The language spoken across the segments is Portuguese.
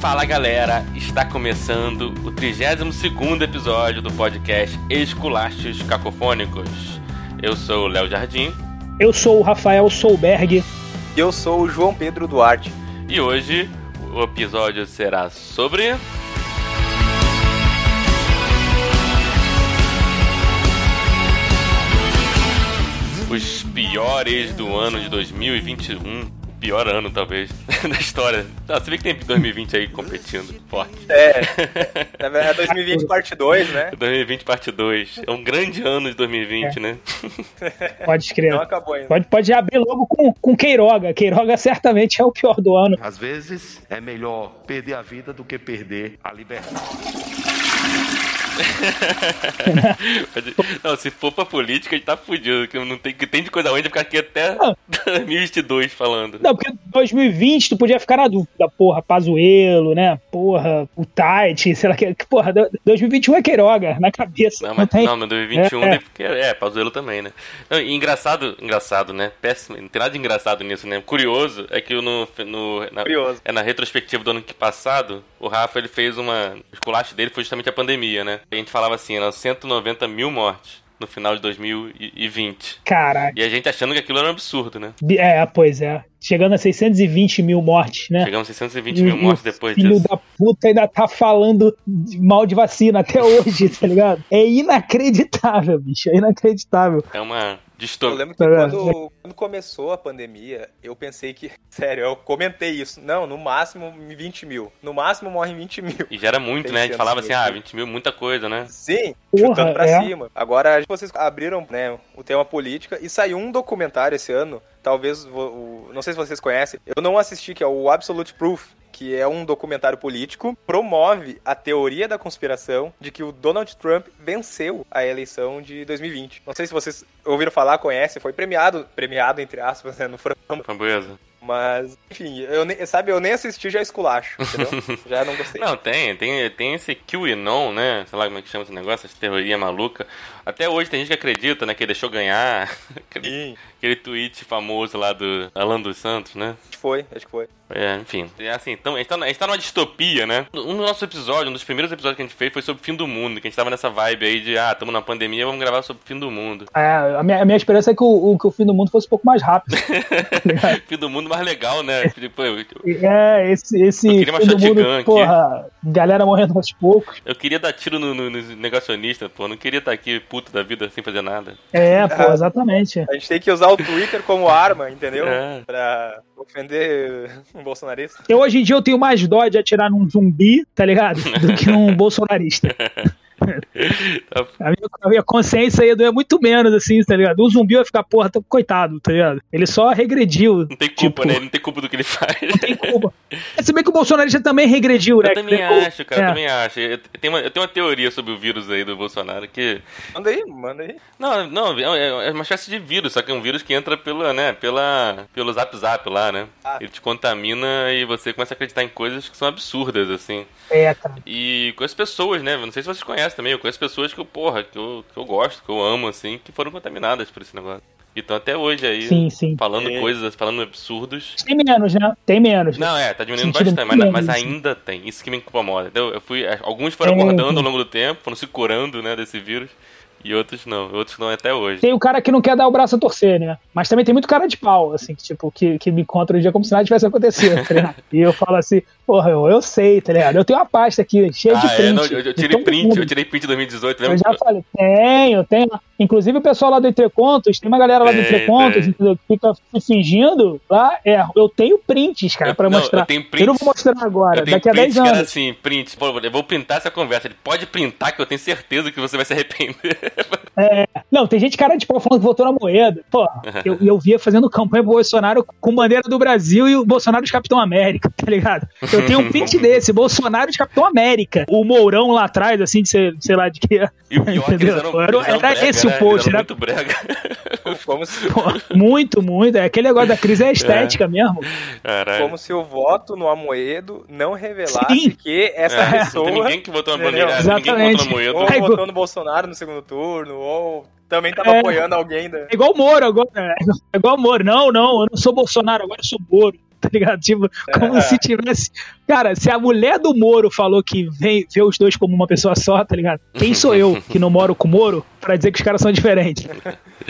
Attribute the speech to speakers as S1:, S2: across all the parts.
S1: Fala galera, está começando o 32 episódio do podcast Esculachos Cacofônicos. Eu sou o Léo Jardim.
S2: Eu sou o Rafael Solberg.
S3: E eu sou o João Pedro Duarte.
S1: E hoje o episódio será sobre. Os piores do ano de 2021 pior ano, talvez, da história. Ah, você vê que tem 2020 aí competindo forte.
S3: É. Na verdade, 2020 parte 2, né?
S1: 2020 parte 2. É um grande ano de 2020, é. né?
S2: Pode escrever. Não acabou ainda. Pode, pode abrir logo com, com Queiroga. Queiroga certamente é o pior do ano.
S4: Às vezes é melhor perder a vida do que perder a liberdade.
S1: não, se for pra política, a gente tá fudido. Que não tem, que tem de coisa ruim de ficar aqui até não. 2022 falando.
S2: Não, porque 2020 tu podia ficar na dúvida. Porra, Pazuelo, né? Porra, o Tite, sei lá que. Porra, 2021 é Queiroga, na cabeça.
S1: Não, mas, não, tem... não, mas 2021 é, é. é Pazuelo também, né? Não, engraçado, engraçado, né? Péssimo. Não tem nada de engraçado nisso, né? Curioso é que no. no na, Curioso. É na retrospectiva do ano passado, o Rafa ele fez uma. O esculacho dele foi justamente a pandemia, né? A gente falava assim, eram 190 mil mortes no final de 2020.
S2: Caralho.
S1: E a gente achando que aquilo era um absurdo, né?
S2: É, pois é. Chegando a 620 mil mortes, né?
S1: Chegamos a 620 mil mortes depois
S2: filho
S1: disso.
S2: Filho da puta ainda tá falando mal de vacina até hoje, tá ligado? É inacreditável, bicho. É inacreditável.
S1: É uma Distor...
S3: Eu lembro que quando, quando, começou a pandemia, eu pensei que. Sério, eu comentei isso. Não, no máximo 20 mil. No máximo morrem 20 mil.
S1: E já era muito, né? A gente falava assim, ah, 20 mil, muita coisa, né?
S3: Sim, Porra, chutando pra é. cima. Agora, vocês abriram né, o tema política e saiu um documentário esse ano. Talvez, não sei se vocês conhecem. Eu não assisti, que é o Absolute Proof que é um documentário político, promove a teoria da conspiração de que o Donald Trump venceu a eleição de 2020. Não sei se vocês ouviram falar, conhecem, foi premiado, premiado entre aspas, né, no
S1: Framboesa.
S3: Mas, enfim, eu nem, sabe, eu nem assisti já esculacho, entendeu? já não gostei.
S1: Não, tem, tem, tem esse QAnon, né? Sei lá como é que chama esse negócio, essa teoria maluca. Até hoje tem gente que acredita, né, que ele deixou ganhar. aquele, aquele tweet famoso lá do Alan dos Santos, né?
S3: Acho que foi, acho que foi.
S1: É, enfim. É assim, então, a gente, tá, a gente tá numa distopia, né? Um dos nossos episódios, um dos primeiros episódios que a gente fez foi sobre o fim do mundo, que a gente tava nessa vibe aí de, ah, estamos na pandemia, vamos gravar sobre o fim do mundo.
S2: É, a minha, a minha esperança é que o, o, que o fim do mundo fosse um pouco mais rápido.
S1: fim do mundo mais legal, né?
S2: Tipo, eu, é, esse, esse eu
S1: queria fim do mundo,
S2: porra, galera morrendo aos poucos.
S1: Eu queria dar tiro no, no, no negacionista, pô, não queria estar aqui puto da vida sem fazer nada.
S2: É, pô, exatamente.
S3: A gente tem que usar o Twitter como arma, entendeu? É. Pra ofender um bolsonarista.
S2: Eu hoje em dia eu tenho mais dó de atirar num zumbi, tá ligado? Do que num bolsonarista. a, minha, a minha consciência ia doer muito menos, assim, tá ligado? O zumbi vai ficar, porra, tá, coitado, tá ligado? Ele só regrediu.
S1: Não tem culpa, tipo, né? Não tem culpa do que ele faz. Não tem culpa.
S2: É, se bem que o bolsonarista também regrediu,
S1: eu
S2: né?
S1: Eu também acho, cara, é. eu também acho. Eu tenho, uma, eu tenho uma teoria sobre o vírus aí do Bolsonaro que.
S3: Manda aí, manda aí.
S1: Não, não, é, é uma espécie de vírus, só que é um vírus que entra pela, né, pela, pelo zap zap lá, né? Ah. Ele te contamina e você começa a acreditar em coisas que são absurdas, assim.
S2: É, cara.
S1: E com as pessoas, né? Não sei se vocês conhecem também, eu conheço pessoas que eu, porra, que eu, que eu gosto, que eu amo, assim, que foram contaminadas por esse negócio. E estão até hoje aí
S2: sim, sim.
S1: falando é. coisas, falando absurdos.
S2: Tem menos, né? Tem menos.
S1: Não, é, tá diminuindo Sentido bastante, mas, mas, ainda tem. Isso que me incomoda. Entendeu? Eu fui, alguns foram é, acordando ao longo do tempo, foram se curando, né, desse vírus. E outros não, outros não até hoje.
S2: Tem o cara que não quer dar o braço a torcer, né? Mas também tem muito cara de pau, assim, que, tipo, que, que me encontra um dia como se nada tivesse acontecido, tá E eu falo assim, porra, eu, eu sei, tá ligado? Eu tenho uma pasta aqui cheia ah, de print. É, não,
S1: eu, eu tirei print, eu tirei print de 2018
S2: mesmo. Eu já falei, tenho, tenho. Inclusive o pessoal lá do Entrecontos, tem uma galera lá do Entrecontos, entendeu? Que fica fingindo lá, é, eu tenho prints, cara, pra não, mostrar. Eu, tenho prints, eu não vou mostrar agora, daqui a 10 anos.
S1: Cara, assim, print, pô, eu vou printar essa conversa. Ele pode printar que eu tenho certeza que você vai se arrepender.
S2: É, não, tem gente cara de pau falando que votou na moeda. Pô, eu, eu via fazendo campanha pro Bolsonaro com bandeira do Brasil e o Bolsonaro de Capitão América, tá ligado? Eu tenho um print desse, Bolsonaro de Capitão América. O Mourão lá atrás, assim, de ser, sei lá, de que.
S1: E o pior é que eram, era,
S2: era brega, esse o post,
S1: era muito brega.
S2: Como se... Pô, muito, muito. É aquele negócio da crise é estética é. mesmo.
S3: Caralho. Como se o voto no Amoedo não revelasse Sim. que essa é. pessoa. Não
S1: tem ninguém que votou na bandeira,
S2: ninguém votou no
S3: Amoedo. Ou votou no Bolsonaro no segundo turno, ou também tava é, apoiando alguém. Da...
S2: É igual o Moro agora. É igual o Moro. Não, não, eu não sou Bolsonaro, agora eu sou Moro. tá ligado? Tipo, como é. se tivesse. Cara, se a mulher do Moro falou que vem, vê os dois como uma pessoa só, tá ligado? Quem sou eu que não moro com o Moro pra dizer que os caras são diferentes?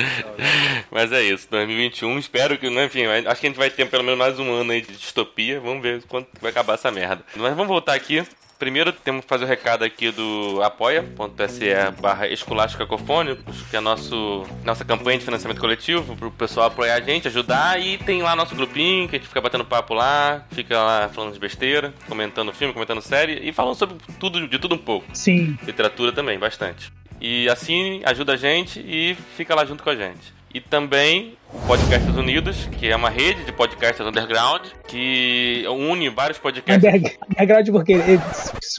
S1: Mas é isso, 2021, espero que, né, enfim, acho que a gente vai ter pelo menos mais um ano aí de distopia, vamos ver quando vai acabar essa merda. Mas vamos voltar aqui Primeiro temos que fazer o recado aqui do apoia.se barra escolásticacofônio, que é nosso, nossa campanha de financiamento coletivo, para o pessoal apoiar a gente, ajudar, e tem lá nosso grupinho, que a gente fica batendo papo lá, fica lá falando de besteira, comentando filme, comentando série, e falando sobre tudo, de tudo um pouco.
S2: Sim.
S1: Literatura também, bastante. E assim ajuda a gente e fica lá junto com a gente e também o Podcasts Unidos, que é uma rede de podcasts underground que une vários podcasts.
S2: Underground porque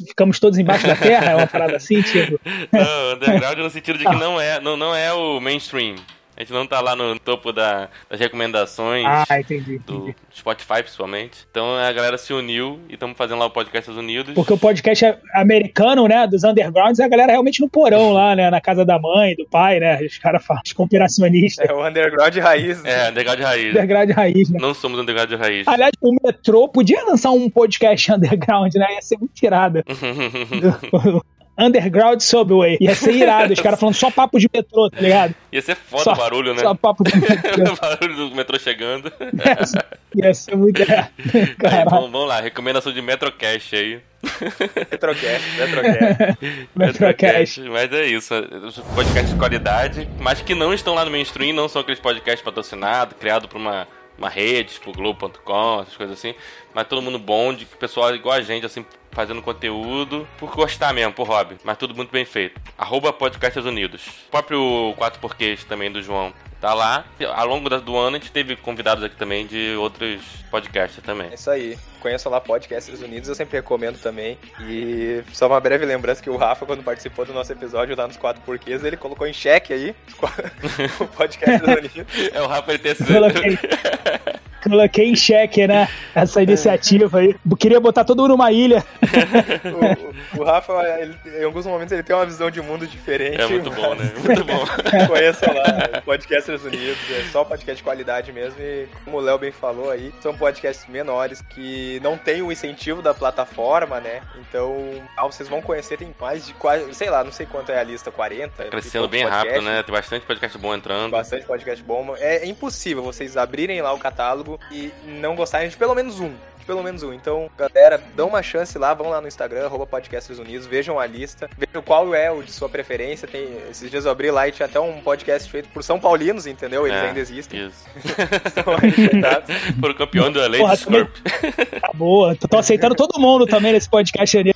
S2: ficamos todos embaixo da terra, é uma parada assim, tipo.
S1: Não, underground no sentido de que não é, não, não é o mainstream. A gente não tá lá no topo da, das recomendações
S2: ah, entendi,
S1: do Spotify, principalmente. Então a galera se uniu e estamos fazendo lá o Podcast Unidos.
S2: Porque o podcast é americano, né, dos undergrounds, a galera realmente no porão lá, né, na casa da mãe, do pai, né, os caras falam, os conspiracionistas.
S3: É o underground raiz.
S1: Né? É, underground raiz.
S2: Underground raiz, né?
S1: Não somos underground raiz.
S2: Aliás, o metrô podia lançar um podcast underground, né, ia ser muito tirada. Underground Subway. Ia ser irado, os caras falando só papo de metrô, tá ligado?
S1: Ia ser foda só, o barulho, né?
S2: Só papo de metrô.
S1: o barulho do metrô chegando.
S2: Ia, ia ser muito. É,
S1: aí, vamos, vamos, lá, recomendação de Metrocast aí.
S3: Metrocast, Metrocast.
S2: Metrocast.
S1: Mas é isso. Podcasts de qualidade, mas que não estão lá no mainstream, não são aqueles podcasts patrocinados, criados por uma uma rede, tipo Globo.com, essas coisas assim. Mas todo mundo bom, de pessoal igual a gente, assim, fazendo conteúdo por gostar mesmo, por hobby. Mas tudo muito bem feito. Arroba Podcasts Unidos. O próprio 4 Porquês também do João tá lá. Ao longo do ano a gente teve convidados aqui também de outros podcasts também.
S3: É isso aí. Conheça lá Podcasts Unidos, eu sempre recomendo também. E só uma breve lembrança que o Rafa, quando participou do nosso episódio lá nos quatro porquês, ele colocou em xeque aí o Podcasts Unidos.
S1: É o Rafa, ele tem esse...
S2: Coloquei em xeque, né? Essa iniciativa aí. Queria botar todo mundo numa ilha.
S3: o, o, o, Rafa, ele, em alguns momentos, ele tem uma visão de mundo diferente.
S1: É muito bom, né? Muito bom.
S3: Conheça lá, Podcasters Unidos. É só podcast de qualidade mesmo. E como o Léo bem falou aí, são podcasts menores que não tem o incentivo da plataforma, né? Então, ah, vocês vão conhecer, tem mais de quase, sei lá, não sei quanto é a lista, 40.
S1: Crescendo bem rápido, né? Tem bastante podcast bom entrando.
S3: Bastante podcast bom. É impossível vocês abrirem lá o catálogo e não gostarem de pelo menos um pelo menos um. Então, galera, dão uma chance lá, vão lá no Instagram, arroba Podcasters Unidos, vejam a lista, vejam qual é o de sua preferência. Tem, esses dias eu abri lá e tinha até um podcast feito por São Paulinos, entendeu? Eles é, ainda existem. Isso.
S1: Estão aí Por campeão da Lady Scorp.
S2: Tá boa, tô aceitando todo mundo também nesse podcast ali.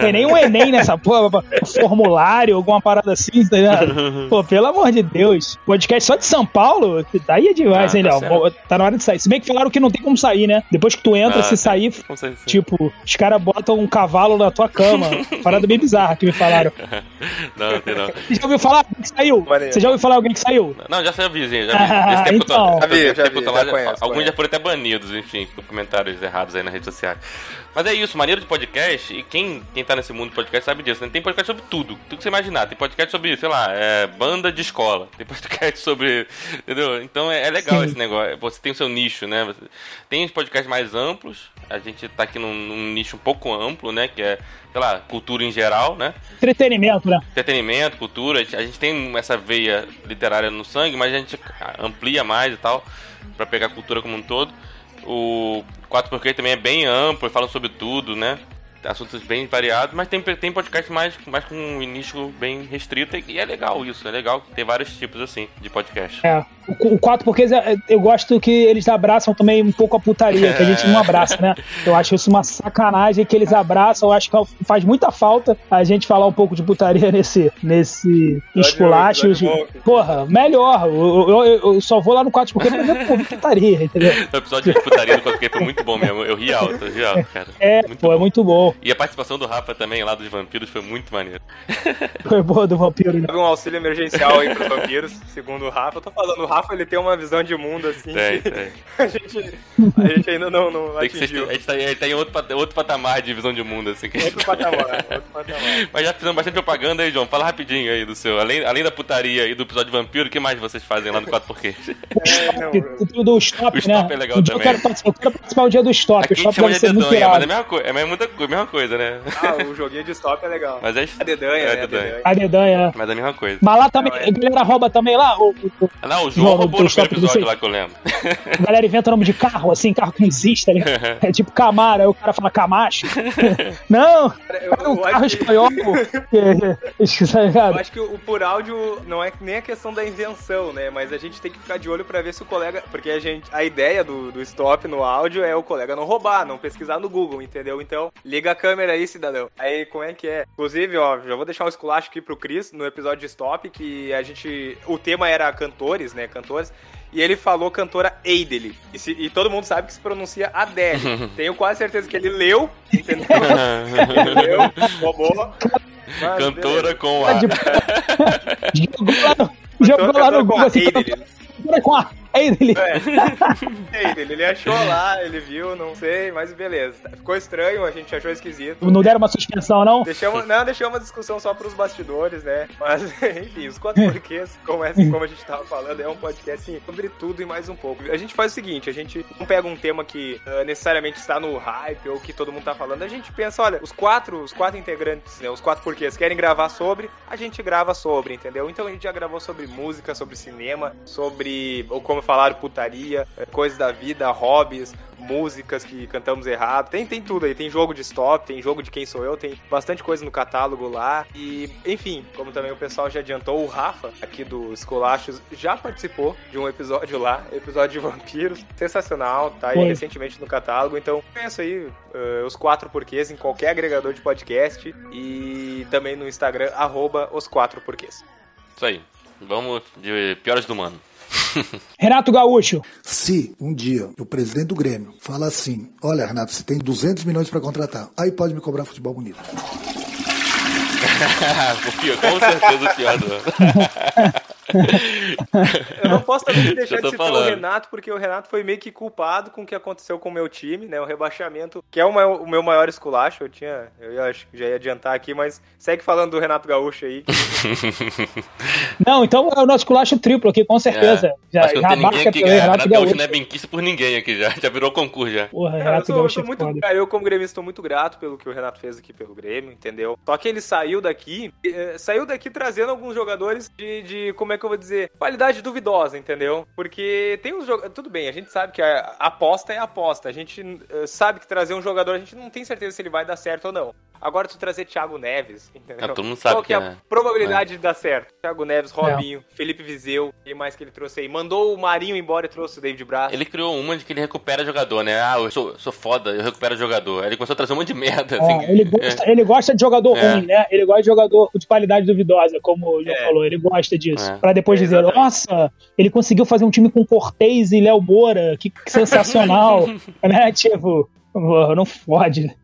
S2: Tem nem um Enem nessa porra, formulário, alguma parada assim, tá ligado? Pô, pelo amor de Deus. Podcast só de São Paulo, daí é demais, ah, hein, tá Léo? Tá na hora de sair. Se bem que falaram que não tem como sair, né? Depois que tu entra, ah, se sair, tipo, os caras botam um cavalo na tua cama. Parada bem bizarra que me falaram.
S1: não, tem não.
S2: Você já ouviu falar alguém que saiu? Você já ouviu falar alguém que saiu?
S1: Não, já saiu vizinho, já vi. Ah, tempo então.
S3: já vi, já vi, já conheço,
S1: Alguns já foram até banidos, enfim, por comentários errados aí nas redes sociais. Mas é isso, maneiro de podcast, e quem, quem tá nesse mundo de podcast sabe disso, né? Tem podcast sobre tudo, tudo que você imaginar. Tem podcast sobre, sei lá, é, banda de escola. Tem podcast sobre. Entendeu? Então é, é legal Sim. esse negócio. Você tem o seu nicho, né? Você, tem os podcasts mais amplos. A gente tá aqui num, num, nicho um pouco amplo, né? Que é, sei lá, cultura em geral, né?
S2: Entretenimento, né?
S1: Entretenimento, cultura. A gente, a gente tem essa veia literária no sangue, mas a gente amplia mais e tal, para pegar a cultura como um todo. O 4 também é bem amplo, fala sobre tudo, né? assuntos bem variados, mas tem, tem podcast mais, mais com um início bem restrito e é legal isso, é legal ter vários tipos assim de podcast.
S2: É, o, o quatro porque eu gosto que eles abraçam também um pouco a putaria, que a gente não abraça, né? Eu acho isso uma sacanagem que eles abraçam, eu acho que faz muita falta a gente falar um pouco de putaria nesse, nesse esculacho. Porra, melhor, eu, eu, eu, só vou lá no quatro porque pra ver putaria, entendeu?
S1: O episódio de putaria do 4 foi muito bom mesmo, eu ri alto, eu ri alto, cara.
S2: É, muito pô, é bom. é muito bom.
S1: E a participação do Rafa também lá dos vampiros foi muito maneiro.
S2: Foi boa do vampiro, né?
S3: um auxílio emergencial aí pros vampiros, segundo o Rafa. Eu tô falando, o Rafa Rafa ele tem uma visão de mundo assim.
S1: Tem, tem.
S3: A, gente, a gente ainda não, não
S1: tem atingiu. Ser, a gente tá, ele tá em outro, outro patamar de visão de mundo, assim.
S3: Outro patamar, outro patamar.
S1: Mas já fizemos bastante propaganda aí, João. Fala rapidinho aí do seu. Além, além da putaria e do episódio de vampiro, o que mais vocês fazem lá no 4 Porquê?
S2: É, do stop, o
S1: né? stop é legal um também.
S2: Eu quero, eu quero participar do dia do stop.
S1: Aqui
S2: o stop
S1: deve ser muito irado. Mas é a mesma, co é a mesma, mesma coisa, né?
S3: Ah, o joguinho de stop é legal.
S1: Mas é
S3: a dedanha, é, né? A dedanha.
S2: A dedanha.
S1: Mas é a mesma coisa.
S2: Mas lá também, a galera rouba também lá? O,
S1: o, não, o João roubou no primeiro episódio lá que eu lembro.
S2: A galera inventa o nome de carro, assim, carro que não existe, tá ligado? É tipo Camaro, aí o cara fala Camacho. não, é um carro espanhol.
S3: eu acho que o por áudio não é nem a questão da invenção, né? Mas a gente tem que ficar de olho pra ver se o colega. Porque a gente. A ideia do, do stop no áudio é o colega não roubar, não pesquisar no Google, entendeu? Então, liga a câmera aí, cidadão. Aí, como é que é? Inclusive, ó, já vou deixar um esculacho aqui pro Chris no episódio de stop, que a gente. O tema era cantores, né? Cantores e ele falou cantora Adele. E, se, e, todo mundo sabe que se pronuncia Adele. Tenho quase certeza que ele leu, entendeu? leu, roubou.
S1: Cantora com a.
S2: Jogou lá no, jogou lá no Google assim. Cantora com a. É ele.
S3: É. ele. Ele achou lá, ele viu, não sei, mas beleza. Ficou estranho, a gente achou esquisito.
S2: Não deram uma suspensão, não?
S3: Deixamos, não, deixamos uma discussão só pros bastidores, né? Mas, enfim, os quatro porquês, como, é, como a gente tava falando, é um podcast assim, sobre tudo e mais um pouco. A gente faz o seguinte, a gente não pega um tema que uh, necessariamente está no hype ou que todo mundo tá falando, a gente pensa, olha, os quatro, os quatro integrantes, né, os quatro porquês querem gravar sobre, a gente grava sobre, entendeu? Então a gente já gravou sobre música, sobre cinema, sobre, ou como falaram, putaria, coisas da vida, hobbies, músicas que cantamos errado. Tem, tem tudo aí. Tem jogo de stop, tem jogo de quem sou eu, tem bastante coisa no catálogo lá. E, enfim, como também o pessoal já adiantou, o Rafa, aqui do Escolachos, já participou de um episódio lá, episódio de vampiros. Sensacional, tá aí recentemente no catálogo. Então, pensa aí uh, os quatro porquês em qualquer agregador de podcast e também no Instagram, arroba os quatro porquês.
S1: Isso aí. Vamos de piores do mano.
S2: Renato Gaúcho.
S5: Se um dia o presidente do Grêmio fala assim: Olha, Renato, você tem 200 milhões para contratar, aí pode me cobrar futebol bonito.
S1: o pior, com certeza o pior do
S3: eu não posso também deixar de citar falando. o Renato, porque o Renato foi meio que culpado com o que aconteceu com o meu time, né? O rebaixamento, que é o meu, o meu maior esculacho. Eu tinha. Eu acho que já ia adiantar aqui, mas segue falando do Renato Gaúcho aí.
S2: não, então é o nosso esculacho triplo aqui, com certeza. É.
S1: Já, acho que não tem ninguém aqui. Renato, Renato Gaúcho, Gaúcho não é benquista por ninguém aqui já. Já virou concurso já.
S3: Porra, Renato eu, sou, eu, sou é muito, cara, eu, como gremista, estou muito grato pelo que o Renato fez aqui pelo Grêmio, entendeu? Só que ele saiu daqui, eh, saiu daqui trazendo alguns jogadores de, de como é que eu vou dizer, qualidade duvidosa, entendeu? Porque tem uns jogadores. Tudo bem, a gente sabe que a aposta é aposta. A gente uh, sabe que trazer um jogador, a gente não tem certeza se ele vai dar certo ou não. Agora tu trazer Thiago Neves, entendeu?
S1: É, todo mundo sabe
S3: Qual que é a é. probabilidade é. de dar certo? Thiago Neves, Robinho, é. Felipe Vizeu, e mais que ele trouxe aí. Mandou o Marinho embora e trouxe o David Braz.
S1: Ele criou uma de que ele recupera jogador, né? Ah, eu sou, sou foda, eu recupero jogador. Aí ele começou a trazer um monte de merda. Assim,
S2: ele, gosta, ele gosta de jogador ruim, né? Ele gosta de jogador de qualidade duvidosa, como o João falou. Ele gosta disso. Pra depois dizer, nossa, ele conseguiu fazer um time com Cortez e Léo Moura, que, que sensacional. né? Tipo, não fode.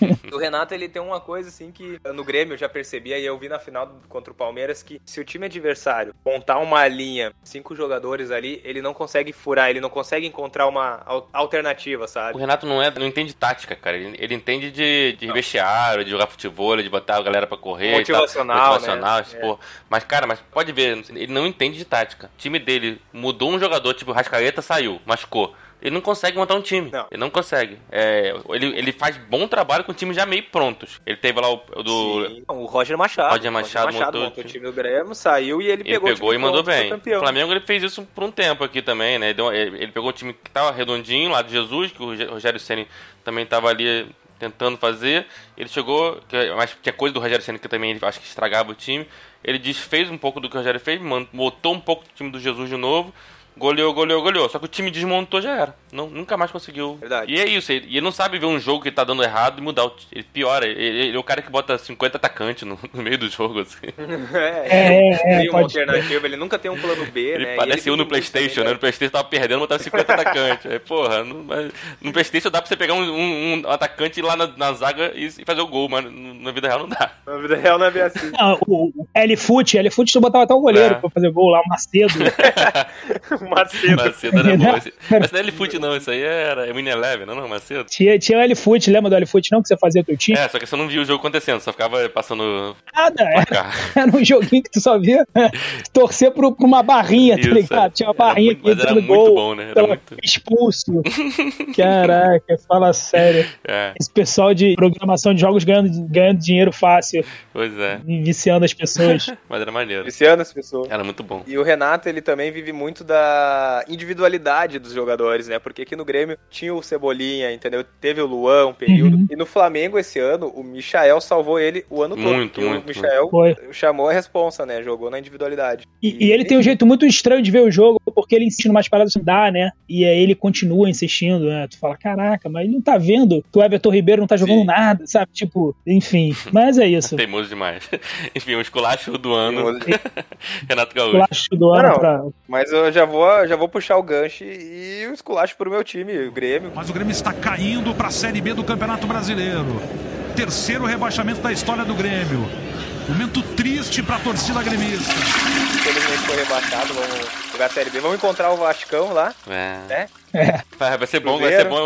S3: o Renato, ele tem uma coisa assim que no Grêmio eu já percebia e eu vi na final contra o Palmeiras que se o time adversário montar uma linha, cinco jogadores ali, ele não consegue furar, ele não consegue encontrar uma alternativa, sabe?
S1: O Renato não é, não entende tática, cara. Ele, ele entende de, de vestiário, de jogar futebol, de botar a galera pra correr.
S3: Motivacional,
S1: Motivacional, né? tipo, é. Mas, cara, mas pode ver, ele não entende de tática. O time dele mudou um jogador, tipo, Rascaeta saiu, machucou ele não consegue montar um time. Não. Ele não consegue. É, ele, ele faz bom trabalho com times já meio prontos. Ele teve lá o, o do.
S3: Sim, o Roger Machado.
S1: Roger Machado, Roger Machado montou, montou
S3: o time do Grêmio, saiu e ele,
S1: ele
S3: pegou,
S1: pegou e mandou bem. O Flamengo ele fez isso por um tempo aqui também, né? Ele, ele pegou o time que tava redondinho lá de Jesus, que o Rogério Ceni também tava ali tentando fazer. Ele chegou, mas tinha coisa do Rogério Ceni que também ele, acho que estragava o time. Ele desfez um pouco do que o Rogério fez, botou um pouco do time do Jesus de novo goleou, goleou, goleou. Só que o time desmontou já era. Não, nunca mais conseguiu.
S3: Verdade.
S1: E é isso, ele, ele não sabe ver um jogo que tá dando errado e mudar. O, ele piora. Ele, ele é o cara que bota 50 atacantes no, no meio do jogo, assim.
S3: é,
S2: É, é,
S3: tem uma alternativa, ele nunca tem um plano B,
S1: Ele
S3: né? E
S1: parece
S3: ele
S1: eu no Playstation,
S3: muito
S1: né? No Playstation tava perdendo, botava 50 atacantes. Aí, porra, no, mas no Playstation dá pra você pegar um, um- um atacante lá na, na zaga e, e fazer o gol, mas na vida real não dá.
S3: Na vida real não é bem assim.
S2: Não, o o L-Foot, L-Foot tu botava até o goleiro
S1: É.
S2: pra fazer gol lá, o Macedo.
S3: Macedo.
S1: Macedo era bom. Esse, mas não é L-Foot não, isso aí era Win Eleven, não, não, Macedo?
S2: tinha, tinha o L-Foot, lembra do L-Foot não, que você fazia teu time?
S1: É, só que você não via o jogo acontecendo, só ficava passando
S2: Nada, era,
S1: placar.
S2: era um joguinho que tu só via torcer pro, pra uma barrinha, tá
S1: Isso,
S2: ligado?
S1: é.
S2: Tinha uma barrinha
S1: muito-
S2: que
S1: mas era muito
S2: gol,
S1: bom, né? Era muito-
S2: expulso. Caraca, fala sério.
S1: É,
S2: Esse pessoal de programação de jogos ganhando, ganhando dinheiro fácil,
S1: pois é.
S2: viciando as pessoas.
S1: Mas era maneiro.
S3: Viciando as pessoas.
S1: Era muito bom.
S3: E o Renato, ele também vive muito da individualidade dos jogadores, né? Porque aqui no Grêmio tinha o Cebolinha, entendeu? Teve o Luan um período.
S2: Uhum.
S3: E no Flamengo, esse ano, o Michael salvou ele o ano todo.
S1: Muito,
S3: porque
S1: muito,
S3: O Michael
S2: Foi.
S3: chamou a responsa, né? Jogou na individualidade.
S2: E, e ele tem um jeito muito estranho de ver o jogo, porque ele insiste numas paradas não dá, né? E aí ele continua insistindo, né? Tu fala, caraca, mas ele não tá vendo que o Everton Ribeiro não tá jogando
S3: Sim.
S2: nada, sabe? Tipo, enfim. Mas é isso.
S1: Teimoso demais. Enfim, o esculacho do ano. Renato Gaúcho.
S2: Flash do ano
S3: Não, não.
S2: pra.
S3: Mas eu já vou, já vou puxar o gancho e o esculacho pro meu time, o Grêmio.
S6: Mas o Grêmio está caindo para a Série B do Campeonato Brasileiro. Terceiro rebaixamento da história do Grêmio. Momento triste para a torcida gremista.
S3: Infelizmente foi rebaixado, vamos jogar a Série B. Vamos encontrar o Vascão lá,
S1: É.
S3: né?
S1: Vai, vai ser bom, vai ser bom.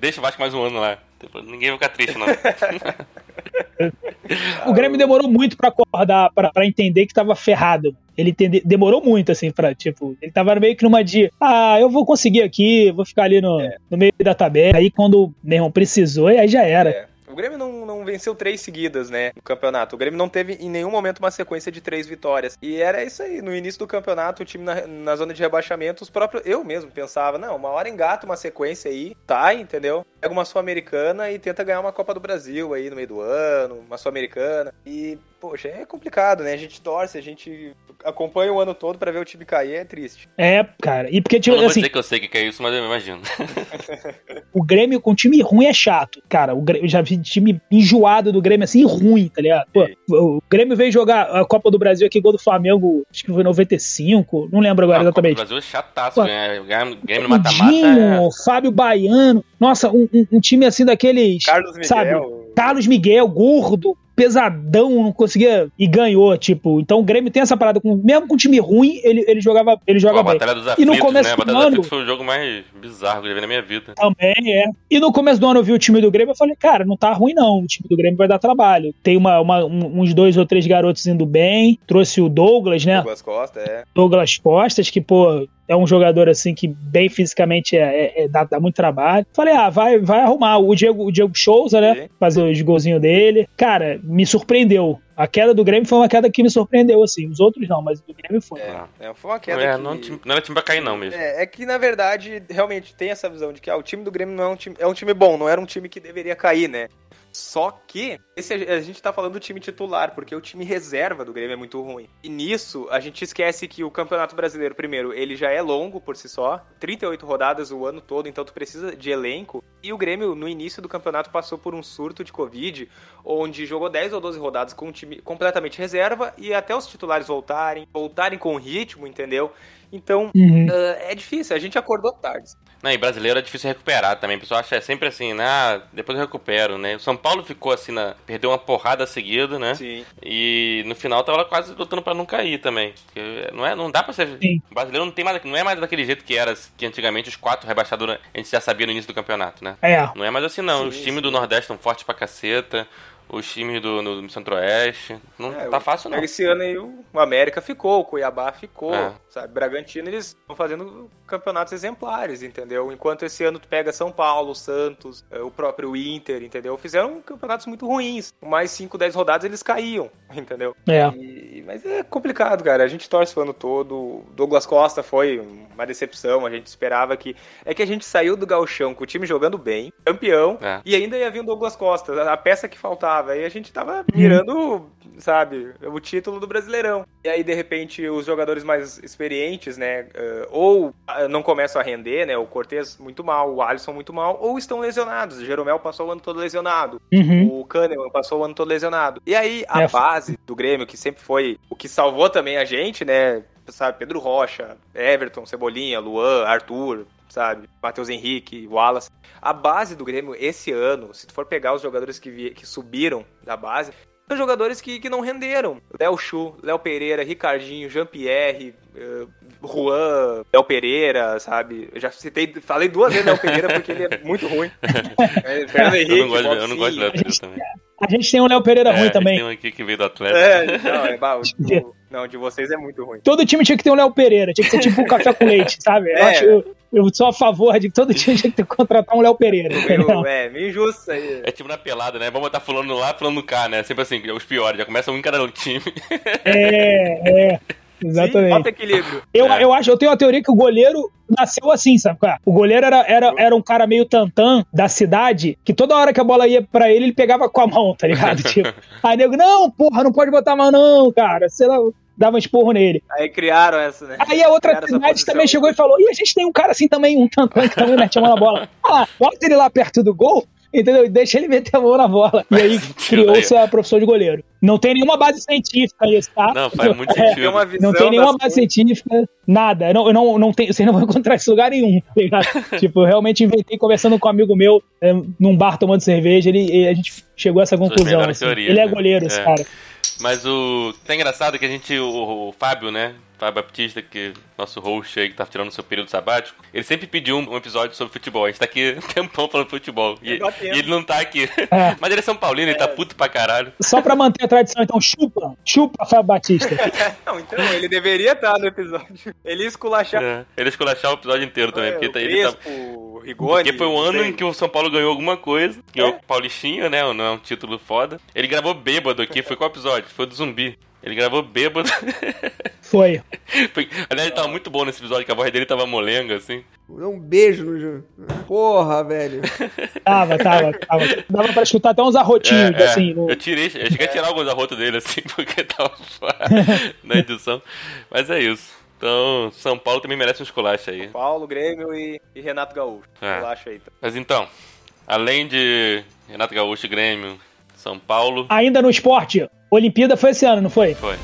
S1: Deixa o Vasco mais um ano lá. Tipo, Ninguém vai ficar triste, não.
S2: O Grêmio demorou muito pra acordar, pra, pra entender que tava ferrado. Ele entende- demorou muito, assim, pra, tipo, ele tava meio que numa de, ah, eu vou conseguir aqui, vou ficar ali no, no meio da tabela. Aí quando, meu irmão, precisou, aí já era.
S3: É. O Grêmio não, não venceu três seguidas, né, no campeonato. O Grêmio não teve em nenhum momento uma sequência de três vitórias. E era isso aí, no início do campeonato, o time na, na zona de rebaixamento, os próprios, eu mesmo pensava, não, uma hora engata uma sequência aí, tá, entendeu? Pega uma Sul-Americana e tenta ganhar uma Copa do Brasil aí no meio do ano, uma Sul-Americana. E, poxa, é complicado, né? A gente torce, a gente acompanha o ano todo pra ver o time cair, é triste.
S2: É, cara. E porque,
S1: Eu
S2: tipo,
S1: não vou
S2: assim,
S1: dizer que eu sei o que é isso, mas eu imagino.
S2: o Grêmio com time ruim é chato. Cara, o Grêmio, eu já vi time enjoado do Grêmio assim, ruim, tá ligado? Pô, o Grêmio veio jogar a Copa do Brasil aqui, gol do Flamengo, acho que foi 95, não lembro agora
S1: Ah, a Copa do
S2: exatamente.
S1: Brasil é chataço.
S2: Pô,
S1: Ganhar, ganhar Grêmio mata-mata
S2: Dinho, Fábio Baiano. Nossa, um, um- um time assim daqueles.
S3: Carlos Miguel.
S2: Sabe? Carlos Miguel, gordo, pesadão, não conseguia. E ganhou, tipo. Então o Grêmio tem essa parada. Com, mesmo com time ruim, ele, ele jogava, ele joga
S1: Pô, a
S2: bem.
S1: Batalha dos
S2: E no
S1: Aflitos,
S2: começo
S1: né? A
S2: do
S1: Batalha dos
S2: ano-
S1: Aflitos foi o jogo mais bizarro que eu já vi na minha vida.
S2: Também, é. E no começo do ano eu vi o time do Grêmio eu falei, cara, não tá ruim não. O time do Grêmio vai dar trabalho. Tem uma, uma- um- uns dois ou três garotos indo bem. Trouxe o Douglas, né?
S3: Douglas Costa, é.
S2: Douglas Costas, que, pô, é um jogador assim que bem fisicamente é, é- é- dá, dá muito trabalho. Falei, ah, vai, vai arrumar. O Diego, o Diego Souza, né?
S3: Sim.
S2: Fazer os golzinhos dele. Cara, me surpreendeu. A queda do Grêmio foi uma queda que me surpreendeu, assim. Os outros não, mas o do Grêmio foi.
S3: É, é, foi uma queda
S1: É,
S3: que...
S1: não, time- não era time pra cair, não mesmo.
S3: É, é que na verdade realmente tem essa visão de que ah, o time do Grêmio não é um time, é um time bom, não era um time que deveria cair, né? Só que esse, a gente tá falando do time titular, porque o time reserva do Grêmio é muito ruim. E nisso, a gente esquece que o Campeonato Brasileiro, primeiro, ele já é longo por si só, 38 rodadas o ano todo, então tu precisa de elenco. E o Grêmio, no início do campeonato, passou por um surto de Covid, onde jogou 10 ou 12 rodadas com um time completamente reserva e até os titulares voltarem, voltarem com ritmo, entendeu? Então,
S2: Uhum.
S3: ah, é difícil, a gente acordou tarde.
S1: Não, e brasileiro é difícil recuperar também. O pessoal acha sempre assim, ah, depois eu recupero, né? O São Paulo ficou assim, na... perdeu uma porrada seguida, né?
S3: Sim.
S1: E no final tava quase lutando pra não cair também. Porque não, é, não dá pra ser.
S2: Sim.
S1: O brasileiro não, tem mais, não é mais daquele jeito que era, que antigamente os quatro rebaixados a gente já sabia no início do campeonato, né?
S2: É.
S1: Não é mais assim, não.
S3: Sim,
S1: os times
S3: sim.
S1: do Nordeste estão fortes pra caceta. Os times do, do Centro-Oeste. Não
S3: É,
S1: tá fácil, não.
S3: Esse ano aí o América ficou, o Cuiabá ficou,
S1: É.
S3: sabe? Bragantino, eles estão fazendo campeonatos exemplares, entendeu? Enquanto esse ano tu pega São Paulo, Santos, eh, o próprio Inter, entendeu? Fizeram campeonatos muito ruins. Com mais 5, 10 rodadas eles caíam, entendeu?
S2: É.
S3: E mas é complicado, cara. A gente torce o ano todo. Douglas Costa foi uma decepção. A gente esperava que. É que a gente saiu do Galchão com o time jogando bem, campeão, é. e ainda ia vir o Douglas Costa, a peça que faltava. E a gente tava mirando, sabe, o título do Brasileirão. E aí, de repente, os jogadores mais experientes, né, eh, ou ah, não começam a render, né? O Cortez muito mal, o Alisson muito mal, ou estão lesionados. O Jeromel passou o ano todo lesionado. Uhum. O Kahneman passou o ano todo lesionado. E aí, a é. base do Grêmio, que sempre foi o que salvou também a gente, né? Sabe, Pedro Rocha, Everton, Cebolinha, Luan, Arthur, sabe? Matheus Henrique, Wallace. A base do Grêmio esse ano, se tu for pegar os jogadores que, que subiram da base, são jogadores que, que não renderam. Léo Chu, Léo Pereira, Ricardinho, Jean-Pierre, uh, Juan, Léo Pereira, sabe? Eu já citei, falei duas vezes Léo Pereira porque ele é muito ruim.
S1: É, Fernando Henrique, eu não gosto, eu não gosto de Léo Pereira também.
S2: A gente tem um Léo Pereira é, ruim também.
S1: Tem um aqui que veio do Atlético. É,
S3: não, é, bah, o, não, de vocês é muito ruim.
S2: Todo time tinha que ter um Léo Pereira, tinha que ser tipo um café com leite, sabe? É. Eu, acho, eu, eu, sou a favor de que todo time tinha que ter, contratar um Léo Pereira.
S3: Meu, é, meio injusto isso aí.
S1: É tipo na pelada, né? Vamos botar fulano lá, fulano cá, né? Sempre assim, os piores, já começa um em cada time.
S2: É, é. Exatamente. Sim, falta equilíbrio. Eu, é. eu acho, eu tenho uma teoria que o goleiro nasceu assim, sabe? O goleiro era, era, era um cara meio tantã da cidade, que toda hora que a bola ia pra ele, ele pegava com a mão, tá ligado? tipo, aí nego, não, porra, não pode botar a mão, não, cara. Sei lá, dava um esporro nele.
S3: Aí criaram essa, né?
S2: Aí a outra cidade também chegou e falou: e a gente tem um cara assim também, um tantã que também mete a mão na bola. Ah, bota ele lá perto do gol, entendeu? Deixa ele meter a mão na bola. E aí criou-se a profissão de goleiro. Não tem nenhuma base científica isso, tá?
S1: Não, faz muito é, sentido.
S2: É, não tem nenhuma base científica, nada. Eu não, eu não, não tem, vocês não vão encontrar esse lugar nenhum, tá ligado? tipo, eu realmente inventei conversando com um amigo meu é, num bar tomando cerveja, ele, a gente chegou a essa conclusão. Assim. Teorias, ele é né? goleiro, esse é. cara.
S1: Mas o. Tá engraçado que a gente, o, o Fábio, né? Fábio Baptista, que nosso host aí que tá tirando seu período sabático, ele sempre pediu um, um, episódio sobre futebol. A gente tá aqui um tempão falando futebol. E, e, ele não tá aqui. É. Mas ele é São Paulino, é. ele tá puto pra caralho.
S2: Só pra manter a tradição, então chupa, chupa Fábio Batista.
S3: não, então ele deveria estar no episódio. Ele ia esculachar. É.
S1: Ele ia esculachar o episódio inteiro também. porque tá, ele tá... Rigoni, porque foi o ano sei. em que o São Paulo ganhou alguma coisa. Ganhou é? o Paulistinho, né? Não é um título foda. Ele gravou bêbado aqui. Foi qual episódio? Foi do zumbi. Ele gravou bêbado.
S2: Foi.
S1: Foi. Aliás, ele tava muito bom nesse episódio, que a voz dele tava molenga, assim.
S7: Um beijo no Ju. Porra, velho.
S2: Tava, tava, tava. Dava pra escutar até uns arrotinhos, é, é. assim. No...
S1: Eu tirei, eu cheguei a tirar alguns arrotos dele, assim, porque tava na edição. Mas é isso. Então, São Paulo também merece um esculacho aí. São
S3: Paulo, Grêmio e, e Renato Gaúcho. É. Esculacho aí.
S1: Mas então, além de Renato Gaúcho e Grêmio, São Paulo...
S2: Ainda no esporte, Olimpíada foi esse ano, não foi?
S1: Foi.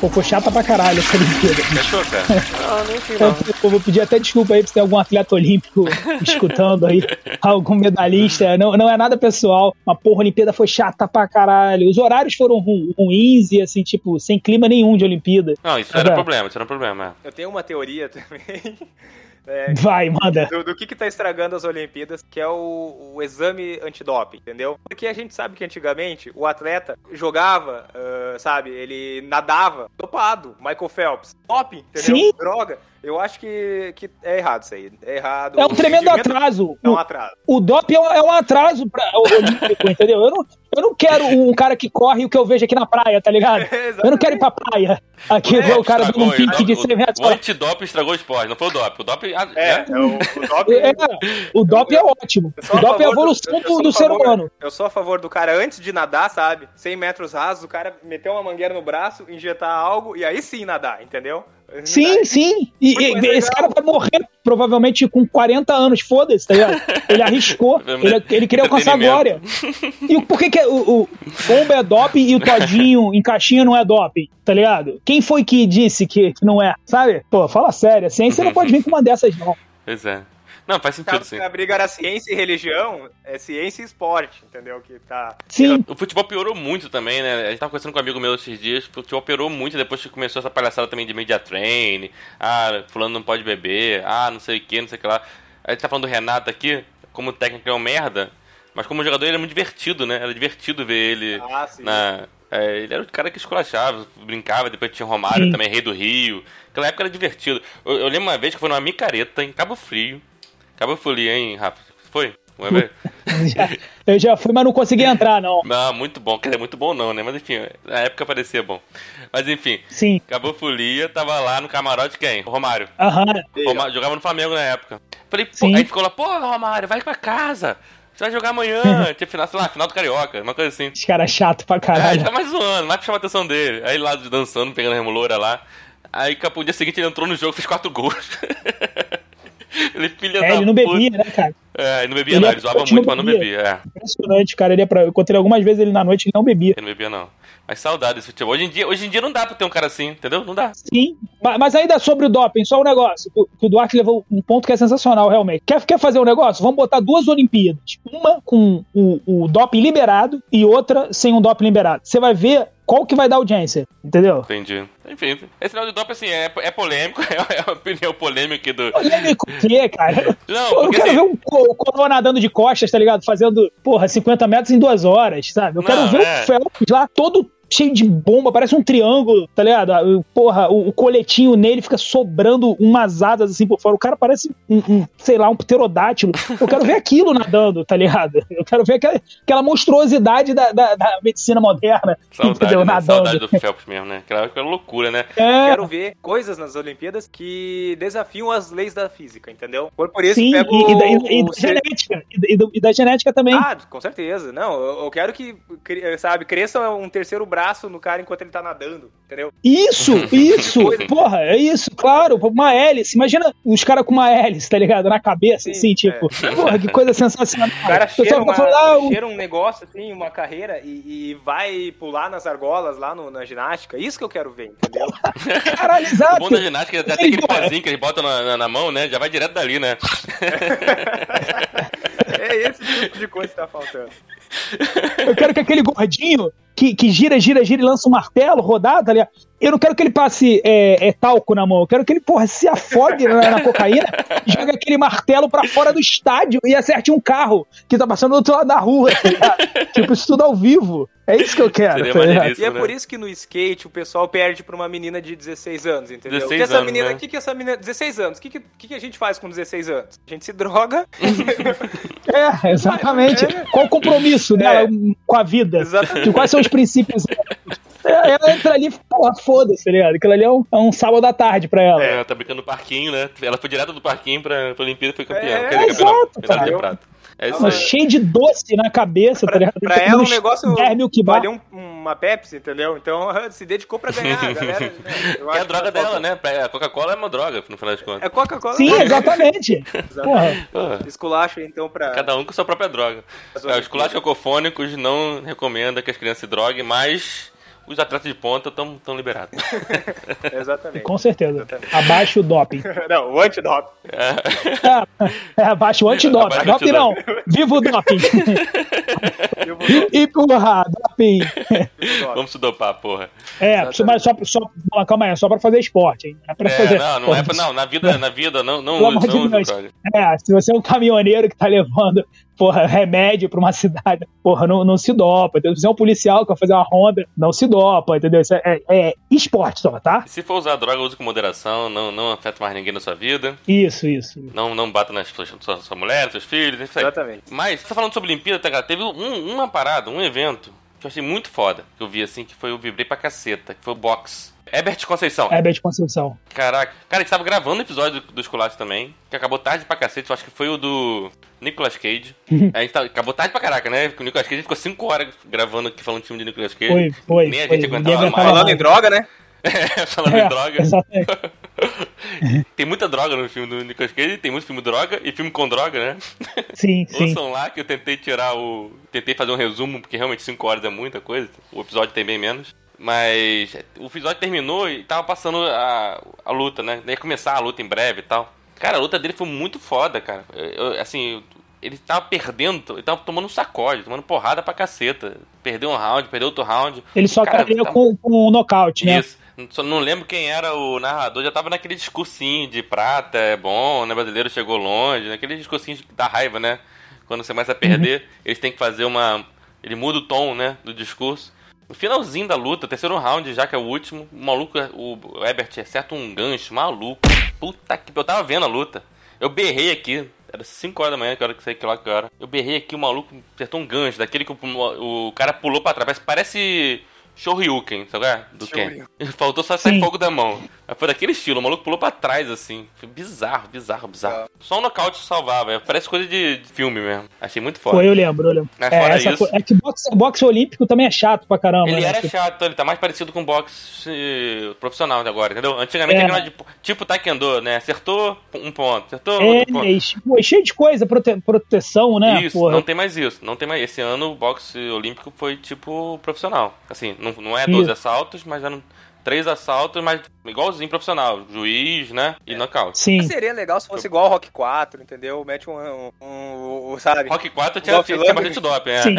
S2: Pô, foi chata pra caralho essa Olimpíada.
S1: Fechou, cara? Não,
S2: nem sei não. Eu vou pedir até desculpa aí se tem algum atleta olímpico escutando aí, algum medalhista. Não, não é nada pessoal, mas porra, a Olimpíada foi chata pra caralho. Os horários foram ru ruins e assim, tipo, sem clima nenhum de Olimpíada.
S1: Não, isso era é. problema, isso era um problema.
S3: Eu tenho uma teoria também.
S2: É, Vai, manda.
S3: Do, do, que que tá estragando as Olimpíadas, que é o, o exame antidoping, entendeu? Porque a gente sabe que antigamente o atleta jogava, uh, sabe, ele nadava dopado, Michael Phelps. Doping, entendeu? Sim. Droga. Eu acho que, que é errado isso aí. É errado.
S2: É um tremendo atraso.
S3: É um atraso.
S2: O, o doping é um, é um atraso para o olímpico, entendeu? Eu não, eu não quero um cara que corre o que eu vejo aqui na praia, tá ligado? É, eu não quero ir pra praia. Aqui é, o cara dando um pique de 100 metros.
S1: O antidoping estragou o esporte, não foi o doping. O doping.
S3: Ah, é, né? é o, o doping. É,
S2: o é ótimo. O doping é a evolução do, do ser humano.
S3: Eu sou a favor do cara, antes de nadar, sabe? 100 metros rasos, o cara meter uma mangueira no braço, injetar algo e aí sim nadar, entendeu?
S2: Sim, sim. E, e esse cara vai morrer provavelmente com 40 anos, foda-se, tá ligado? Ele arriscou, ele, ele queria alcançar a glória. E por que, que o, o bomba é doping e o todinho em caixinha não é doping, tá ligado? Quem foi que disse que, que não é? Sabe? Pô, fala sério, a ciência não pode vir com uma dessas, não.
S1: Pois é. Não, faz sentido, sim.
S3: A briga era ciência e religião, é ciência e esporte, entendeu? Que tá...
S2: Sim.
S1: O futebol piorou muito também, né? A gente tava conversando com um amigo meu esses dias, o futebol piorou muito depois que começou essa palhaçada também de media train, ah, fulano não pode beber, ah, não sei o que, não sei o que lá. A gente tá falando do Renato aqui, como técnico é um merda, mas como jogador ele é muito divertido, né? Era divertido ver ele ah, na... É, ele era o cara que esculachava, brincava, depois tinha Romário Sim. também, rei do Rio. Aquela época era divertido. Eu, eu lembro uma vez que foi numa micareta em Cabo Frio. Cabo Folia, hein, Rafa? Foi?
S2: Já, eu já fui, mas não consegui entrar, não.
S1: Não, muito bom. Quer dizer, muito bom não, né? Mas enfim, na época parecia bom. Mas enfim.
S2: Sim.
S1: Acabou folia, tava lá no camarote quem? O Romário.
S2: Aham.
S1: Romário jogava no Flamengo na época. Falei, pô, Sim. aí ficou lá, pô, Romário, vai pra casa. Você vai jogar amanhã, tipo, final, sei lá, final do Carioca, uma coisa assim.
S2: Os caras chato pra caralho.
S1: É, tá mais zoando, mais pra chamar a atenção dele. Aí lá dançando, pegando a remoleira lá. Aí, capô, o dia seguinte ele entrou no jogo, fez quatro gols. ele filha
S2: é,
S1: da
S2: ele não puta. bebia, né, cara?
S1: É, ele não bebia ele não, ele zoava muito, mas não bebia. É.
S2: Impressionante, cara. Ele ia pra... Eu encontrei algumas vezes ele na noite e não bebia.
S1: Ele não bebia, não. Mas saudade desse futebol. Hoje em, dia, hoje em dia não dá pra ter um cara assim, entendeu? Não dá.
S2: Sim, mas ainda sobre o doping, só um negócio. Que o Duarte levou um ponto que é sensacional, realmente. Quer, quer fazer um negócio? Vamos botar duas Olimpíadas. Uma com o, o doping liberado e outra sem um doping liberado. Você vai ver qual que vai dar audiência, entendeu?
S1: Entendi. Enfim, esse final de doping, assim, é, é polêmico, é a opinião polêmica do...
S2: Polêmico o quê, cara? Não, Pô, porque, Eu quero assim... ver um, o Coroa nadando de costas, tá ligado? Fazendo, porra, 50 metros em duas horas, sabe? Eu Não, quero ver é... o Phelps lá todo cheio de bomba, parece um triângulo, tá ligado? Ah, porra, o, o, coletinho nele fica sobrando umas asas assim por fora. O cara parece um, um sei lá, um pterodátilo. Eu quero ver aquilo nadando, tá ligado? Eu quero ver aquela, aquela monstruosidade da, da, da medicina moderna.
S1: Saudade, entendeu? Né? Nadando. Saudade do Phelps mesmo, né? Aquela, aquela loucura, né?
S3: É. Quero ver coisas nas Olimpíadas que desafiam as leis da física, entendeu? Por, por isso
S2: Sim, pego e, e, da, e, e da genética. E, e, da genética também.
S3: Ah, com certeza. Não, eu, eu quero que, sabe, cresça um terceiro braço braço no cara enquanto ele tá nadando, entendeu?
S2: Isso, isso! porra, é isso, claro, uma hélice. Imagina os caras com uma hélice, tá ligado? Na cabeça, Sim, assim, tipo, é. porra, que coisa sensacional.
S3: O cara cheira, uma, falando, ah, cheira um negócio, assim, uma carreira e, e vai pular nas argolas lá no, na ginástica. Isso que eu quero ver, entendeu?
S2: Caralho, exato. O
S1: bom da ginástica é até aquele pozinho que eles botam na, na, na, mão, né? Já vai direto dali, né?
S3: é esse tipo de coisa que tá faltando.
S2: Eu quero que aquele gordinho que, que gira, gira, gira e lança um martelo rodado, ali. Eu não quero que ele passe é, é, talco na mão, eu quero que ele, porra, se afogue na, na cocaína, jogue aquele martelo pra fora do estádio e acerte um carro que tá passando do outro lado da rua, tá Tipo, isso tudo ao vivo. É isso que eu quero. Tá
S3: e é né? por isso que no skate o pessoal perde pra uma menina de 16 anos, entendeu? 16 que essa anos, menina, né? que, que essa menina. 16 anos, o que, que, que, a gente faz com 16 anos? A gente se droga.
S2: é, exatamente. É. Qual o compromisso dela é. com a vida? Exatamente. Quais são os princípios? É, ela entra ali, porra, foda-se, tá ligado? Aquilo ali é um, é um sábado à tarde pra ela.
S1: É, ela tá brincando no parquinho, né? Ela foi direto do parquinho pra, pra Olimpíada e foi campeã.
S2: É, Quer dizer, exato,
S1: campeão,
S2: é isso Cheio de doce na cabeça,
S3: pra, tá ligado? Pra ela um negócio vale um, uma Pepsi, entendeu? Então se dedicou pra ganhar, galera. Né?
S1: é a droga dela, né? A Coca-Cola é uma droga, no final das contas.
S3: É Coca-Cola.
S2: Sim, exatamente.
S3: Porra. Esculacho, então, pra...
S1: Cada um com sua própria droga. É, esculacho cacofônicos não recomenda que as crianças se droguem, mas os atletas de ponta estão liberados.
S3: Exatamente.
S2: Com certeza. Exatamente. Abaixo o doping.
S3: não, o antidoping.
S2: É. É, abaixo o antidoping. Abaixo doping não. Viva o doping. e, porra, doping.
S1: Vamos se dopar, porra.
S2: É, mas só, só, calma aí, é só pra fazer esporte, hein?
S1: É pra é, fazer. Não, não é pra, não, na vida, na vida, não, não,
S2: não, não de É, se você é um caminhoneiro que tá levando porra, remédio pra uma cidade, porra, não, não se dopa. Entendeu? Se você é um policial que vai fazer uma ronda, não se dopa, entendeu? Isso é, é, é esporte só, tá?
S1: Se for usar droga, use com moderação, não, não afeta mais ninguém na sua vida.
S2: Isso, isso.
S1: Não, não bata nas suas, sua, sua mulher, seus filhos, isso
S3: aí. Exatamente.
S1: Mas, você tá falando sobre Olimpíada, tá, cara? Teve um, uma parada, um evento que eu achei muito foda, que eu vi assim, que foi o Vibrei pra caceta, que foi o box. Herbert Conceição.
S2: Herbert Conceição.
S1: Caraca. Cara, a gente tava gravando o episódio do, do também, que acabou tarde pra cacete, eu acho que foi o do Nicolas Cage. a gente tá, acabou tarde pra caraca, né? Porque o Nicolas Cage ficou 5 horas gravando aqui falando do filme de Nicolas Cage.
S2: Foi, foi.
S1: Nem
S2: a gente
S1: foi, aguentava
S3: mais. Falando em droga, né?
S1: É, falando é, em droga. Tem muita droga no filme do Nicolas Cage, tem muito filme droga e filme com droga, né?
S2: Sim, sim.
S1: Ouçam lá que eu tentei tirar o. Tentei fazer um resumo, porque realmente 5 horas é muita coisa. O episódio tem bem menos. Mas o episódio terminou e tava passando a, a luta, né? Ia começar a luta em breve e tal. Cara, a luta dele foi muito foda, cara. Eu, assim, ele tava perdendo, ele tava tomando um sacode, tomando porrada pra caceta. Perdeu um round, perdeu outro round.
S2: Ele só cara, caiu tava... com, com um nocaute, né? Isso.
S1: Só não lembro quem era o narrador, já tava naquele discursinho de prata, é bom, né? Brasileiro chegou longe, naquele discursinho da raiva, né? Quando você começa a perder, uhum. eles têm que fazer uma. Ele muda o tom, né? Do discurso. No finalzinho da luta, terceiro round, já que é o último, o maluco, o Ebert acerta um gancho maluco. Puta que. Eu tava vendo a luta. Eu berrei aqui. Era 5 horas da manhã, que hora que saí que lá que hora. Eu berrei aqui, o maluco acertou um gancho, daquele que o, o cara pulou pra trás. Parece Shoryuken, sabe? Do Ken. Faltou só sair Sim. fogo da mão. Foi daquele estilo, o maluco pulou pra trás, assim. Foi bizarro, bizarro, bizarro. É. Só um nocaute salvava, parece coisa de, filme mesmo. Achei muito foda.
S2: Foi, eu lembro, eu lembro.
S1: Mas é, fora essa isso...
S2: é que boxe, boxe olímpico também é chato pra caramba.
S1: Ele
S2: né?
S1: era chato, ele tá mais parecido com boxe profissional agora, entendeu? Antigamente é. era de, tipo taekwondo, né? Acertou um ponto, acertou é, outro ponto.
S2: É, cheio de coisa, prote, proteção, né?
S1: Isso, porra. não tem mais isso. Não tem mais. Esse ano o boxe olímpico foi tipo profissional. Assim, não, não é 12 isso assaltos, mas eram três assaltos, mas igualzinho profissional. Juiz, né? E é. nocaute.
S3: Sim. Seria legal se fosse igual ao Rock 4, entendeu? Mete um, um, um, um sabe?
S1: Rock 4 tinha, tinha, tinha bastante doping, é. Sim.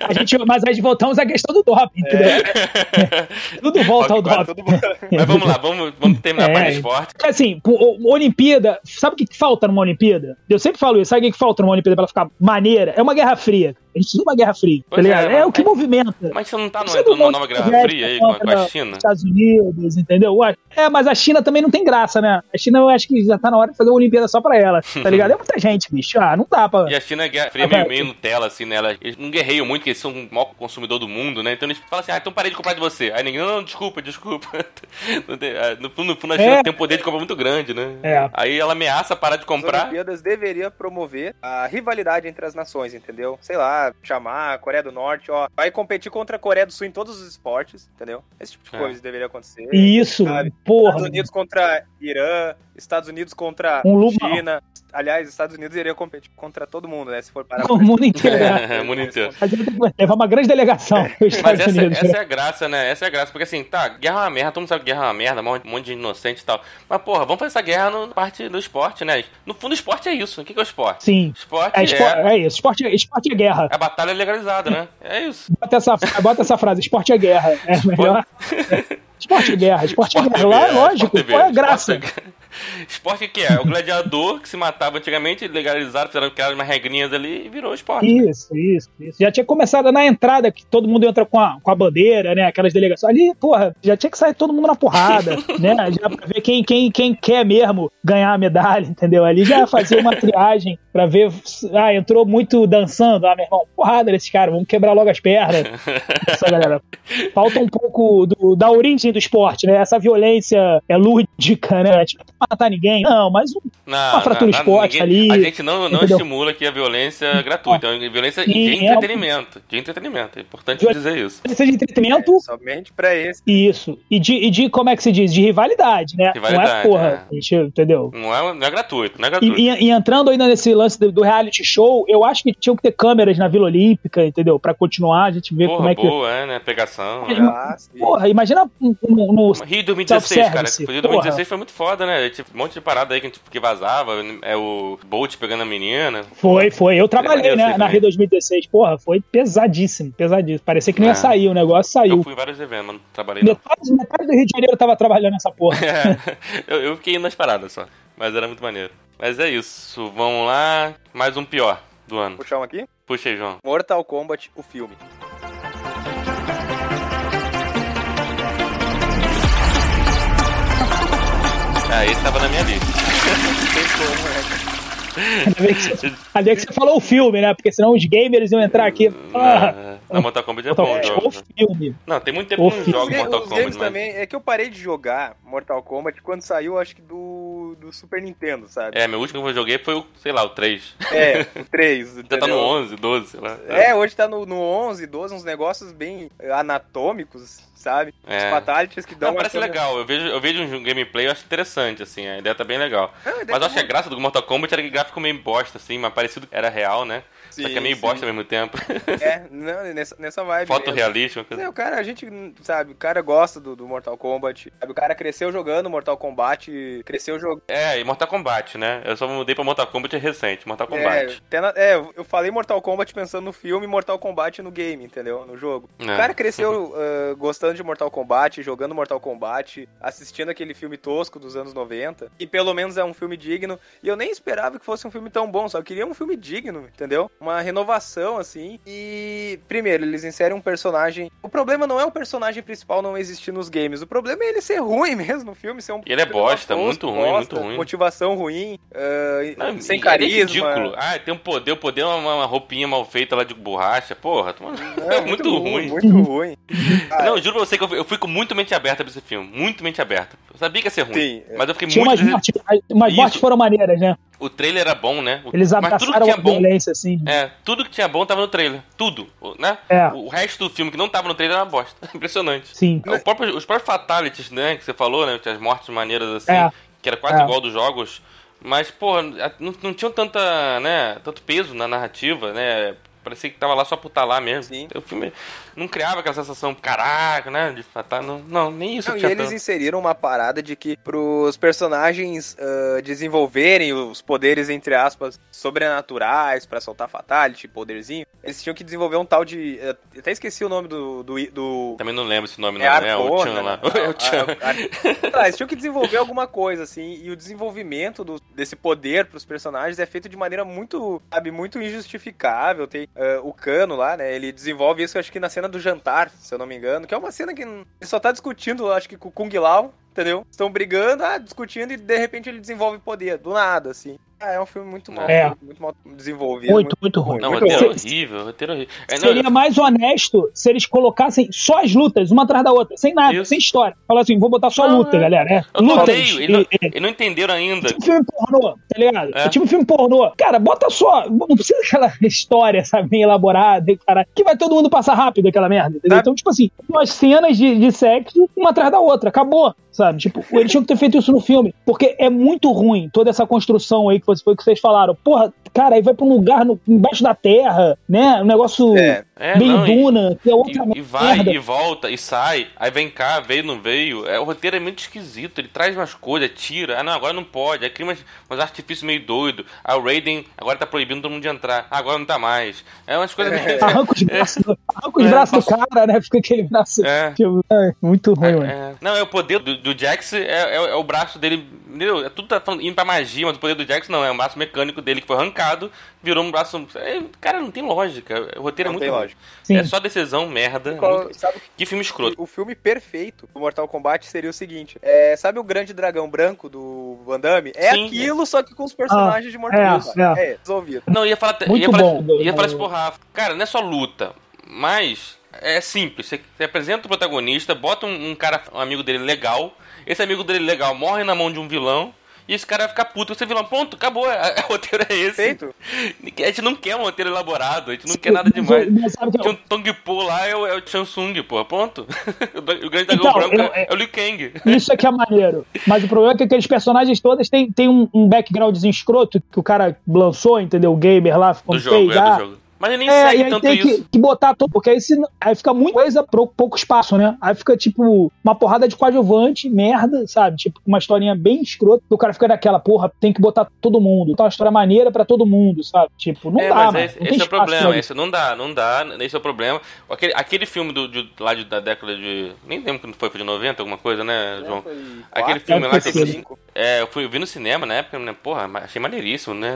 S2: A gente, mas aí voltamos à questão do doping, entendeu? É. Tudo volta Rock ao 4, doping.
S1: Mas vamos lá, vamos, vamos terminar é. a parte de esporte.
S2: Assim, Olimpíada, sabe o que falta numa Olimpíada? Eu sempre falo isso, sabe o que falta numa Olimpíada pra ela ficar maneira? É uma guerra fria. A gente precisa de uma guerra fria, tá ligado? É, é, o que movimenta.
S1: Mas você não tá numa, nova guerra fria aí com, com a China?
S2: Estados Unidos, entendeu? É, mas a China também não tem graça, né? A China eu acho que já tá na hora de fazer uma Olimpíada só pra ela, tá ligado? É muita gente, bicho. Ah, não dá pra.
S1: E a China é guerra fria meio, meio Nutella, assim, né? Eles não guerreiam muito, porque eles são o maior consumidor do mundo, né? Então eles falam assim, ah, então parei de comprar de você. Aí ninguém, não, não desculpa, desculpa. Ah, no fundo, no fundo a China é. tem um poder de compra muito grande, né? É. Aí ela ameaça parar de comprar. As
S3: Olimpíadas deveria promover a rivalidade entre as nações, entendeu? Sei lá, chamar Coreia do Norte, ó, vai competir contra a Coreia do Sul em todos os esportes, entendeu? Esse tipo de é. coisa deveria acontecer.
S2: Isso, sabe? porra.
S3: Estados Unidos contra Irã, Estados Unidos contra um China. Aliás, Estados Unidos iria competir contra todo mundo, né? Se for para
S2: o mundo inteiro.
S1: É, o mundo inteiro.
S2: Levar uma grande delegação. É.
S1: Mas essa, Unidos, essa né? é a graça, né? Essa é a graça. Porque assim, tá, guerra é uma merda, todo mundo sabe que guerra é uma merda, um monte de inocente e tal. Mas, porra, vamos fazer essa guerra na parte do esporte, né? No fundo, o esporte é isso. O que é o esporte?
S2: Sim.
S1: Esporte é, esporte,
S2: é... é isso. Esporte, esporte é guerra.
S1: A batalha é legalizada, né? É isso.
S2: Bota essa, bota essa frase, esporte é guerra. É melhor. Esporte é guerra, esporte, esporte é guerra. Lá, lógico, qual é a graça? なんか。
S1: Esporte que é? O gladiador que se matava antigamente, legalizaram, fizeram aquelas umas regrinhas ali e virou esporte.
S2: Isso, né? isso, isso. Já tinha começado na entrada, que todo mundo entra com a, com a bandeira, né? Aquelas delegações. Ali, porra, já tinha que sair todo mundo na porrada, né? Já pra ver quem, quem, quem quer mesmo ganhar a medalha, entendeu? Ali já fazia uma triagem pra ver. Ah, entrou muito dançando. Ah, meu irmão, porrada desses caras, vamos quebrar logo as pernas. Essa galera. Falta um pouco do, da origem do esporte, né? Essa violência é lúdica, né? Tipo, matar ninguém. Não, mas um,
S1: não, uma fratura não, esporte ninguém, ali. A gente não, não estimula que a violência é gratuita, é violência Sim, de é entretenimento. De entretenimento. É importante violência dizer isso.
S2: Violência de entretenimento. É,
S3: somente pra esse.
S2: Isso. E de, e de, como é que se diz? De rivalidade, né? Rivalidade, não é porra. É. Gente, entendeu?
S1: Não é, não é gratuito, não é gratuito.
S2: E, e, e, entrando ainda nesse lance do, do, reality show, eu acho que tinham que ter câmeras na Vila Olímpica, entendeu? Pra continuar, a gente ver porra, como é que.
S1: Boa, é, né? Pegação.
S2: Porra, imagina no, no
S1: Rio 2016, cara. Rio 2016 foi muito foda, né? Tipo, um monte de parada aí que, que vazava. É o Bolt pegando a menina.
S2: Foi, foi. Eu trabalhei, né? Na Rio 2016. Porra, foi pesadíssimo, pesadíssimo. Parecia que não ia é. sair, o negócio saiu.
S1: Eu fui em vários eventos, mano. Trabalhei
S2: metade, metade do Rio de Janeiro tava trabalhando nessa porra.
S1: É, eu, eu fiquei nas paradas só. Mas era muito maneiro. Mas é isso. Vamos lá. Mais um pior do ano.
S3: Puxar um aqui?
S1: Puxa aí, João.
S3: Mortal Kombat, o filme.
S1: Ah, esse tava na minha lista.
S2: Ainda bem, que você, falou o filme, né? Porque senão os gamers iam entrar aqui.
S1: Ah, não, Mortal Kombat é bom o jogo. O filme. Não, tem muito tempo que não jogo Mortal Kombat. Games
S3: mas... também, é que eu parei de jogar Mortal Kombat quando saiu, acho que do, do Super Nintendo, sabe?
S1: É, meu último que eu joguei foi o, sei lá, o 3.
S3: É, o 3.
S1: Já tá no 11, 12, sei lá.
S3: É, hoje tá no, no 11, 12, uns negócios bem anatômicos, sabe? É. Os fatalities que dão.
S1: Não, parece legal. Eu vejo, eu vejo um gameplay, eu acho interessante, assim. A ideia tá bem legal. Não, mas eu acho que a graça do Mortal Kombat era que gráfico meio bosta, assim, mas parecido era real, né? Sim, Só que é meio sim. bosta ao mesmo tempo.
S3: É, não, nessa, nessa vibe.
S1: Foto realista. Coisa...
S3: É, o cara, a gente, sabe, o cara gosta do, do Mortal Kombat. Sabe, o cara cresceu jogando Mortal Kombat, cresceu jogando.
S1: É, e Mortal Kombat, né? Eu só mudei pra Mortal Kombat recente, Mortal Kombat.
S3: É, na... é eu falei Mortal Kombat pensando no filme Mortal Kombat no game, entendeu? No jogo. É. O cara cresceu uh, gostando gostando de Mortal Kombat, jogando Mortal Kombat, assistindo aquele filme tosco dos anos 90, e pelo menos é um filme digno, e eu nem esperava que fosse um filme tão bom, só queria um filme digno, entendeu? Uma renovação, assim, e primeiro, eles inserem um personagem... O problema não é o personagem principal não existir nos games, o problema é ele ser ruim mesmo no filme, ser um...
S1: Ele é bosta, muito ruim, muito ruim.
S3: Motivação ruim, uh, não, sem carisma. É ridículo.
S1: Ah, tem um poder, o poder é uma, uma roupinha mal feita lá de borracha, porra, é,
S3: é muito, muito ruim. Muito ruim.
S1: não, juro pra você que eu, com muito mente aberta pra esse filme. Muito mente aberta. Eu sabia que ia ser ruim. Sim, é. mas eu fiquei Tinha muito. Umas mortes,
S2: umas mortes foram maneiras, né?
S1: O trailer era bom, né? O,
S2: Eles abraçaram a bom, violência, assim.
S1: É, tudo que tinha bom tava no trailer. Tudo, né? É. O resto do filme que não tava no trailer era uma bosta. Impressionante.
S2: Sim.
S1: Próprio, os próprios fatalities, né? Que você falou, né? As mortes maneiras assim. É. Que era quase é. igual dos jogos. Mas, porra, não, não tinham tanta, né? Tanto peso na narrativa, né? Parecia que tava lá só por estar tá lá mesmo. Sim. O filme não criava aquela sensação, caraca, né? De fatar. Não, não nem isso. Não,
S3: e eles tanto. inseriram uma parada de que pros personagens uh, desenvolverem os poderes, entre aspas, sobrenaturais para soltar fatality, poderzinho, eles tinham que desenvolver um tal de. Uh, até esqueci o nome do. do, do...
S1: Também não lembro esse nome, é não. É o Chan né? lá.
S3: é o Chan. Ah, eles tinham que desenvolver alguma coisa, assim, e o desenvolvimento do, desse poder pros personagens é feito de maneira muito, sabe, muito injustificável. Tem uh, o Cano lá, né? Ele desenvolve isso, acho que na cena do jantar, se eu não me engano, que é uma cena que ele só tá discutindo, acho que com o Kung Lao, entendeu? Estão brigando, ah, discutindo e de repente ele desenvolve poder, do nada, assim. Ah, é um filme muito mal, é. muito mal desenvolvido.
S2: Muito, muito, muito ruim.
S1: Não, muito roteiro horrível, roteiro horrível. É,
S2: Seria
S1: não,
S2: mais honesto se eles colocassem só as lutas, uma atrás da outra, sem nada, Isso. sem história. Falar assim, vou botar só não, luta, é. galera. É.
S1: Lutas. Eles não, e, não entenderam ainda. É
S2: tipo filme pornô, tá ligado? É. é tipo filme pornô. Cara, bota só. Não precisa aquela história, sabe, bem elaborada, cara. Que vai todo mundo passar rápido aquela merda, entendeu? Então, tipo assim, umas cenas de, de sexo, uma atrás da outra. Acabou sabe? Tipo, eles tinham que ter feito isso no filme, porque é muito ruim toda essa construção aí que foi que vocês falaram. Porra, cara, aí vai pra um lugar no, embaixo da terra, né? Um negócio é, é, bem não, duna, e, que é outra
S1: e, e vai merda. e volta e sai, aí vem cá, veio, não veio. É, o roteiro é muito esquisito, ele traz umas coisas, tira. Ah, não, agora não pode. Aí cria umas, umas artifícios meio doido. O Raiden agora tá proibindo todo mundo de entrar. Ah, agora não tá mais. É umas coisas
S2: meio... Arranca os braços, arranca os braços do cara, né? Fica aquele braço. É. Tipo, é, muito ruim,
S1: é,
S2: mano.
S1: É. Não, é o poder do, do Jax, é, é, é, o braço dele. Entendeu? É tudo tá falando, indo pra magia, mas o poder do Jax não, é um braço mecânico dele que foi arrancado virou um braço. É, cara, não tem lógica. O roteiro não é muito lógico. É só decisão, merda. Qual, muito... sabe, que filme escroto.
S3: O filme perfeito do Mortal Kombat seria o seguinte: é, sabe o grande dragão branco do Van Damme? É Sim, aquilo, é. só que com os personagens ah, de Mortal Kombat. É, é. é, resolvido.
S1: Não, ia falar, ia falar, bom, ia falar isso pro Rafa. Cara, não é só luta, mas é simples. Você, você apresenta o protagonista, bota um, um cara, um amigo dele legal. Esse amigo dele legal morre na mão de um vilão e esse cara vai ficar puto. Você vilão, ponto, acabou. O roteiro é esse. Feito. A gente não quer um roteiro elaborado, a gente não quer nada demais. Tinha um Tong Po lá, é o, é o Chansung, pô, ponto. O grande dragão então, branco eu, é, é, o Liu Kang.
S2: Isso é que é maneiro. Mas o problema é que aqueles personagens todos têm, têm um, um backgroundzinho escroto que o cara lançou, entendeu? O gamer lá, ficou
S1: do jogo, é, do jogo. Mas ele nem é, segue tanto
S2: tem
S1: isso.
S2: Que, que botar tudo, porque aí, se, aí fica muita coisa pro pouco espaço, né? Aí fica, tipo, uma porrada de coadjuvante, merda, sabe? Tipo, uma historinha bem escrota, o cara fica daquela, porra, tem que botar todo mundo. Então, uma história maneira pra todo mundo, sabe? Tipo, não é, dá, mas mano. Esse,
S1: esse é o problema, esse não dá, não dá, esse é o problema. Aquele, aquele filme do, de, lá de, da década de. Nem lembro quando foi, foi de 90, alguma coisa, né, João? aquele filme lá que. É, eu fui eu vi no cinema na época, né? Porra, achei maneiríssimo, né?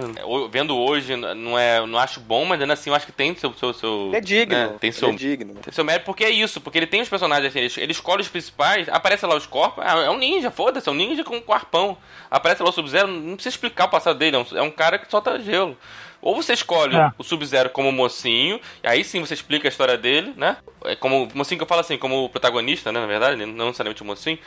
S1: Vendo hoje, não, é, não acho bom, mas ainda assim eu acho que tem seu. seu, seu
S3: é digno.
S1: Né? Tem seu,
S3: é digno.
S1: Tem seu mérito, porque é isso, porque ele tem os personagens assim, ele, ele escolhe os principais, aparece lá os corpos, ah, é um ninja, foda-se, é um ninja com um arpão. Aparece lá o Sub-Zero, não precisa explicar o passado dele, é um, é um cara que solta gelo. Ou você escolhe é. o Sub-Zero como mocinho, e aí sim você explica a história dele, né? É como mocinho que eu falo assim, como protagonista, né? Na verdade, não necessariamente o mocinho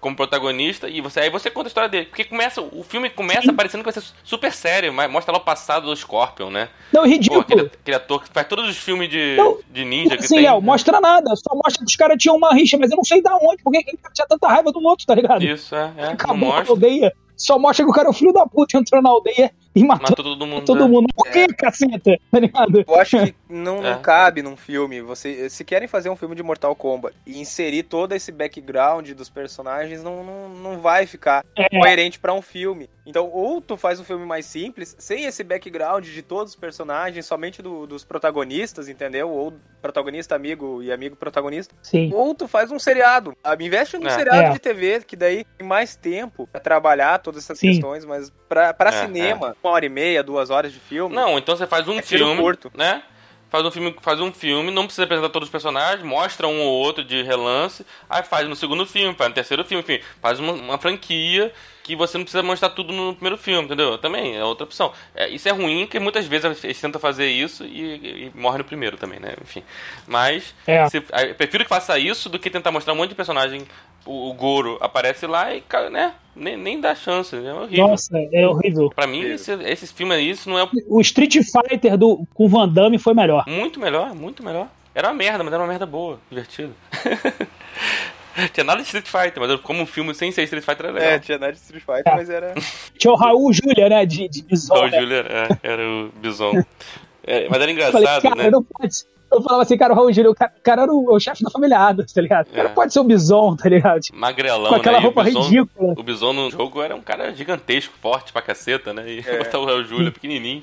S1: como protagonista e você aí você conta a história dele. Porque começa, o filme começa Sim. parecendo que vai ser super sério, mas mostra lá o passado do Scorpion, né?
S2: Não, ridículo. Pô,
S1: aquele, aquele, ator que faz todos os filmes de, não, de ninja que
S2: sim,
S1: tem.
S2: Léo, mostra nada, só mostra que os caras tinham uma rixa, mas eu não sei da onde, porque ele tinha tanta raiva do outro, tá ligado?
S1: Isso, é. é
S2: Acabou a aldeia. Só mostra que o cara é o filho da puta entrou na aldeia e matou, matou todo mundo. Todo né? mundo. Por que, é. caceta? Tá ligado?
S3: Eu acho que não, é. não cabe num filme. Você, se querem fazer um filme de Mortal Kombat e inserir todo esse background dos personagens, não, não, não vai ficar é. coerente para um filme. Então, ou tu faz um filme mais simples, sem esse background de todos os personagens, somente do, dos protagonistas, entendeu? Ou protagonista, amigo e amigo protagonista.
S2: Sim.
S3: Ou tu faz um seriado. Investe num é. seriado é. de TV, que daí tem mais tempo pra trabalhar todas essas Sim. questões, mas pra, pra é, cinema, é. Uma hora e meia, duas horas de filme.
S1: Não, então você faz um é filme, curto. né? faz um filme, faz um filme, não precisa apresentar todos os personagens, mostra um ou outro de relance, aí faz no segundo filme, faz no terceiro filme, enfim, faz uma, uma franquia que você não precisa mostrar tudo no primeiro filme, entendeu? Também é outra opção. É, isso é ruim, porque muitas vezes eles tentam fazer isso e, e morre no primeiro também, né? Enfim. Mas é. se, eu prefiro que faça isso do que tentar mostrar um monte de personagem. O, o Goro aparece lá e, né? Nem, nem dá chance, é horrível.
S2: Nossa, é horrível.
S1: Pra mim, esse, esses filmes isso não é.
S2: O Street Fighter do, com Van Damme foi melhor.
S1: Muito melhor, muito melhor. Era uma merda, mas era uma merda boa, divertido. tinha nada de Street Fighter, mas como um filme sem ser Street Fighter era legal.
S3: É, tinha nada de Street Fighter, é. mas era.
S2: Tinha o Raul Julia, né? De, de Bison. Raul
S1: né? Julia, é, era o Bison. É, mas era engraçado,
S2: falei, cara,
S1: né?
S2: Não pode, eu falava assim, cara, o Raul Júlio, o cara, cara era o, o chefe da família Adams, tá ligado? O cara é. pode ser o Bison, tá ligado?
S1: Magrelão,
S2: Com aquela
S1: né?
S2: roupa
S1: Bison,
S2: ridícula.
S1: O Bison no jogo era um cara gigantesco, forte pra caceta, né? E é. botar o Raul Júlio pequenininho.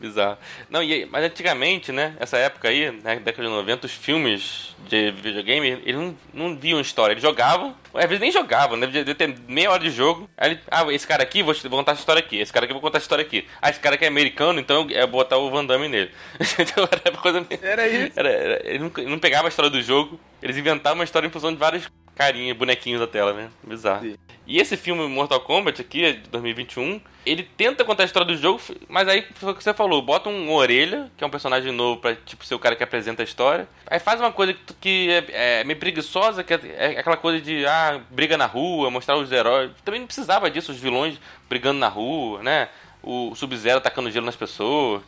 S1: Bizarro. Não, e, mas antigamente, né, essa época aí, né, década de 90, os filmes de videogame, eles não, não viam história, eles jogavam, às vezes nem jogavam, né, devia ter meia hora de jogo, aí ele, ah, esse cara aqui, vou, vou contar essa história aqui, esse cara aqui, vou contar essa história aqui. Ah, esse cara aqui é americano, então eu vou botar o Van Damme nele. então
S3: era coisa... Era isso.
S1: Era, era, ele, não, ele não pegava a história do jogo, eles inventavam uma história em função de vários carinha, bonequinhos da tela, né? Bizarro. Sim. E esse filme Mortal Kombat aqui, de 2021, ele tenta contar a história do jogo, mas aí foi o que você falou, bota um orelha, que é um personagem novo pra, tipo, ser o cara que apresenta a história. Aí faz uma coisa que, é, é, meio preguiçosa, que é, é, aquela coisa de, ah, briga na rua, mostrar os heróis. Também não precisava disso, os vilões brigando na rua, né? O Sub-Zero atacando gelo nas pessoas.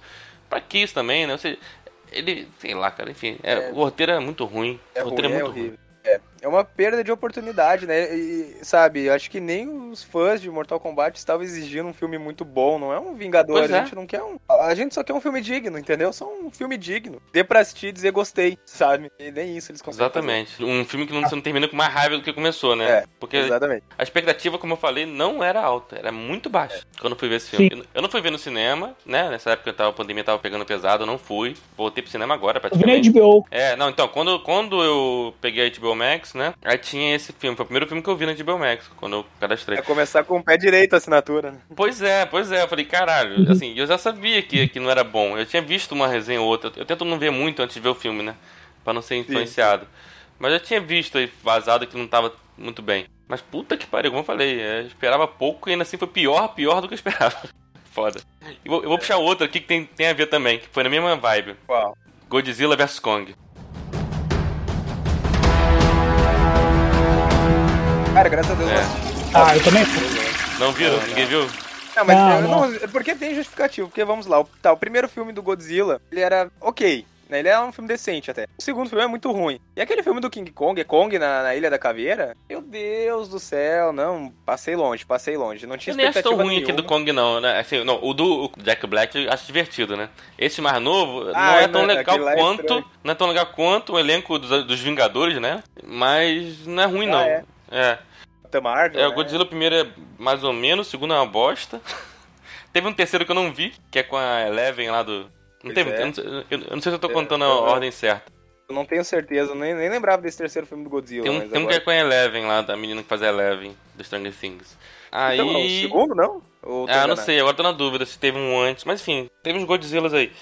S1: Pra que isso também, né? Ou seja, ele, sei lá, cara, enfim, é, é. o roteiro é muito ruim.
S3: É
S1: o roteiro
S3: ruim, é muito ruim. É, é uma perda de oportunidade, né? E, sabe, acho que nem os fãs de Mortal Kombat estavam exigindo um filme muito bom. Não é um Vingador, pois a é. gente não quer um. A gente só quer um filme digno, entendeu? Só um filme digno. Dê pra assistir e dizer gostei, sabe? E nem isso eles conseguem.
S1: Exatamente. Fazer. Um filme que não, você não termina com mais raiva do que começou, né?
S3: É, Porque exatamente.
S1: a expectativa, como eu falei, não era alta, era muito baixa é. quando eu fui ver esse filme. Sim. Eu não fui ver no cinema, né? Nessa época tava, a pandemia tava pegando pesado, eu não fui. Voltei pro cinema agora, praticamente.
S2: Eu vi HBO.
S1: É, não, então, quando, quando eu peguei a HBO Max, né? Aí tinha esse filme. Foi o primeiro filme que eu vi na HBO Max, quando eu cadastrei.
S3: É começar com o pé direito a assinatura, né?
S1: Pois é, pois é. Eu falei, caralho, uhum. assim, eu já sabia que, que não era bom. Eu tinha visto uma resenha ou outra. Eu tento não ver muito antes de ver o filme, né? Pra não ser influenciado. Sim. Mas eu tinha visto aí vazado que não tava muito bem. Mas puta que pariu, como eu falei, eu esperava pouco e ainda assim foi pior, pior do que eu esperava. Foda. Eu vou, eu vou puxar outro aqui que tem, tem a ver também, que foi na mesma vibe.
S3: Qual?
S1: Godzilla vs Kong.
S3: Cara, graças a Deus
S2: é. Ah, eu também.
S1: Não viram? Não, Ninguém viu?
S3: Não, mas não, não. não, porque tem justificativo. Porque vamos lá, o, tá, o primeiro filme do Godzilla, ele era ok. Né? Ele é um filme decente até. O segundo filme é muito ruim. E aquele filme do King Kong, é Kong na, na Ilha da Caveira? Meu Deus do céu, não. Passei longe, passei longe. Não tinha eu nem acho tão ruim
S1: aqui do Kong, não, né? Assim, não, o do Jack Black eu acho divertido, né? Esse mais novo ah, não é tão não, legal é quanto. É não é tão legal quanto o elenco dos, dos Vingadores, né? Mas não é ruim, ah, não. É. É.
S3: Marvel,
S1: é, o né? Godzilla primeiro é mais ou menos, o segundo é uma bosta. Teve um terceiro que eu não vi, que é com a Eleven lá do. Não teve, é. eu, não, eu, não sei se eu tô é, contando a ordem certa.
S3: Eu não tenho certeza, nem, nem lembrava desse terceiro filme do Godzilla.
S1: Tem um, tem um que é com a Eleven lá, da menina que faz a Eleven, do Stranger Things. Aí...
S3: Então, o segundo, não?
S1: ah, não sei, agora tô na dúvida se teve um antes. Mas enfim, teve uns Godzillas aí.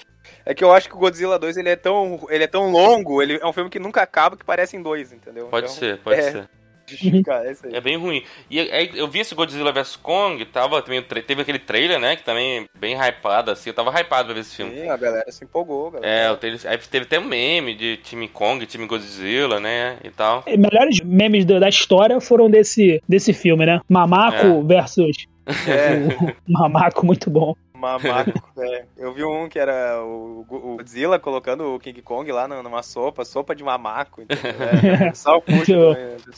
S3: É que eu acho que o Godzilla 2 ele é tão, ele é tão longo, ele é um filme que nunca acaba que parecem dois, entendeu?
S1: Pode então, ser, pode é... ser
S3: justificar essa aí.
S1: É bem ruim. E aí eu vi esse Godzilla vs Kong, tava também, teve aquele trailer, né, que também bem hypado, assim, eu tava hypado pra ver esse filme.
S3: Sim, a galera se empolgou, galera.
S1: É, teve, aí teve até um meme de time Kong, time Godzilla, né, e tal.
S2: E melhores memes da história foram desse, desse filme, né? Mamaco é. versus é. Mamaco, muito bom.
S3: Mamaco, é. Eu vi um que era o, o Godzilla colocando o King Kong lá numa sopa, sopa de mamaco. Então, é, o pessoal puxa.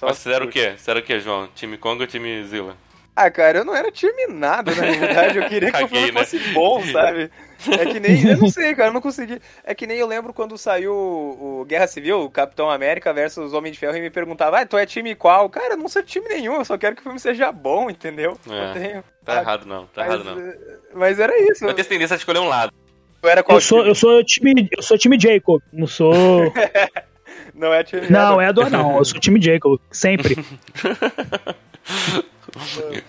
S1: Mas fizeram o quê? Fizeram o quê, João? Time Kong ou time Zilla?
S3: Ah, cara, eu não era time nada, na verdade. Eu queria que Caguei, o filme né? fosse bom, sabe? É que nem. Eu não sei, cara, eu não consegui. É que nem eu lembro quando saiu o Guerra Civil, o Capitão América versus Homem de Ferro, e me perguntava, ah, tu é time qual? Cara, eu não sou time nenhum, eu só quero que o filme seja bom, entendeu?
S1: É, tenho, tá errado não, tá mas, errado não.
S3: Mas era isso.
S1: Eu tenho tendência a escolher um lado.
S2: Eu, era qual eu sou, eu sou time, eu sou time Jacob, não sou.
S3: não é time.
S2: Não, é do não, eu sou time Jacob, sempre.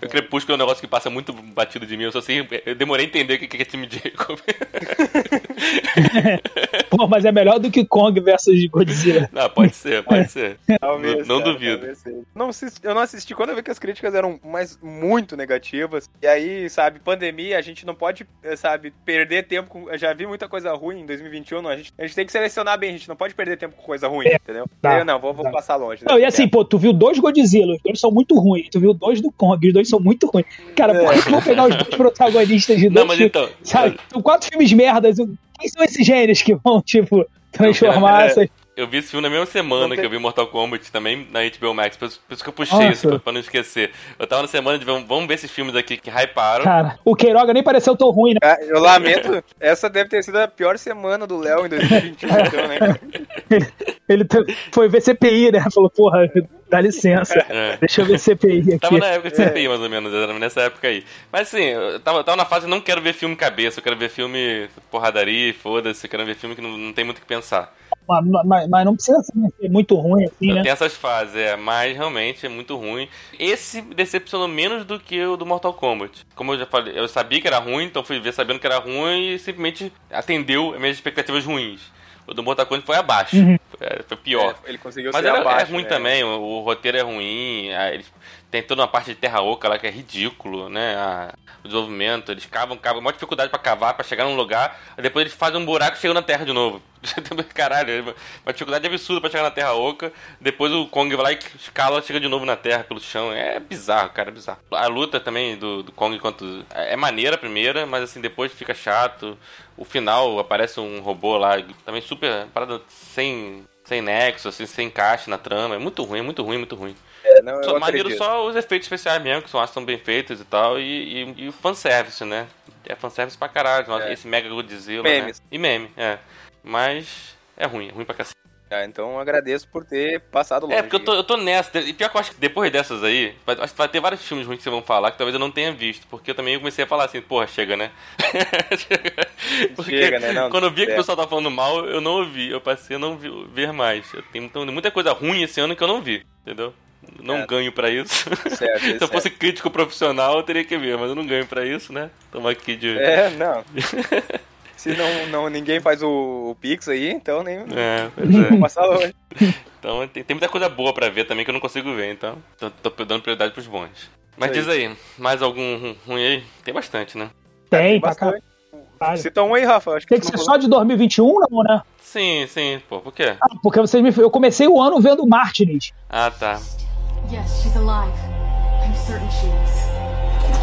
S1: O Crepúsculo é um negócio que passa muito batido de mim. Eu só sei. Eu demorei a entender o que é time Jacob.
S2: Pô, mas é melhor do que Kong versus Godzilla.
S1: Não, pode ser, pode ser. Talvez, não, não duvido.
S3: Não, eu não assisti quando eu vi que as críticas eram mais muito negativas. E aí, sabe, pandemia, a gente não pode, sabe, perder tempo com. Eu já vi muita coisa ruim em 2021. A gente, a gente tem que selecionar bem, a gente não pode perder tempo com coisa ruim, é, entendeu? Tá, eu não, vou, vou tá. passar longe.
S2: Não, e assim, pô, tu viu dois Godzilla, os dois são muito ruins. Tu viu dois do Kong, os dois são muito ruins. Cara, é. por que eu vou pegar os dois protagonistas de dois Não, mas então. Sabe? São quatro filmes merdas. Quem são esses gênios que vão, tipo, transformar é. essas
S1: eu vi esse filme na mesma semana que eu vi Mortal Kombat também na HBO Max. Por, isso que eu puxei Nossa. isso, pra, pra, não esquecer. Eu tava na semana de vamos ver esses filmes aqui que hyparam.
S2: Cara, o Queiroga nem pareceu tão ruim, né?
S3: É, eu lamento. Essa deve ter sido a pior semana do Léo em 2021, então, né?
S2: ele, ele foi ver CPI, né? Falou, porra, dá licença. É. Deixa eu ver CPI aqui.
S1: Tava na época de CPI, é. mais ou menos, nessa época aí. Mas assim, eu tava, tava na fase não quero ver filme cabeça, eu quero ver filme porradaria, foda-se, eu quero ver filme que não, não tem muito o que pensar.
S2: Mas, mas, mas, não precisa ser muito ruim assim, né?
S1: Tem essas fases, é, mas realmente é muito ruim. Esse decepcionou menos do que o do Mortal Kombat. Como eu já falei, eu sabia que era ruim, então fui ver sabendo que era ruim e simplesmente atendeu as minhas expectativas ruins. O do Mortal Kombat foi abaixo. Uhum. Foi, foi pior.
S3: É, ele conseguiu
S1: Mas
S3: ser
S1: era,
S3: abaixo,
S1: é ruim
S3: né?
S1: também, o, o, roteiro é ruim, eles tem toda uma parte de terra oca lá que é ridículo, né? A, o desenvolvimento, eles cavam, cavam, maior dificuldade para cavar, para chegar num lugar, depois eles fazem um buraco e chegam na terra de novo. Caralho, é uma dificuldade absurda para chegar na terra oca, depois o Kong vai lá e escala chega de novo na terra pelo chão. É bizarro, cara, é bizarro. A luta também do, do Kong enquanto. É maneira a primeira, mas assim, depois fica chato. O final aparece um robô lá, também super. parada sem. Sem nexo, assim, sem encaixe na trama. É muito ruim, muito ruim, muito ruim.
S3: É, não,
S1: só, maneiro só os efeitos especiais mesmo, que são, acho que são bem feitos e tal, e, e, e o fanservice, né? É fanservice pra caralho, é. esse Mega Godzilla, Memes. né? E meme, é. Mas é ruim, é ruim pra cacete.
S3: Ah, então agradeço por ter passado longe.
S1: É, porque eu tô, eu tô nessa. E pior que eu acho que depois dessas aí, vai, acho que vai ter vários filmes ruins que vocês vão falar que talvez eu não tenha visto. Porque eu também comecei a falar assim, porra, chega, né? chega, né? Não, quando eu vi que o pessoal tá falando mal, eu não ouvi. Eu passei a não ver mais. Tem muita coisa ruim esse ano que eu não vi, entendeu? não é. ganho para isso. Certo, Se eu fosse crítico profissional, eu teria que ver, mas eu não ganho para isso, né? Tamo aqui de.
S3: É, não. Se não, não ninguém faz o, o Pix aí, então nem.
S1: É, é. passar longe. Então tem, tem muita coisa boa para ver também que eu não consigo ver, então tô, tô dando prioridade pros bons. Mas diz aí, mais algum ruim aí? Tem bastante, né?
S2: Tem, tem bastante.
S3: Cita um aí, Rafa. Acho
S2: que Tem que ser só de 2021, não, né?
S1: Sim, sim, pô, por quê?
S2: Ah, porque vocês me... eu comecei o ano vendo Martins.
S1: Ah, tá.
S2: Yes, she's alive. I'm certain she is.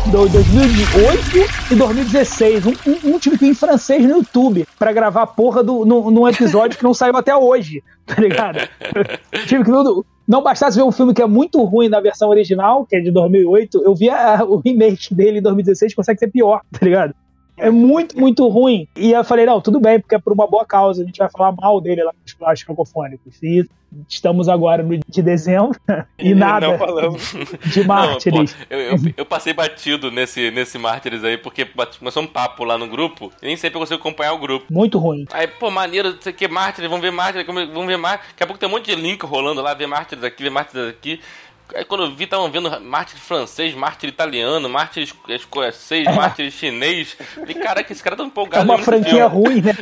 S2: Do 2008 e 2016. Um, um, um tive que em francês no YouTube pra gravar a porra do, no, num episódio que não saiu até hoje, tá ligado? tive que não, não bastasse ver um filme que é muito ruim na versão original, que é de 2008, eu vi a, o remake dele em 2016, consegue ser pior, tá ligado? É muito, muito ruim. E eu falei, não, tudo bem, porque é por uma boa causa. A gente vai falar mal dele lá nos plásticos cacofônicos. E estamos agora no de dezembro e nada não falamos. de mártires.
S1: Não, eu, eu, eu, passei batido nesse, nesse mártires aí, porque começou um papo lá no grupo e nem sempre eu consigo acompanhar o grupo.
S2: Muito ruim.
S1: Aí, pô, maneiro, isso aqui é mártires, vamos ver mártires, vamos ver mártires. Daqui a pouco tem um monte de link rolando lá, ver mártires aqui, ver mártires aqui. Aí quando eu vi, estavam vendo mártir francês, mártir italiano, mártir escocês, é. mártir chinês. Falei, caraca, esse cara tá empolgado.
S2: É uma franquia ruim, né?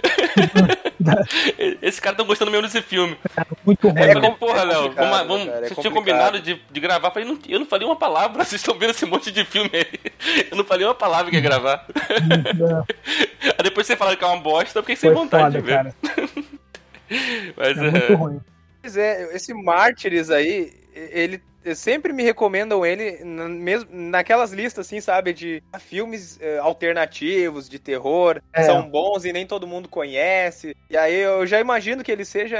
S1: esse cara tá gostando mesmo desse filme.
S2: É muito ruim.
S1: É, eu falei, porra, Léo, vamos, vamos, cara, é vocês tinham combinado de, de gravar. Falei, não, eu não falei uma palavra, vocês estão vendo esse monte de filme aí. Eu não falei uma palavra que ia gravar. aí depois você falaram que é uma bosta, eu fiquei sem Foi vontade foda, de ver. Cara.
S2: Mas, é, é muito ruim.
S3: Pois é, esse Mártires aí, ele sempre me recomendam ele mesmo, naquelas listas, assim, sabe? De filmes eh, alternativos, de terror, é. são bons e nem todo mundo conhece. E aí eu já imagino que ele seja.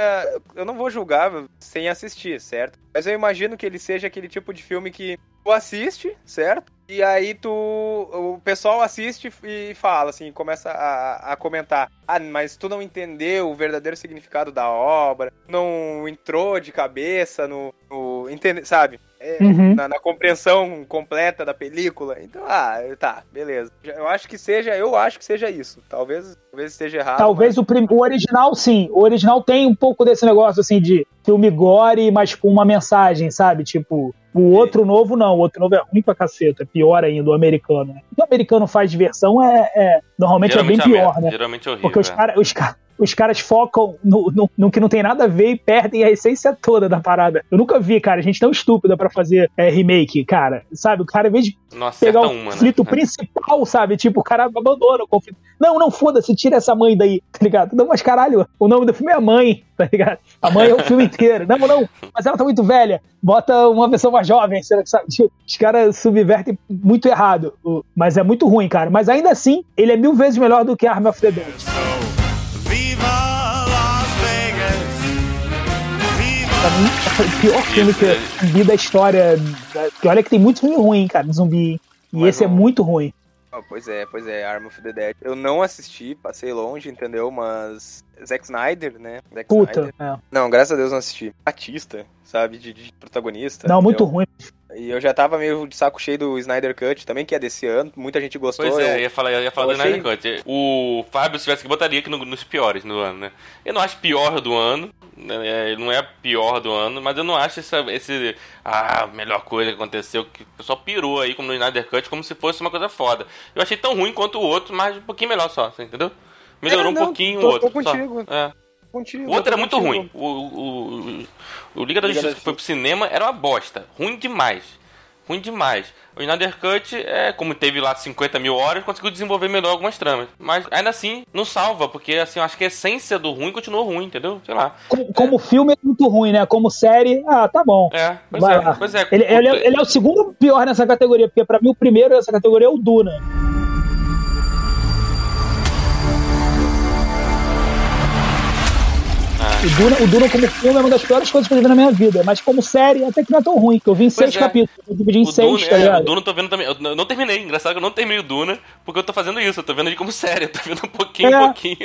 S3: Eu não vou julgar sem assistir, certo? Mas eu imagino que ele seja aquele tipo de filme que tu assiste, certo? E aí tu. O pessoal assiste e fala, assim, começa a, a comentar. Ah, mas tu não entendeu o verdadeiro significado da obra, não entrou de cabeça no. no entende, sabe? É, uhum. na, na, compreensão completa da película. Então, ah, tá, beleza. Eu acho que seja, eu acho que seja isso. Talvez, talvez esteja errado.
S2: Talvez mas... o, prim... o original, sim. O original tem um pouco desse negócio assim de filme gore, mas com uma mensagem, sabe? Tipo, o outro novo não, o outro novo é ruim pra caceta, é pior ainda, o americano. Né? O que o americano faz diversão é, é normalmente Geralmente é bem pior, né?
S1: Geralmente é horrível.
S2: Porque os caras os cara, os caras focam no, no, no, que não tem nada a ver e perdem a essência toda da parada. Eu nunca vi, cara, gente tão estúpida para fazer é, remake, cara. Sabe, o cara, em vez de Nossa, pegar o uma, conflito né? principal, sabe? Tipo, o cara abandona o conflito. Não, não, foda-se, tira essa mãe daí, tá ligado? Não, mas caralho, o nome do filme é Mãe, tá ligado? A mãe é o filme inteiro. Não, não, mas ela tá muito velha. Bota uma versão mais jovem, sabe? Tipo, os caras subvertem muito errado. Mas é muito ruim, cara. Mas ainda assim, ele é mil vezes melhor do que Arm of the Dead. Viva Las Vegas! Viva pra mim, é o pior filme que eu vi da história. Que olha que tem muito filme ruim, cara, de zumbi. E Mas esse é muito ruim.
S3: Pois é, pois é, Arm of the Dead. Eu não assisti, passei longe, entendeu? Mas Zack Snyder, né? Zack
S2: Puta, Snyder. É.
S3: Não, graças a Deus não assisti. Batista, sabe? De, de protagonista.
S2: Não, entendeu? muito ruim.
S3: E eu já tava meio de saco cheio do Snyder Cut também, que é desse ano. Muita gente gostou.
S1: Pois é, eu ia falar, eu ia falar do achei... Snyder Cut. O Fábio, se tivesse que botaria aqui no, nos piores no ano, né? Eu não acho pior do ano. Né? Ele não é pior do ano, mas eu não acho essa, esse. Ah, melhor coisa que aconteceu. Que o pessoal pirou aí como no Snyder Cut, como se fosse uma coisa foda. Eu achei tão ruim quanto o outro, mas um pouquinho melhor só, entendeu? Melhorou é, não, um pouquinho tô, o outro.
S3: Tô contigo.
S1: Só. É. O outro era muito ruim. O, o, o, o Liga da Justiça Liga que foi pro cinema era uma bosta. Ruim demais. Ruim demais. O Snyder Cut, é, como teve lá 50 mil horas, conseguiu desenvolver melhor algumas tramas. Mas ainda assim, não salva, porque assim, eu acho que a essência do ruim continua ruim, entendeu? Sei lá.
S2: Como, como filme é muito ruim, né? Como série, ah, tá bom.
S1: É, pois Vai é. Pois é.
S2: Ele, ele, é, ele é o segundo pior nessa categoria, porque para mim o primeiro nessa categoria é o Duna. O Duna, o Duna como filme é uma das piores coisas que eu já vi na minha vida, mas como série até que não é tão ruim, que eu vi em seis é. capítulos, eu dividi em o seis,
S1: Duna, tá ligado? É, o Duna eu tô vendo também, eu não terminei, engraçado que eu não terminei o Duna, porque eu tô fazendo isso, eu tô vendo ele como série, eu tô vendo um pouquinho, é, um pouquinho.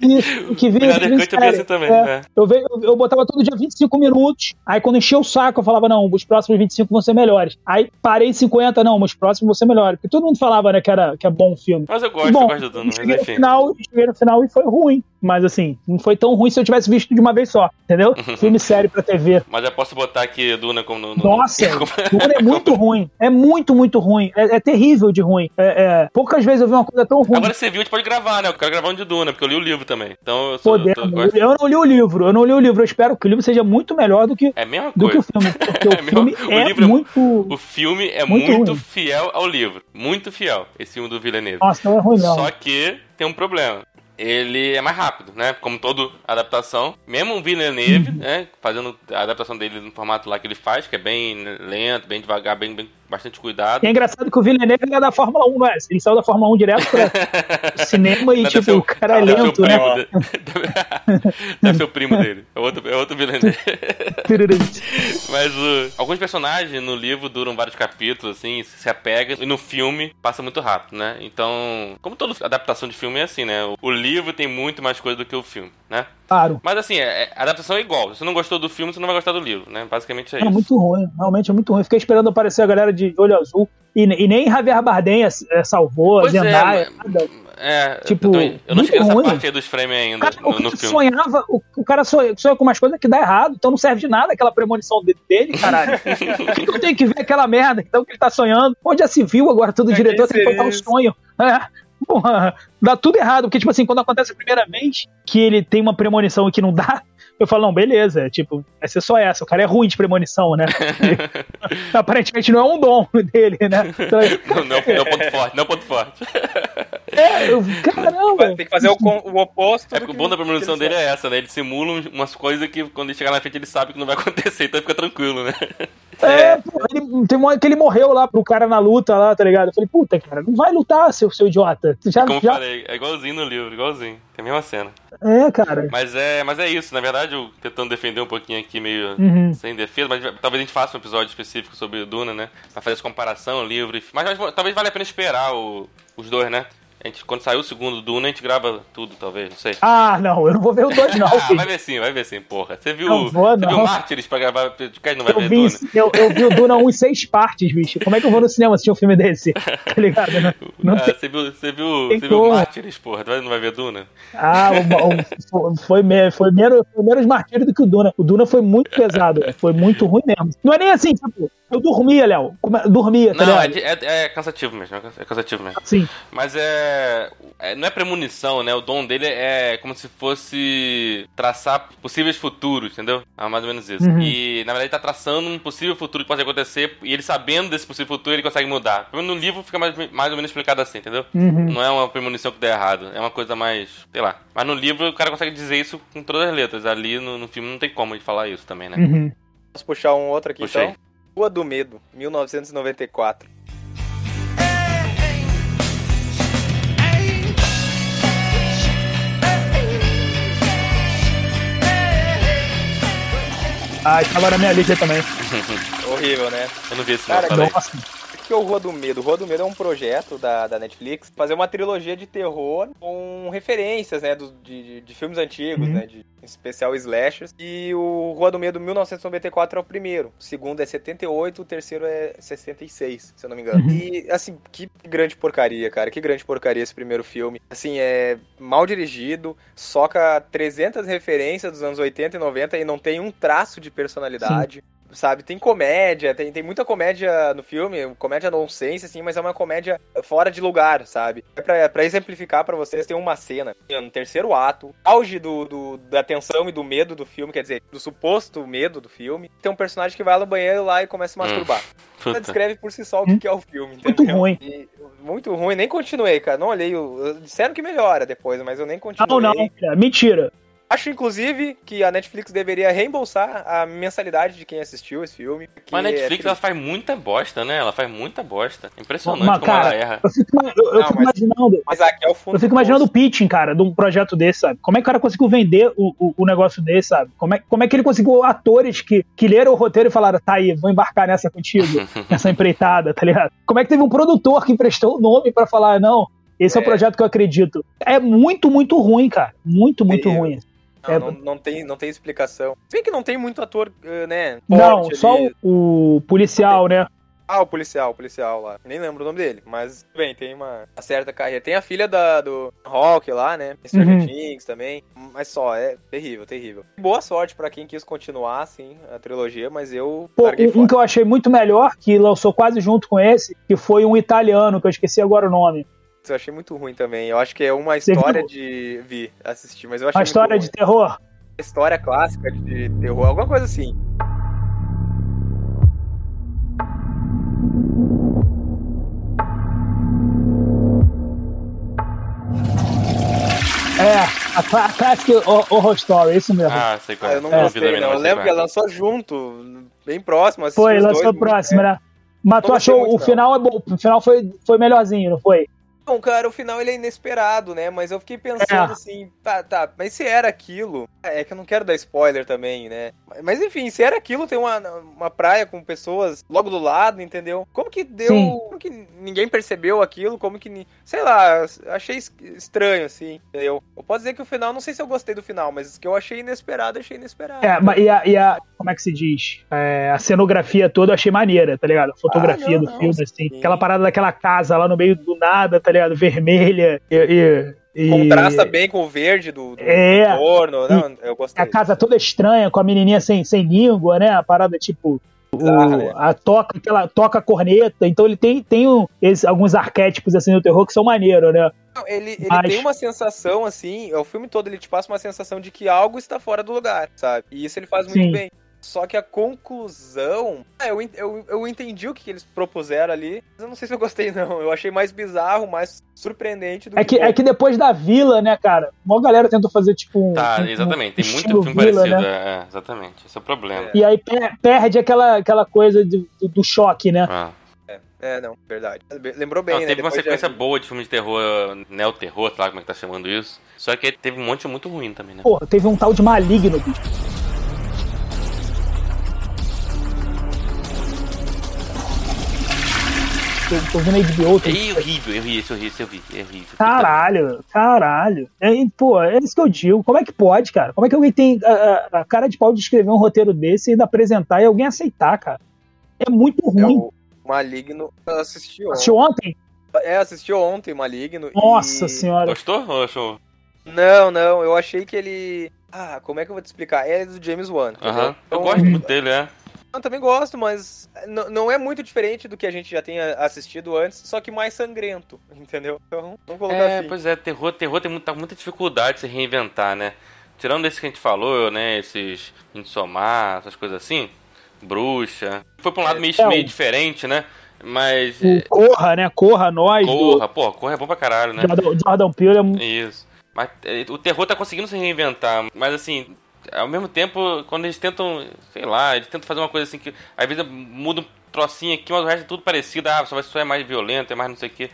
S2: Isso, que vi,
S1: que vi série. Assim também, é.
S2: é. Eu, vejo, eu, eu botava todo dia 25 minutos, aí quando enchia o saco eu falava, não, os próximos 25 vão ser melhores. Aí parei em 50, não, os próximos vão ser melhores, porque todo mundo falava, né, que era, que é bom o filme.
S1: Mas eu gosto, bom, eu gosto do Duna, mas enfim.
S2: No final, cheguei no final e foi ruim. Mas assim, não foi tão ruim se eu tivesse visto de uma vez só, entendeu? Filme sério pra TV.
S1: Mas já posso botar aqui Duna como no.
S2: no Nossa, Duna é muito ruim. É muito, muito ruim. É, é terrível de ruim. É, é, poucas vezes eu vi uma coisa tão ruim.
S1: Agora você viu, a gente pode gravar, né? Eu quero gravar um de Duna, porque eu li o livro também. Então eu sou,
S2: Podemos. Eu, eu não li o livro, eu não li o livro. Eu espero que o livro seja muito melhor do que,
S1: é mesma
S2: do que o filme. Porque o é filme o é livro muito.
S1: O filme é muito, muito fiel ao livro. Muito fiel, esse filme do Villeneuve.
S2: Nossa, não é ruim, não.
S1: Só que tem um problema ele é mais rápido, né? Como toda adaptação. Mesmo o Villeneuve, né? Fazendo a adaptação dele no formato lá que ele faz, que é bem lento, bem devagar, bem, bem bastante cuidado.
S2: é engraçado que o Villeneuve é da Fórmula 1, não é? Ele saiu da Fórmula 1 direto pra cinema e, tipo, o cara é lento, né?
S1: Deve, deve ser o primo dele. É outro, é outro Villeneuve. Mas uh, alguns personagens no livro duram vários capítulos, assim, se apega, e no filme passa muito rápido, né? Então, como toda adaptação de filme é assim, né? O livro tem muito mais coisa do que o filme, né?
S2: Claro.
S1: Mas assim, é, a adaptação é igual. Se você não gostou do filme, você não vai gostar do livro, né? Basicamente é, é isso.
S2: É muito ruim, realmente é muito ruim. Fiquei esperando aparecer a galera de olho azul. E, e nem Javier Bardem é, salvou, pois Zendaya,
S1: é, nada. É, tipo, eu, eu não cheguei nessa parte aí dos frames ainda cara, no, no filme.
S2: Sonhava, o, o cara sonha, sonha, com umas coisas que dá errado, então não serve de nada aquela premonição dele, caralho. que eu tenho que ver aquela merda, então que ele tá sonhando. Onde já se viu agora, todo é diretor tem que contar um sonho. É, porra, dá tudo errado, porque, tipo assim, quando acontece a primeira vez que ele tem uma premonição que não dá, eu falo, não, beleza, tipo, vai ser só essa. O cara é ruim de premonição, né? Aparentemente não é um dom dele, né?
S1: Então, não, não, não é ponto forte, não é ponto forte.
S2: É, eu, caramba.
S3: Tem que fazer o, o oposto.
S1: É, o bom da premonição dele é essa, né? Ele simula umas coisas que quando ele chegar na frente ele sabe que não vai acontecer, então ele fica tranquilo, né?
S2: É, pô, ele, tem uma hora que ele morreu lá pro cara na luta lá, tá ligado? Eu falei, puta, cara, não vai lutar, seu, seu idiota.
S1: Já, Como já... falei, é igualzinho no livro, igualzinho. Tem a mesma cena.
S2: É, cara.
S1: Mas é, mas é isso, na verdade, eu tentando defender um pouquinho aqui, meio uhum. sem defesa, mas talvez a gente faça um episódio específico sobre o Duna, né? Pra fazer essa comparação, livro. Mas, mas talvez valha a pena esperar o, os dois, né? A gente, quando sair o segundo Duna, a gente grava tudo, talvez, não sei.
S2: Ah, não, eu não vou ver o dois, não.
S1: ah, vai ver sim, vai ver sim, porra. Você viu, não vou, você não. viu Mártires pra gravar podcast? Não vai
S2: eu
S1: ver
S2: vi, Duna? Eu, eu vi o Duna 1 em seis partes, bicho. Como é que eu vou no cinema assistir um filme desse? Tá ligado? Não,
S1: não ah, tem... Você viu, você viu, você viu Mártires, porra? Não vai ver Duna?
S2: Ah, o, o, foi, me, foi, menos, foi menos martírio do que o Duna. O Duna foi muito pesado, foi muito ruim mesmo. Não é nem assim, tipo, eu dormia, Léo. Dormia, tá
S1: Não, é, é, é, cansativo mesmo. É cansativo mesmo.
S2: Sim.
S1: Mas é, é, Não é premonição, né? O dom dele é como se fosse traçar possíveis futuros, entendeu? É mais ou menos isso. Uhum. E, na verdade, ele tá traçando um possível futuro que pode acontecer. E ele sabendo desse possível futuro, ele consegue mudar. No livro fica mais, mais ou menos explicado assim, entendeu?
S2: Uhum.
S1: Não é uma premonição que dá errado. É uma coisa mais. sei lá. Mas no livro o cara consegue dizer isso com todas as letras. Ali no, no filme não tem como ele falar isso também, né?
S2: Uhum.
S3: Posso puxar um outro aqui Puxei. então? Rua do Medo, 1994.
S2: Ah, estava na minha lista também.
S3: Horrível, né?
S1: Eu não vi esse
S3: Cara, não, nossa que é o Rua do Medo? O Rua do Medo é um projeto da, da Netflix fazer uma trilogia de terror com referências, né, do, de, de filmes antigos, uhum. né, de especial slashers. E o Rua do Medo 1994 é o primeiro. O segundo é 78, o terceiro é 66, se eu não me engano. Uhum. E, assim, que grande porcaria, cara. Que grande porcaria esse primeiro filme. Assim, é mal dirigido, soca 300 referências dos anos 80 e 90 e não tem um traço de personalidade. Sim sabe? Tem comédia, tem, tem muita comédia no filme, comédia nonsense, assim, mas é uma comédia fora de lugar, sabe? É pra, pra exemplificar para vocês, tem uma cena no terceiro ato, auge do, do, da tensão e do medo do filme, quer dizer, do suposto medo do filme. Tem um personagem que vai no banheiro lá e começa a hum. masturbar. Hum. Ela descreve por si só o que, que é o filme, entendeu?
S2: Muito ruim.
S3: E, muito ruim, nem continuei, cara. Não olhei. O, disseram que melhora depois, mas eu nem continuei.
S2: Não, não, mentira.
S3: Acho, inclusive, que a Netflix deveria reembolsar a mensalidade de quem assistiu esse filme.
S1: Mas a Netflix, é ela faz muita bosta, né? Ela faz muita bosta. Impressionante mas, como
S2: cara,
S1: ela erra.
S2: Eu fico, eu, eu Não, fico mas, imaginando...
S3: Mas aqui é o fundo
S2: Eu fico imaginando o pitching, cara, de um projeto desse, sabe? Como é que o cara conseguiu vender o, o, o, negócio desse, sabe? Como é, como é que ele conseguiu atores que, que leram o roteiro e falaram, tá aí, vou embarcar nessa contigo, nessa empreitada, tá ligado? Como é que teve um produtor que emprestou o nome para falar, não, esse é. é. o projeto que eu acredito. É muito, muito ruim, cara. Muito, muito ruim.
S3: Não, é... não, não, tem, não tem explicação. Se bem que não tem muito ator, eh, né?
S2: Não, só o, o, policial, né?
S3: Ah, o policial, o policial lá. Nem lembro o nome dele, mas bem, tem uma, uma certa carreira. Tem a filha da, do Rock lá, né? Stranger uhum. Things também. Mas só, é terrível, terrível. Boa sorte para quem quis continuar, assim, a trilogia, mas eu.
S2: Pô, um, um, que eu achei muito melhor, que lançou quase junto com esse, que foi um italiano, que eu esqueci agora o nome
S3: eu achei muito ruim também. Eu acho que é uma história de. Vi, assistir, mas eu achei.
S2: Uma história
S3: ruim.
S2: de terror?
S3: História clássica de terror, alguma coisa assim.
S2: É, a, a Classic Horror Story, isso mesmo.
S1: Ah, sei qual
S3: é. Ah, eu não é. gostei, não. Eu lembro que ela lançou junto, bem próximo.
S2: Foi, lançou próximo, né? Mas tu achou o final é bom, o final foi, foi melhorzinho, não foi?
S3: Bom, cara, o final ele é inesperado, né? Mas eu fiquei pensando é. assim, tá, tá, mas se era aquilo. É que eu não quero dar spoiler também, né? Mas enfim, se era aquilo, tem uma, uma praia com pessoas logo do lado, entendeu? Como que deu. Sim. Como que ninguém percebeu aquilo? Como que. Sei lá, achei estranho, assim, entendeu? Eu posso dizer que o final, não sei se eu gostei do final, mas que eu achei inesperado, achei inesperado.
S2: É, mas e a, e a. Como é que se diz? É, a cenografia toda eu achei maneira, tá ligado? A fotografia ah, não, do não, filme, sim. assim. Aquela parada daquela casa lá no meio do nada, tá ligado? Ligado? Vermelha e, e,
S3: Contrasta bem com o verde do, do
S2: é,
S3: entorno. Não, eu gostei.
S2: A casa toda estranha, com a menininha sem, sem língua, né? A parada tipo. O, né? a toca aquela toca corneta então ele tem, tem um, alguns arquétipos assim no terror que são maneiros né
S3: ele, ele Mas... tem uma sensação assim o filme todo ele te passa uma sensação de que algo está fora do lugar sabe e isso ele faz muito Sim. bem Só que a conclusão. É, eu, eu, eu entendi o que eles propuseram ali, mas eu não sei se eu gostei, não. Eu achei mais bizarro, mais surpreendente do
S2: é que. que é que depois da vila, né, cara? Uma galera tentou fazer, tipo. Um,
S1: tá,
S2: um,
S1: exatamente. Um Tem muito filme vila, parecido. Né? É, exatamente. Esse é o problema.
S2: E aí perde aquela, aquela coisa do, do choque, né? Ah.
S3: É, é, não, verdade. Lembrou bem, não,
S1: né? Teve uma sequência boa de filme de terror, neo-terror, sei lá como é que tá chamando isso. Só que teve um monte muito ruim também, né?
S2: Pô, teve um tal de maligno, bicho. Tô, tô vendo a HBO.
S1: Tô... É horrível, eu ri, esse eu ri, esse eu vi, é horrível.
S2: Caralho, caralho. É, pô, é isso que eu digo. Como é que pode, cara? Como é que alguém tem a, a, cara de pau de escrever um roteiro desse e ainda apresentar e alguém aceitar, cara? É muito é ruim. É o
S3: Maligno assisti ontem.
S2: Assistiu ontem?
S3: É, assistiu ontem Maligno.
S2: Nossa e... senhora.
S1: Gostou ou achou?
S3: Não, não, eu achei que ele. Ah, como é que eu vou te explicar? É do James Wan.
S1: Aham. Uh -huh. Eu gosto muito dele, é.
S3: Eu também gosto, mas não é muito diferente do que a gente já tenha assistido antes, só que mais sangrento, entendeu? Então, vamos colocar
S1: é,
S3: assim.
S1: Pois é, terror, terror tem muita, muita dificuldade de se reinventar, né? Tirando esse que a gente falou, né? Esses Insomar, essas coisas assim, bruxa. Foi pra um lado meio, é, meio diferente, né? Mas.
S2: O Corra, né? Corra, nós.
S1: Corra, do... pô, Corra é bom pra caralho, né?
S2: Jordan, Jordan Peele é.
S1: Isso. Mas é, o terror tá conseguindo se reinventar. Mas assim, ao mesmo tempo, quando eles tentam, sei lá, eles tentam fazer uma coisa assim que às vezes muda um trocinho aqui, mas o resto é tudo parecido. Ah, só, só é mais violento, é mais não sei o que.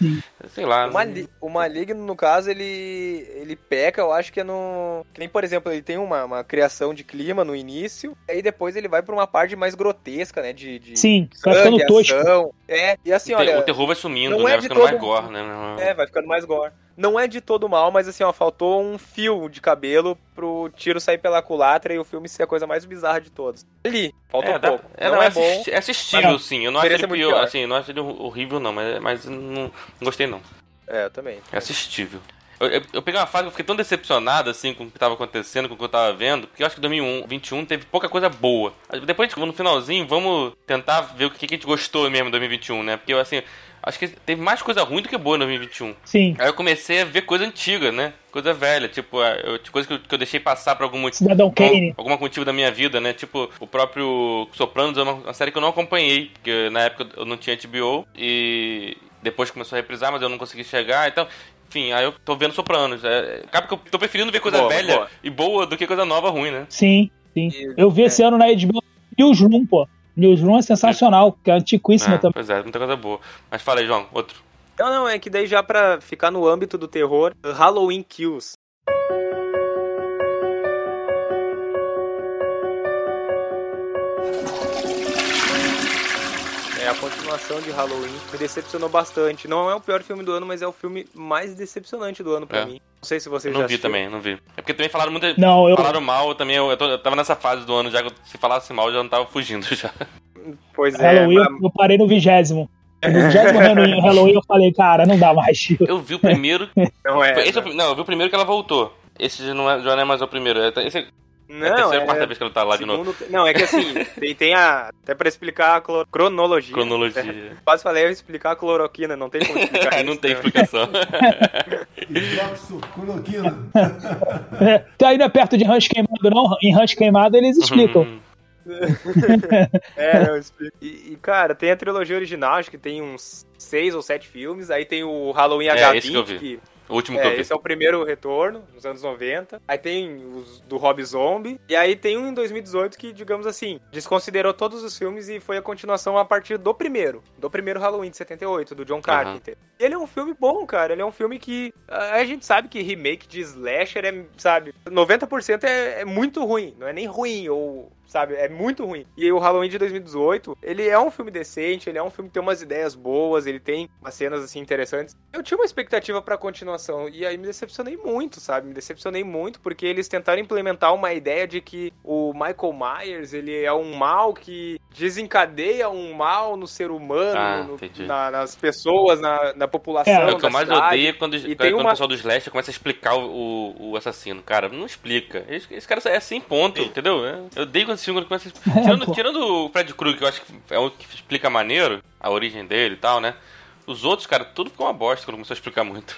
S1: Sei lá.
S3: O, Mali o Maligno, no caso, ele ele peca, eu acho que é no. Que nem, por exemplo, ele tem uma, uma criação de clima no início, aí depois ele vai pra uma parte mais grotesca, né? De. de
S2: Sim, vai ficando tosco.
S3: É, e assim, olha.
S1: O terror vai sumindo, né? É vai ficando mais gore, né?
S3: É, vai ficando mais gore não é de todo mal, mas assim, ó, faltou um fio de cabelo pro tiro sair pela culatra e o filme ser a coisa mais bizarra de todos. Ali, faltou é, pouco.
S1: É, não, não é, é bom. É assistível, sim. Eu não acho ele pior, pior, assim, não acho ele horrível, não, mas, mas não, não gostei, não.
S3: É, eu também.
S1: É assistível. Eu, eu, eu, peguei uma fase que eu fiquei tão decepcionado assim com o que estava acontecendo, com o que eu estava vendo, porque eu acho que 2021 teve pouca coisa boa. Depois, no finalzinho, vamos tentar ver o que, que a gente gostou mesmo em 2021, né? Porque, assim, acho que teve mais coisa ruim do que boa em 2021.
S2: Sim.
S1: Aí eu comecei a ver coisa antiga, né? Coisa velha, tipo, eu, coisa que eu, que eu deixei passar por algum motivo.
S2: Cidadão Kane.
S1: Algum motivo da minha vida, né? Tipo, o próprio Sopranos é uma, uma série que eu não acompanhei, porque na época eu não tinha HBO e depois começou a reprisar, mas eu não consegui chegar, então enfim, aí eu tô vendo Sopranos. É, acaba que eu tô preferindo ver coisa boa, velha boa. e boa do que coisa nova ruim, né?
S2: Sim, sim. Eu vi é. esse ano na HBO Newsroom, pô. Newsroom é sensacional, que é antiquíssima
S1: é,
S2: também.
S1: Pois é, muita coisa boa. Mas fala aí, João, outro.
S3: Não, não, é que daí já pra ficar no âmbito do terror, Halloween Kills. É a continuação de Halloween. Me decepcionou bastante. Não é o pior filme do ano, mas é o filme mais decepcionante do ano pra é. mim. Não sei se vocês
S1: não
S3: já
S1: vi também, não vi. É porque também falaram muito.
S2: Não, eu...
S1: Falaram mal também. Eu, eu, tô, eu tava nessa fase do ano já que se falasse mal eu já não tava fugindo já.
S3: Pois é.
S2: Halloween, mas... eu parei no vigésimo. No vigésimo Halloween eu falei, cara, não dá mais.
S1: Eu vi o primeiro. Não é. Esse, não. não, eu vi o primeiro que ela voltou. Esse já não é, já não é mais o primeiro. Esse,
S3: não, é a terceira
S1: é, quarta vez que ela tá lá segundo, de novo.
S3: Não, é que assim, tem, tem a. Até pra explicar a cronologia.
S1: Cronologia.
S3: É, quase falei eu explicar a cloroquina, não tem como explicar.
S1: não tem explicação.
S2: cloroquina. é, tá ainda perto de rancho queimado, não? Em rancho queimado eles explicam. Uhum.
S3: é, eu explico. E, e, cara, tem a trilogia original, acho que tem uns seis ou sete filmes. Aí tem o Halloween
S1: é,
S3: H20,
S1: que, eu vi.
S3: que
S1: o último que
S3: é,
S1: eu vi.
S3: Esse é o primeiro retorno, nos anos 90. Aí tem os do Rob Zombie. E aí tem um em 2018 que, digamos assim, desconsiderou todos os filmes e foi a continuação a partir do primeiro. Do primeiro Halloween de 78, do John Carpenter. Uhum. Ele é um filme bom, cara. Ele é um filme que. A gente sabe que remake de slasher é, sabe, 90% é, é muito ruim. Não é nem ruim, ou sabe? É muito ruim. E o Halloween de 2018, ele é um filme decente, ele é um filme que tem umas ideias boas, ele tem umas cenas assim interessantes. Eu tinha uma expectativa para continuação e aí me decepcionei muito, sabe? Me decepcionei muito porque eles tentaram implementar uma ideia de que o Michael Myers, ele é um mal que desencadeia um mal no ser humano, ah, no, na, nas pessoas, na, na população. É,
S1: o que eu mais cidade. odeio é quando, e quando uma... o pessoal do Slash começa a explicar o, o, assassino. Cara, não explica. Esse, esse cara é assim, ponto, entendeu? É, eu odeio quando esse filme começa a... tirando, tirando o Fred Krueger, que eu acho que é o que explica maneiro a origem dele e tal, né? Os outros, cara, tudo ficou uma bosta quando começou a explicar muito.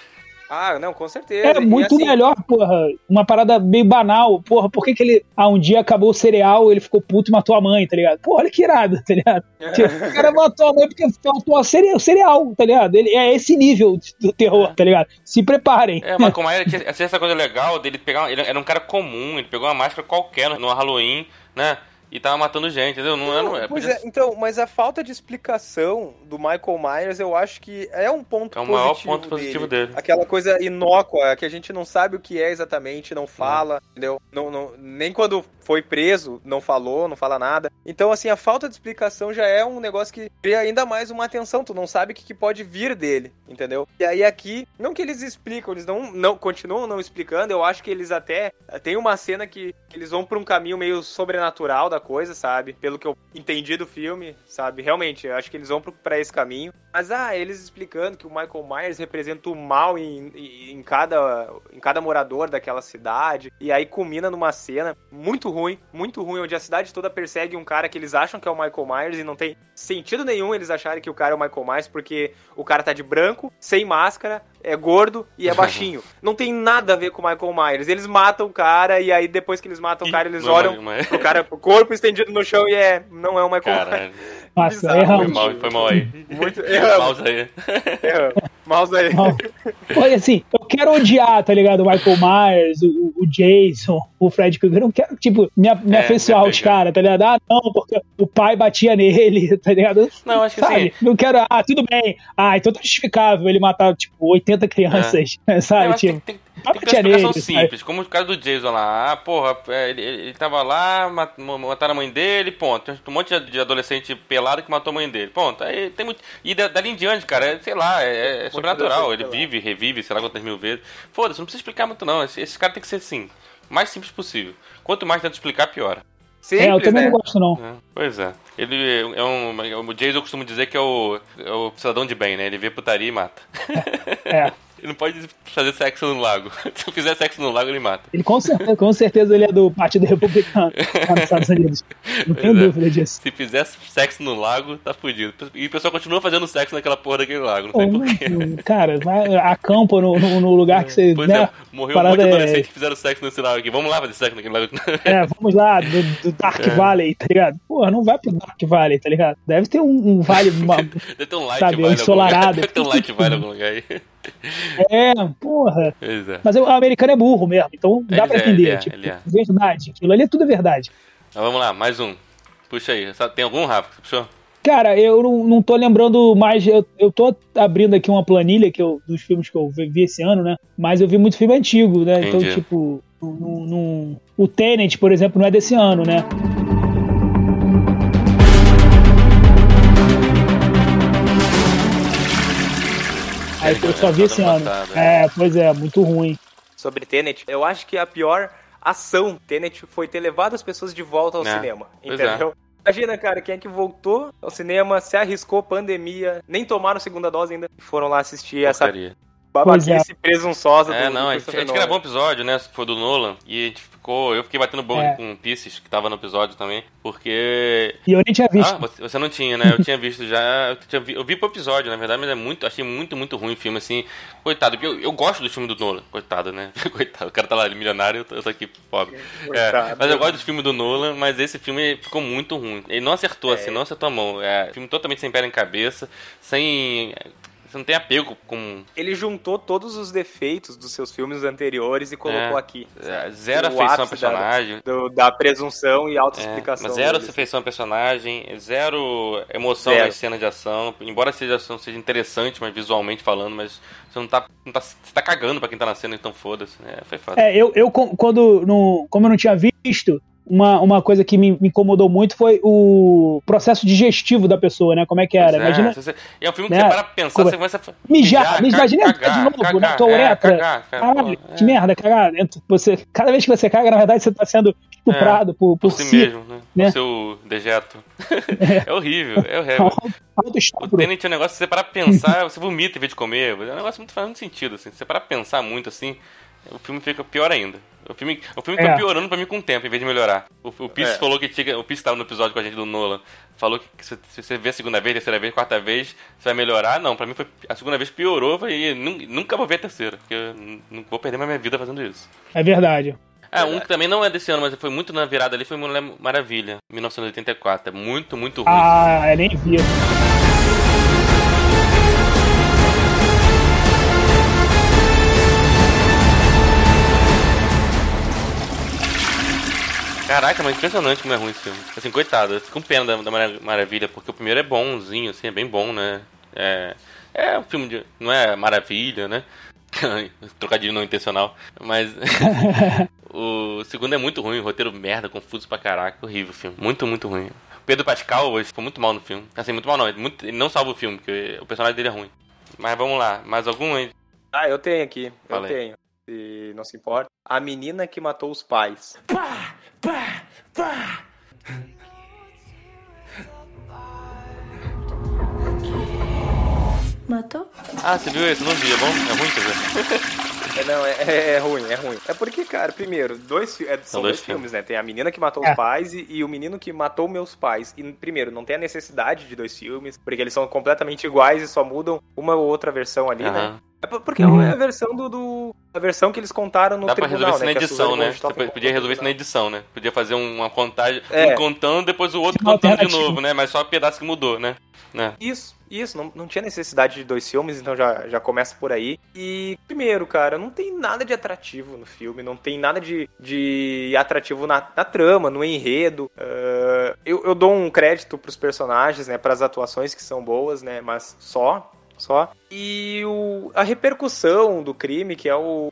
S3: Ah, não, com certeza.
S2: É muito assim... melhor, porra. Uma parada meio banal. Porra, por que, que ele. Ah, um dia acabou o cereal, ele ficou puto e matou a mãe, tá ligado? Porra, olha que irado, tá ligado? o cara matou a mãe porque faltou cereal, cereal, tá ligado? Ele é esse nível do terror, tá ligado? Se preparem.
S1: É, mas como é, tinha essa coisa legal dele pegar. Ele era um cara comum, ele pegou uma máscara qualquer no Halloween, né? E tava matando gente, entendeu? Não, não, é,
S3: pois é, então, mas a falta de explicação do Michael Myers, eu acho que é um ponto
S1: é o maior ponto positivo dele. dele.
S3: Aquela coisa inócua, que a gente não sabe o que é exatamente, não fala, hum. entendeu? Não, não, nem quando foi preso, não falou, não fala nada. Então, assim, a falta de explicação já é um negócio que cria ainda mais uma atenção. Tu não sabe o que, que pode vir dele, entendeu? E aí aqui, não que eles explicam, eles não, não continuam não explicando. Eu acho que eles até tem uma cena que, que eles vão para um caminho meio sobrenatural da coisa, sabe? Pelo que eu entendi do filme, sabe? Realmente, eu acho que eles vão para esse caminho. Mas ah, eles explicando que o Michael Myers representa o mal em, em, cada em cada morador daquela cidade. E aí culmina numa cena muito ruim, muito ruim, onde a cidade toda persegue um cara que eles acham que é o Michael Myers e não tem sentido nenhum eles acharem que o cara é o Michael Myers, porque o cara tá de branco, sem máscara, é gordo e é baixinho. não tem nada a ver com o Michael Myers. Eles matam o cara e aí depois que eles matam o cara, eles não olham é pro cara, pro corpo estendido no chão e é, não é o Michael Caralho. Myers.
S2: Nossa.
S1: Foi mal, foi mal aí.
S3: Muito erramos.
S1: Mouse aí.
S3: Erramos. Mouse aí.
S2: Olha, assim, eu quero odiar, tá ligado? O Michael Myers, o, o Jason, o Fred Krueger. Eu não quero, tipo, me, me é, afeiçoar aos caras, tá ligado? Ah, não, porque o pai batia nele, tá ligado?
S1: Não, acho que sabe? assim.
S2: Não quero, ah, tudo bem. Ah, então tá justificável ele matar, tipo, 80 crianças, é. sabe? Tipo,
S1: tem, tem, tem que ter uma simples, como o caso do Jason lá. Ah, porra, é, ele, ele tava lá, mataram a mãe dele, ponto. Tem um monte de adolescente pelado que matou a mãe dele. Ponto. Aí tem muito. E dali em diante, cara, é, sei lá, é, é sobrenatural. Ele vive, revive, sei lá quantas mil vezes. Foda-se, não precisa explicar muito, não. Esse, esse cara tem que ser assim, o mais simples possível. Quanto mais tenta explicar, pior.
S2: Simples, é, eu também né? não gosto, não.
S1: É, pois é. Ele é um. O Jason eu costumo dizer que é o, é o cidadão de bem, né? Ele vê putaria e mata.
S2: É.
S1: Ele não pode fazer sexo no lago. Se eu fizer sexo no lago, ele mata.
S2: Ele com certeza, com certeza ele é do Partido Republicano nos Estados Unidos. Não tenho é. dúvida disso.
S1: Se fizer sexo no lago, tá fudido. E o pessoal continua fazendo sexo naquela porra daquele lago, não sei porquê.
S2: Cara, vai, acampa no, no, no, lugar que você.
S1: Pois né, é, morreu um monte de adolescente é... que fizeram sexo nesse lago aqui. Vamos lá fazer sexo naquele lago.
S2: É, vamos lá, do, do Dark é. Valley, tá ligado? Porra, não vai pro Dark Valley, tá ligado? Deve ter um, um vale. Uma,
S1: Deve ter um light sabe, valley. Ensolarado. Deve ter um light valley em algum lugar aí.
S2: É, porra. É. Mas o americano é burro mesmo, então dá ele pra é, entender. É, tipo, é. verdade. Aquilo ali é tudo verdade.
S1: Então, vamos lá, mais um. Puxa aí. Tem algum, Rafa? Puxou?
S2: Cara, eu não, não tô lembrando mais. Eu, eu tô abrindo aqui uma planilha que eu, dos filmes que eu vi esse ano, né? Mas eu vi muito filme antigo, né? Então, Entendi. Então, tipo, no, no, o Tenet, por exemplo, não é desse ano, né? Aí eu só vi esse ano. É. é, pois é, muito ruim.
S3: Sobre Tenet, eu acho que a pior ação Tenet foi ter levado as pessoas de volta ao é. cinema. É. Entendeu? É. Imagina, cara, quem é que voltou ao cinema, se arriscou pandemia, nem tomaram segunda dose ainda, foram lá assistir Porcaria. essa babaquice é. presunçosa
S1: é, do, não, do a, gente, a gente gravou um episódio, né, que foi do Nolan, e a gente ficou, eu fiquei batendo boca é. com o Pisces, que tava no episódio também, porque...
S2: E eu nem tinha visto. Ah,
S1: você, você não tinha, né, eu tinha visto já, eu, tinha vi, eu vi pro episódio, na verdade, mas é muito, achei muito, muito ruim o filme, assim, coitado, porque eu, eu gosto do filme do Nolan, coitado, né, coitado, o cara tá lá, milionário, eu tô, eu tô aqui pobre. É, mas eu gosto do filme do Nolan, mas esse filme ficou muito ruim, ele não acertou, assim, é. não acertou a mão, é, filme totalmente sem pé em cabeça, sem você não tem apego com.
S3: Ele juntou todos os defeitos dos seus filmes anteriores e colocou
S1: é,
S3: aqui.
S1: É, zero afeição ao personagem.
S3: Da, do, da presunção e autoexplicação.
S1: É, zero afeição ao personagem, zero emoção zero. nas cenas de ação. Embora a de ação seja interessante, mas visualmente falando, mas você não tá. Não tá você tá cagando pra quem tá na cena, então foda-se. É, foi fácil.
S2: É, eu, eu quando. No, como eu não tinha visto, uma, uma coisa que me, me, incomodou muito foi o processo digestivo da pessoa, né? Como é que era? É, Imagina.
S1: Você, é um filme que né? você para pensar, você começa a
S2: mijar. mijar imagina cagar, de novo cagar, na tua uretra. É, cagar, Caralho, é. que merda, cagar. Você, cada vez que você caga, na verdade, você está sendo estuprado é, por, por, por si,
S1: si, mesmo, né? né? Por seu dejeto. É, é horrível, é horrível. O Tenet é um negócio que você para pensar, você vomita em vez de comer. É um negócio muito faz muito sentido, assim. Você para pensar muito assim o filme fica pior ainda. O filme, o filme fica é. piorando pra mim com o tempo, em vez de melhorar. O, o é. falou que tinha. O Pisse tava no episódio com a gente do Nolan. Falou que se, se você vê a segunda vez, terceira vez, quarta vez, você vai melhorar. Não, pra mim foi. A segunda vez piorou e nunca vou ver a terceira. Porque eu não vou perder mais minha vida fazendo isso.
S2: É verdade.
S1: É, um que também não é desse ano, mas foi muito na virada ali, foi Mulher Maravilha, 1984. É muito, muito ruim.
S2: Ah, eu nem vi.
S1: Caraca, mas impressionante como é ruim esse filme. Assim, coitado, eu fico com pena da, da Maravilha, porque o primeiro é bonzinho, assim, é bem bom, né? É, é um filme de. Não é maravilha, né? Trocadilho não intencional. Mas o segundo é muito ruim, roteiro merda, confuso pra caraca, horrível o filme. Muito, muito ruim. Pedro Pascal hoje foi muito mal no filme. Assim, muito mal não, ele, muito, ele não salva o filme, porque o personagem dele é ruim. Mas vamos lá, mais algum aí?
S3: Ah, eu tenho aqui, eu tenho. Se não se importa. A menina que matou os pais. Pá! Pá! Pá!
S8: Matou?
S1: Ah, você viu isso? Não vi, é bom? É ruim, quer dizer?
S3: É, não, é, é, é, ruim, é ruim. É porque, cara, primeiro, dois, é, são, dois, dois filmes, né? Tem a menina que matou é. os pais e, e, o menino que matou meus pais. E, primeiro, não tem a necessidade de dois filmes, porque eles são completamente iguais e só mudam uma ou outra versão ali, uhum. né? É porque uhum. é a versão do, do, A versão que eles contaram no
S1: Dá
S3: tribunal,
S1: pra resolver isso né? na edição, né? Você podia resolver isso na edição, né? Podia fazer uma contagem, é. um contando, depois o outro contando de novo, né? Mas só o pedaço que mudou, né?
S3: É. Isso, isso. Não, não tinha necessidade de dois filmes, então já, já começa por aí. E, primeiro, cara, não tem nada de atrativo no filme, não tem nada de, de atrativo na, na trama, no enredo. Uh, eu, eu dou um crédito pros personagens, né? Pras atuações que são boas, né? Mas só só. E o, a repercussão do crime, que é o.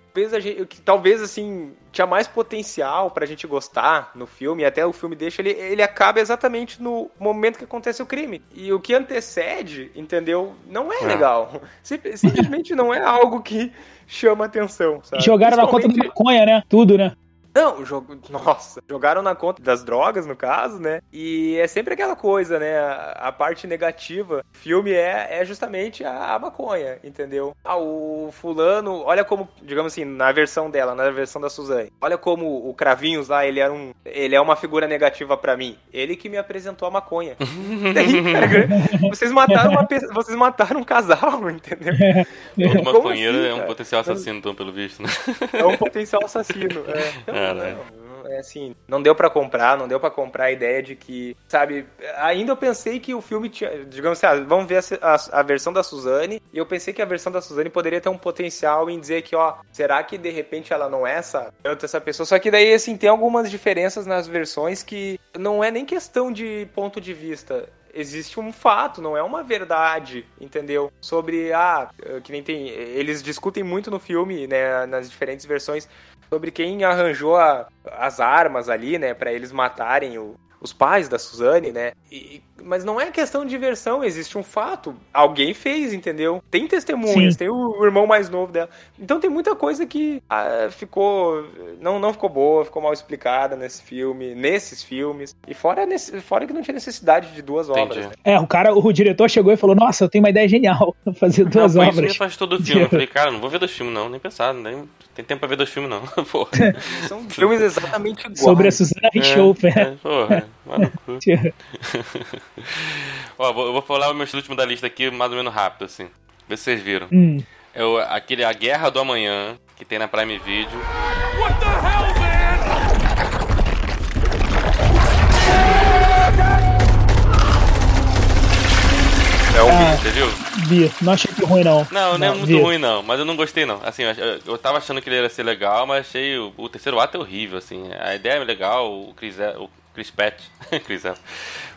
S3: Que talvez assim tinha mais potencial pra gente gostar no filme, e até o filme deixa, ele, ele acaba exatamente no momento que acontece o crime. E o que antecede, entendeu? Não é, é. legal. Simplesmente não é algo que chama atenção. Sabe?
S2: Jogaram na conta da maconha, né? Tudo, né?
S3: Não, jogo, nossa, jogaram na conta das drogas, no caso, né? E é sempre aquela coisa, né? A, a parte negativa do filme é, é justamente a, a, maconha, entendeu? Ah, o fulano, olha como, digamos assim, na versão dela, na versão da Suzane, olha como o Cravinhos lá, ele era um. Ele é uma figura negativa para mim. Ele que me apresentou a maconha. Daí, cara, vocês mataram uma vocês mataram um casal, entendeu?
S1: Todo maconheiro assim, é um potencial assassino, então, pelo visto, né?
S3: É um potencial assassino, é. é. É assim, não deu para comprar, não deu para comprar a ideia de que, sabe, ainda eu pensei que o filme tinha, digamos assim, ah, vamos ver a, a, a, versão da Suzane, e eu pensei que a versão da Suzane poderia ter um potencial em dizer que, ó, será que de repente ela não é essa, essa pessoa? Só que daí, assim, tem algumas diferenças nas versões que não é nem questão de ponto de vista existe um fato, não é uma verdade, entendeu? Sobre, ah, que nem tem. Eles discutem muito no filme, né, nas diferentes versões, sobre quem arranjou a, as armas ali, né, para eles matarem o, os pais da Suzane, né? E, mas não é questão de diversão, existe um fato. Alguém fez, entendeu? Tem testemunhas, Sim. tem o, irmão mais novo dela. Então tem muita coisa que ah, ficou. Não, não ficou boa, ficou mal explicada nesse filme, nesses filmes. E fora, nesse, fora que não tinha necessidade de duas Entendi. obras. Né?
S2: É, o cara, o diretor chegou e falou: Nossa, eu tenho uma ideia genial. Fazer duas não, obras. Isso
S1: faz todo o filme. Eu falei, cara, não vou ver dois filmes, não, nem pensar, nem tem tempo pra ver dois filmes, não. Porra.
S3: São filmes exatamente iguais.
S2: Sobre a Susana Richthofen.
S1: É, é, porra, Ó, eu vou falar o meu último da lista aqui, mais ou menos rápido, assim. Vê se vocês viram. Hum. É o, aquele A Guerra do Amanhã, que tem na Prime Video. What the hell, man? É um ah, você viu?
S2: Vi, não achei que ruim não.
S1: Não, não, é muito vi. ruim não, mas eu não gostei não. Assim, eu, eu tava achando que ele ia ser legal, mas achei o, o terceiro ato é horrível, assim. A ideia é legal, o Chris, o Chris Pratt, Chris,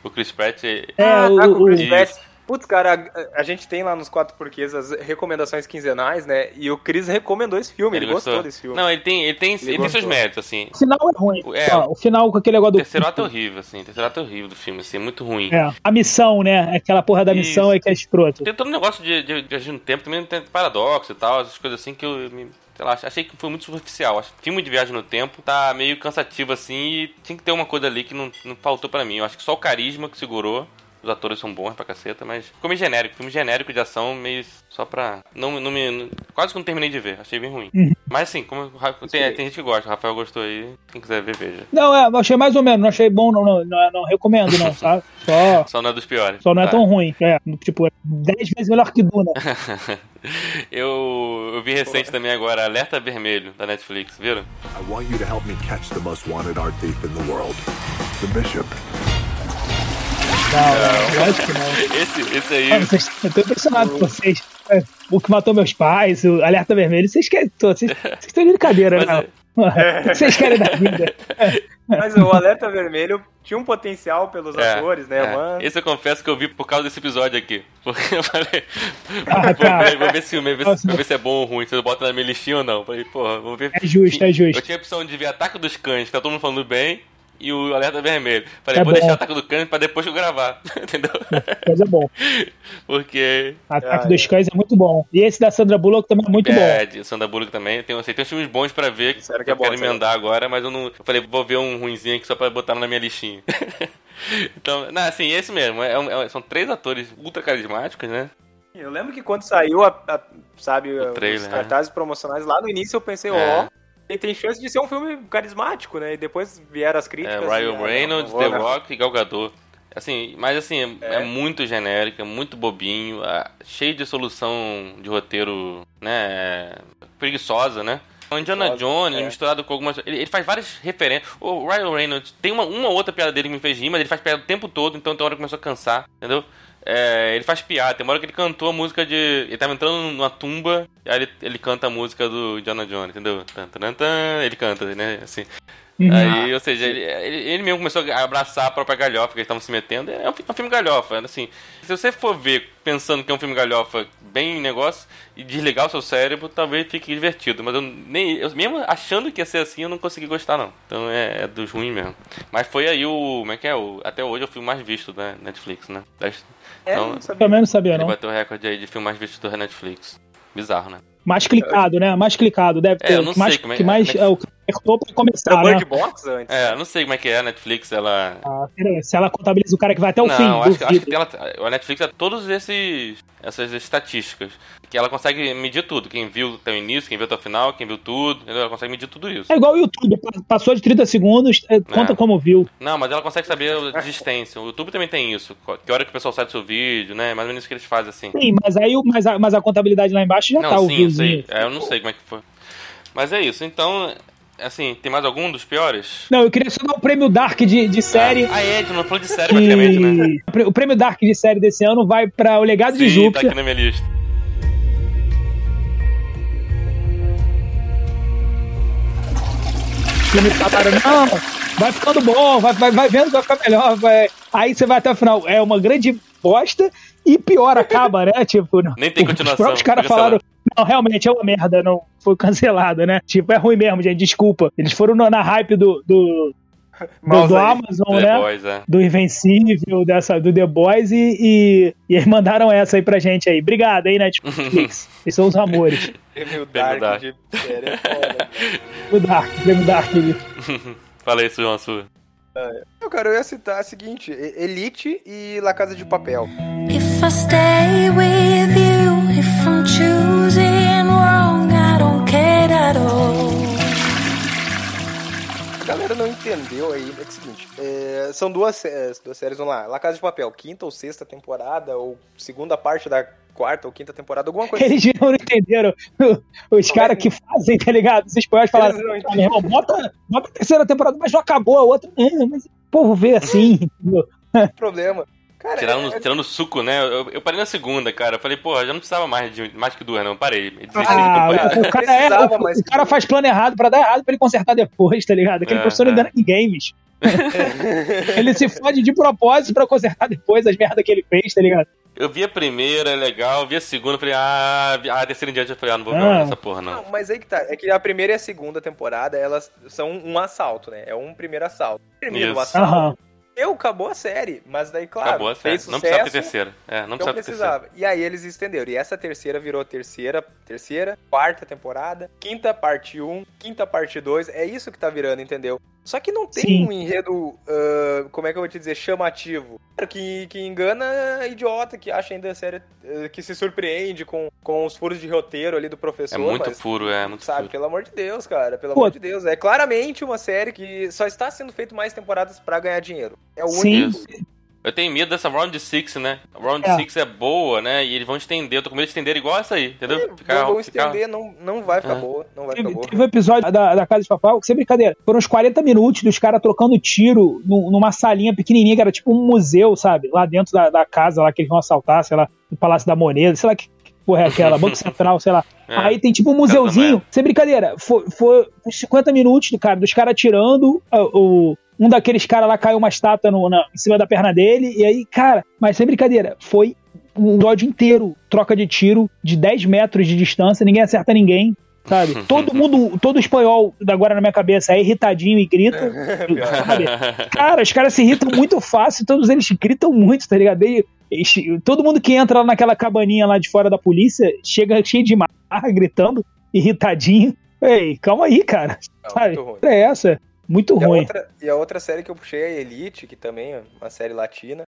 S1: o Chris Pratt...
S3: É, ah, tá o, o Chris Pratt Putz, cara, a, a, gente tem lá nos quatro porquês as recomendações quinzenais, né? E o Chris recomendou esse filme, ele, ele gostou. desse filme.
S1: Não, ele tem, ele tem, ele, ele tem seus méritos, assim.
S2: O final é ruim. É, o final com aquele negócio do.
S1: O terceiro ato é horrível, assim. O terceiro ato é horrível do filme, assim, é muito ruim.
S2: É. A missão, né? Aquela porra da missão Isso. é que é escroto.
S1: Tem todo um negócio de, de, de agir no tempo, também tem paradoxo e tal, essas coisas assim que eu me sei lá, achei que foi muito superficial. Filme de viagem no tempo tá meio cansativo assim e tinha que ter uma coisa ali que não, não faltou para mim. Eu acho que só o carisma que segurou os atores são bons pra caceta, mas ficou meio genérico. Filme genérico de ação, meio só pra. Não, não me. Quase que não terminei de ver, achei bem ruim. Uhum. Mas assim, como tem, tem, gente que gosta, o Rafael gostou aí, quem quiser ver, veja.
S2: Não, é, achei mais ou menos, não achei bom, não, não, não, não recomendo, não, sabe?
S1: Só, só não é dos piores.
S2: Só não é tá. tão ruim. É, tipo, é 10 vezes melhor que Duna.
S1: eu, eu vi recente também agora Alerta Vermelho da Netflix, viram? I want you to help me catch the most wanted art thief in the world, the Bishop.
S2: Não, lógico que não.
S1: Esse, esse aí.
S2: Ah, vocês, eu tô impressionado com vocês. É, o que matou meus pais, o Alerta Vermelho, vocês querem. Vocês, vocês estão de brincadeira, Mas, né? É. O que vocês querem da vida?
S3: Mas o Alerta Vermelho tinha um potencial pelos é, atores, né,
S1: é.
S3: mano?
S1: Esse eu confesso que eu vi por causa desse episódio aqui. Porque eu falei. Ah, tá. vou, vou, ver se, vou, ver, vou ver se é bom ou ruim, se eu boto na minha listinha ou não. Falei, porra, vou ver.
S2: É justo, é justo.
S1: Eu tinha a opção de ver Ataque dos Cães, que tá todo mundo falando bem, e o alerta vermelho. Falei, é vou bom. deixar o ataque do cães pra depois eu gravar. Entendeu?
S2: Mas é bom.
S1: Porque.
S2: Ataque ah, dos é. cães é muito bom. E esse da Sandra Bullock também é muito
S1: é,
S2: bom.
S1: É, Sandra Bullock também. Tem, assim, tem uns filmes bons pra ver.
S3: Sério que é
S1: eu
S3: bom,
S1: quero emendar agora, mas eu não. Eu falei, vou ver um ruimzinho aqui só pra botar na minha listinha. então, não, assim, esse mesmo. É, é, são três atores ultra carismáticos, né?
S3: Eu lembro que quando saiu, a, a sabe, o trailer, os né? cartazes promocionais, lá no início eu pensei, ó, é. oh, ele tem chance de ser um filme carismático, né? E depois vieram as críticas.
S1: É, Ryan Reynolds, The Rock e Gal Gadot. Assim, mas assim, é, é muito genérico, é muito bobinho, é cheio de solução de roteiro, né? Preguiçosa, né? O Indiana Jones, é. misturado com algumas. Ele, ele, faz várias referências. O Ryan Reynolds tem uma, uma outra piada dele que me fez rir, mas ele faz piada o tempo todo, então tem hora que começou a cansar, entendeu? É, ele faz piada. Tem uma hora que ele cantou a música de. Ele tava entrando numa tumba, aí ele, ele canta a música do Indiana Jones, entendeu? Ele canta, né? Assim. Uhum. Aí, ou seja, ele, ele, ele, mesmo começou a abraçar a própria galhofa que eles estavam se metendo. É um, é um, filme galhofa, assim. Se você for ver pensando que é um filme galhofa bem negócio e desligar o seu cérebro, talvez fique divertido. Mas eu nem. Eu, mesmo achando que ia ser assim, eu não consegui gostar, não. Então é, é dos ruins mesmo. Mas foi aí o. Como é que é? O, até hoje é o filme mais visto da Netflix, né? Das,
S2: é, então, não sabia. Também não sabia,
S1: ele
S2: não.
S1: Ele bateu o recorde aí de filme mais visto da Netflix. Bizarro, né?
S2: Mais clicado, né? Mais clicado, deve ter.
S1: É, eu não
S2: mais,
S1: sei como é
S2: que mais é, o apertou pra começar.
S3: É né? Box antes.
S1: É, eu não sei como é que é a Netflix, ela.
S2: Ah, se ela contabiliza o cara que vai até o
S1: não,
S2: fim.
S1: Acho, acho que ela, a Netflix é todos esses essas estatísticas. Que ela consegue medir tudo. Quem viu até o início, quem viu até o final, quem viu tudo. Ela consegue medir tudo isso.
S2: É igual o YouTube. Passou de 30 segundos, é, conta é. como viu.
S1: Não, mas ela consegue saber a existência. O YouTube também tem isso. Que hora que o pessoal sai do seu vídeo, né? Mais ou menos isso que eles fazem assim.
S2: Sim, mas aí mas a, mas a contabilidade lá embaixo já
S1: não,
S2: tá
S1: sim,
S2: o.
S1: Eu, sei. É, eu não sei como é que foi. Mas é isso. Então, assim, tem mais algum dos piores?
S2: Não, eu queria só dar o prêmio Dark de, de série.
S1: Ah, é, tu não falou de série praticamente, né?
S2: O prêmio Dark de série desse ano vai para O Legado
S1: Sim,
S2: de Júpiter.
S1: tá aqui na minha lista.
S2: me falaram, não, vai ficando bom, vai, vai, vai vendo, vai ficar melhor. Vai. Aí você vai até o final. É uma grande bosta e pior acaba, né? Tipo,
S1: Nem tem continuação.
S2: Os caras falaram, não, realmente é uma merda, não foi cancelado, né? Tipo, é ruim mesmo, gente, desculpa. Eles foram na hype do, do, do, do Amazon,
S1: The
S2: né?
S1: Boys, é.
S2: Do Invencível, dessa, do The Boys, e, e, e, eles mandaram essa aí pra gente aí. Obrigado aí, Netflix. Esses são os amores.
S3: Prêmio Dark, Dark. de série é foda.
S2: Prêmio Dark, Prêmio Dark.
S1: Fala isso, João, sua.
S3: Eu, cara, eu ia citar a seguinte: Elite e La Casa de Papel. If I stay with you, if I'm choosing wrong, I don't care at all. A galera não entendeu aí, é, é o seguinte, é, são duas, duas séries, vamos lá, La Casa de Papel, quinta ou sexta temporada, ou segunda parte da quarta ou quinta temporada, alguma coisa
S2: Eles
S3: assim.
S2: não entenderam. Os caras que fazem, tá ligado? Os espanhóis falaram, ah, meu irmão, bota, bota a terceira temporada, mas não acabou a outra. É, mas o povo vê assim,
S3: problema.
S1: Cara, tirando, é... tirando suco, né? Eu, eu, parei na segunda, cara. Eu falei, pô, já não precisava mais de mais que duas, não. Parei.
S2: Ah, o, cara é, o, o cara faz plano errado pra dar errado pra ele consertar depois, tá ligado? Aquele é, professor não engana ninguém, bicho. ele se fode de propósito pra consertar depois as merdas que ele fez, tá ligado?
S1: Eu vi a primeira, é legal, vi a segunda, falei, ah, a terceira em diante eu falei, ah, não vou ver ah. essa porra, não. não.
S3: Mas aí que tá, é que a primeira e a segunda temporada, elas são um assalto, né? É um primeiro assalto. Primeiro Isso. assalto. Uhum. Eu acabou a série, mas daí, claro,
S1: acabou a série.
S3: Fez sucesso,
S1: não precisava ter terceira. É, não,
S3: não
S1: precisava.
S3: E aí eles estenderam. E essa terceira virou terceira, terceira, quarta temporada, quinta parte 1, quinta parte 2. É isso que tá virando, entendeu? Só que não tem Sim. um enredo, uh, como é que eu vou te dizer, chamativo. Que, que engana idiota, que acha ainda a série, uh, que se surpreende com, com os furos de roteiro ali do professor. É
S1: muito mas, furo, é muito
S3: Sabe,
S1: furo.
S3: pelo amor de Deus, cara, pelo Pô. amor de Deus. É claramente uma série que só está sendo feito mais temporadas para ganhar dinheiro. É o
S2: Sim.
S3: único.
S1: Eu tenho medo dessa Round 6, né? A Round 6 é. é. boa, né? E eles vão estender. Eu tô com medo de estender igual essa aí, entendeu?
S3: Ficar, vão estender, ficar... não, não vai ficar é. boa. Não vai
S2: teve,
S3: ficar boa.
S2: Teve um episódio da, da Casa de Papel, sem brincadeira. Foram uns 40 minutos dos caras trocando tiro no, numa salinha pequenininha, que era tipo um museu, sabe? Lá dentro da, da casa lá que eles vão assaltar, sei lá, no Palácio da Moneda, sei lá que porra é aquela, Banco Central, sei lá. É. Aí tem tipo um museuzinho, sem brincadeira, foi, foi 50 minutos, cara, dos caras tirando o, um daqueles caras lá caiu uma estátua no, na, em cima da perna dele, e aí, cara, mas sem brincadeira, foi um dodge inteiro, troca de tiro de 10 metros de distância, ninguém acerta ninguém, sabe? Todo mundo, todo espanhol agora na minha cabeça é irritadinho e grita, sabe? Cara, os caras se irritam muito fácil, todos eles gritam muito, tá ligado? E, e, todo mundo que entra naquela cabaninha lá de fora da polícia chega cheio de mar, gritando, irritadinho. Ei, calma aí, cara. Não, sabe? É essa. Muito
S3: e
S2: ruim.
S3: A outra, e a outra série que eu puxei é Elite, que também é uma série latina.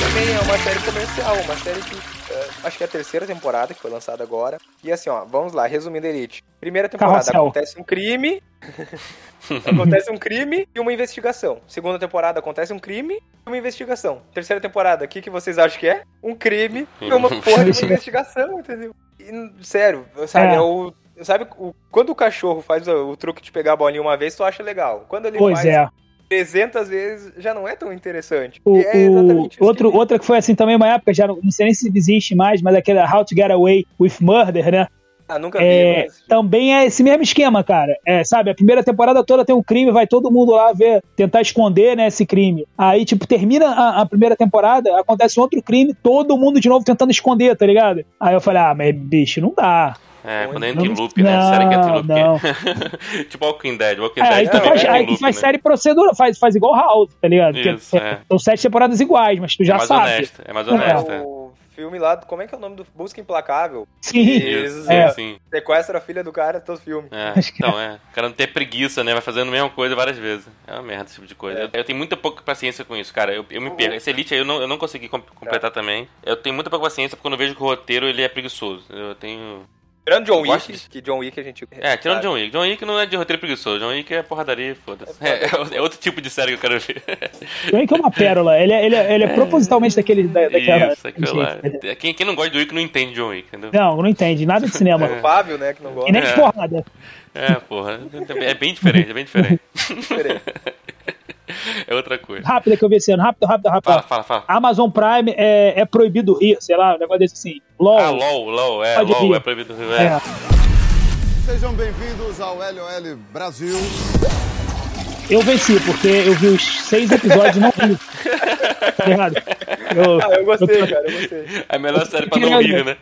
S3: Também é uma série comercial, uma série que acho que é a terceira temporada que foi lançada agora. E assim, ó, vamos lá, resumindo Elite. Primeira temporada Carrossel. acontece um crime, acontece um crime e uma investigação. Segunda temporada acontece um crime e uma investigação. Terceira temporada, o que, que vocês acham que é? Um crime e uma porra de uma investigação, entendeu? E, sério, sabe, é. o Sabe, o, quando o cachorro faz o, o, truque de pegar a bolinha uma vez, tu acha legal. Quando ele
S2: pois
S3: faz
S2: é.
S3: 300 vezes, já não é tão interessante.
S2: O, é o outro, outra que foi assim também uma época, já não, não sei nem se existe mais, mas aquela How to Get Away with Murder, né?
S3: Ah, nunca
S2: é, vi. Também é esse mesmo esquema, cara. É, sabe, a primeira temporada toda tem um crime, vai todo mundo lá ver, tentar esconder, né, esse crime. Aí, tipo, termina a, a primeira temporada, acontece um outro crime, todo mundo de novo tentando esconder, tá ligado? Aí eu falei, ah, mas bicho, não dá.
S1: É, quando entra em loop, né? Não, série que entra em loop. Não. É... tipo Walking Dead. Walking é, Dead
S2: aí tu faz, aí tu faz né? série procedural, faz, faz igual House, tá ligado? Isso, é. São sete temporadas iguais, mas tu já
S1: é mais
S2: sabe.
S1: Honesto, é mais honesto,
S3: é. O filme lá, como é que é o nome do Busca Implacável?
S2: Sim,
S3: Eles, é. sim. Sequestra a filha do cara todo filme.
S1: É, então é. O cara não tem preguiça, né? Vai fazendo a mesma coisa várias vezes. É uma merda esse tipo de coisa. É. Eu, eu, tenho muita pouca paciência com isso, cara. Eu, eu me perco. Esse Elite aí eu não, eu não consegui completar é. também. Eu tenho muita pouca paciência porque quando eu vejo que o roteiro ele é preguiçoso. Eu tenho
S3: Tirando John Wick, que John Wick a gente.
S1: É, tirando John Wick. John Wick não é de roteiro preguiçoso. John Wick é porradaria, foda-se. É, é, é, outro tipo de série que eu quero ver.
S2: John Wick é uma pérola. Ele é, ele é, ele é propositalmente daquele. Da, daquela.
S1: Isso, aquilo lá. Quem, quem não gosta de John Wick não entende John Wick, entendeu?
S2: Não, não entende. Nada de cinema.
S3: É o Fábio, né, que não gosta.
S2: E nem de porrada.
S1: É, porra. É bem diferente, é bem diferente. diferente. É outra coisa.
S2: Rápida que eu vi esse ano, rápido, rápido, rápido.
S1: Fala, fala, fala.
S2: Amazon Prime é, é proibido rir, sei lá, um negócio desse assim.
S1: LOL. Ah, LOL, LOL, é, Pode LOL rir. é proibido rir. É. é.
S8: Sejam bem-vindos ao LOL Brasil.
S2: Eu venci, porque eu vi os seis episódios e não vi.
S3: Tá errado? Eu, ah, eu gostei, eu, cara, eu gostei. É
S1: a melhor série pra não rir, né?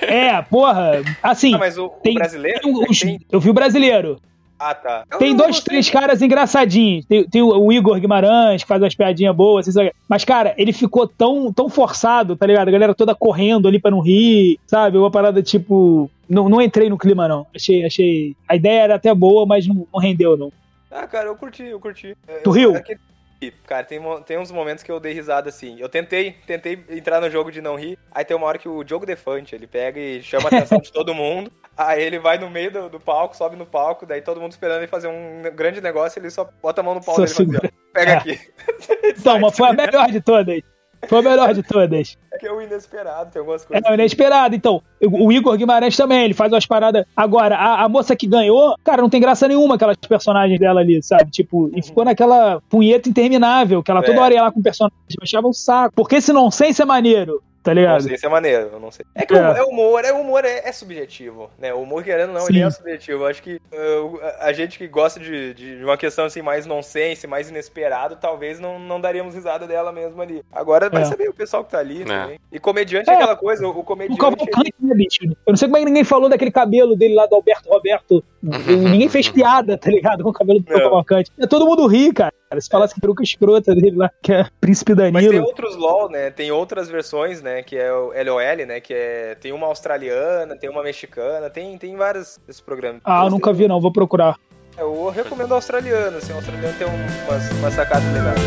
S2: É, porra, assim.
S3: Ah, mas o, tem, o brasileiro? Tem
S2: os, tem... Eu vi o brasileiro.
S3: Ah, tá.
S2: Eu tem dois, três caras engraçadinhos. Tem, tem, o Igor Guimarães, que faz umas piadinhas boas. Assim, mas, cara, ele ficou tão, tão forçado, tá ligado? A galera toda correndo ali pra não rir, sabe? Uma parada tipo. Não, não entrei no clima, não. Achei, achei. A ideia era até boa, mas não, não rendeu, não.
S3: Ah, cara, eu curti, eu curti.
S2: Tu
S3: eu,
S2: riu?
S3: É que, cara, tem, tem uns momentos que eu dei risada assim. Eu tentei, tentei entrar no jogo de não rir. Aí tem uma hora que o Diogo Defante, ele pega e chama a atenção de todo mundo. Aí ele vai no meio do, do, palco, sobe no palco, daí todo mundo esperando ele fazer um grande negócio, ele só bota a mão no pau dele e fala assim, pega é. aqui.
S2: Então, mas foi a melhor de todas. Foi a melhor de todas.
S3: É que é o inesperado, tem algumas coisas.
S2: É o inesperado, então. O Igor Guimarães também, ele faz umas paradas. Agora, a, a, moça que ganhou, cara, não tem graça nenhuma aquelas personagens dela ali, sabe? Tipo, e ficou naquela punheta interminável, que ela toda é. hora ia lá com personagens, achava um saco. Porque esse nonsense é maneiro tá ligado?
S3: Não sei se é maneiro, eu não sei. É que é. o humor, é, o humor é, é, subjetivo, né? O humor, querendo ou não, Sim. ele é subjetivo. Eu acho que uh, a gente que gosta de, de uma questão assim mais nonsense, mais inesperado, talvez não, não daríamos risada dela mesmo ali. Agora vai é. saber o pessoal que tá ali é. também. E comediante é, aquela coisa, o, comediante... O Cavalcante,
S2: ele... né, bicho? Eu não sei como é que ninguém falou daquele cabelo dele lá do Alberto Roberto. ninguém fez piada, tá ligado? Com o cabelo do Cavalcante. Todo mundo ri, cara. Cara. Se falasse que peruca escrota dele lá, que é Príncipe Danilo. Mas
S3: tem outros LOL, né? Tem outras versões, né? Que é o LOL, né? Que é. Tem uma australiana, tem uma mexicana, tem, tem vários desses programas.
S2: Ah, eu nunca vi, não, vou procurar.
S3: É, eu recomendo o australiano, assim, o australiano tem umas, umas sacadas legais.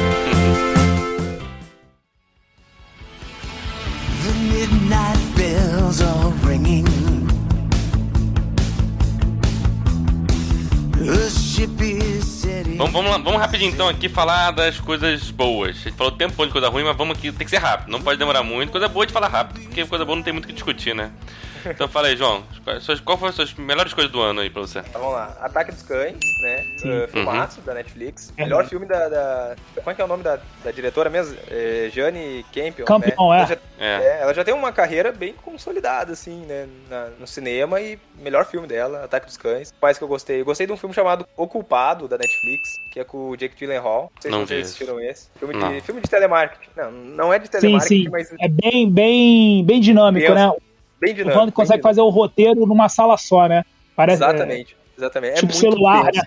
S3: The midnight bells are ringing.
S1: Vamos, vamos, lá, vamos rapidinho então aqui falar das coisas boas. A gente falou tempo de coisa ruim, mas vamos aqui, tem que ser rápido, não pode demorar muito. Coisa boa de falar rápido, porque coisa boa não tem muito o que discutir, né? Então fala aí, João, qual foram as suas melhores coisas do ano aí pra você?
S3: Então, vamos lá, Ataque dos Cães, né? Uh, filmaço uhum. da Netflix. Uhum. Melhor filme da, da, Como é que é o nome da, da diretora mesmo? É, Jane Campion.
S2: Campion,
S3: né?
S2: é.
S3: Ela já, é. é. Ela já tem uma carreira bem consolidada, assim, né? Na, no cinema e melhor filme dela, Ataque dos Cães. Quais que eu gostei? Eu gostei de um filme chamado O Culpado, da Netflix, que é com o Jake Gyllenhaal. Não sei
S1: não
S3: se vocês assistiram esse. Filme de, filme de telemarketing. Não, não é de telemarketing,
S2: sim, sim.
S3: mas...
S2: É bem, bem, bem dinâmico, né?
S3: Bem dinâmico.
S2: O consegue fazer o roteiro numa sala só, né?
S3: Parece, exatamente, exatamente.
S2: É tipo celular, né?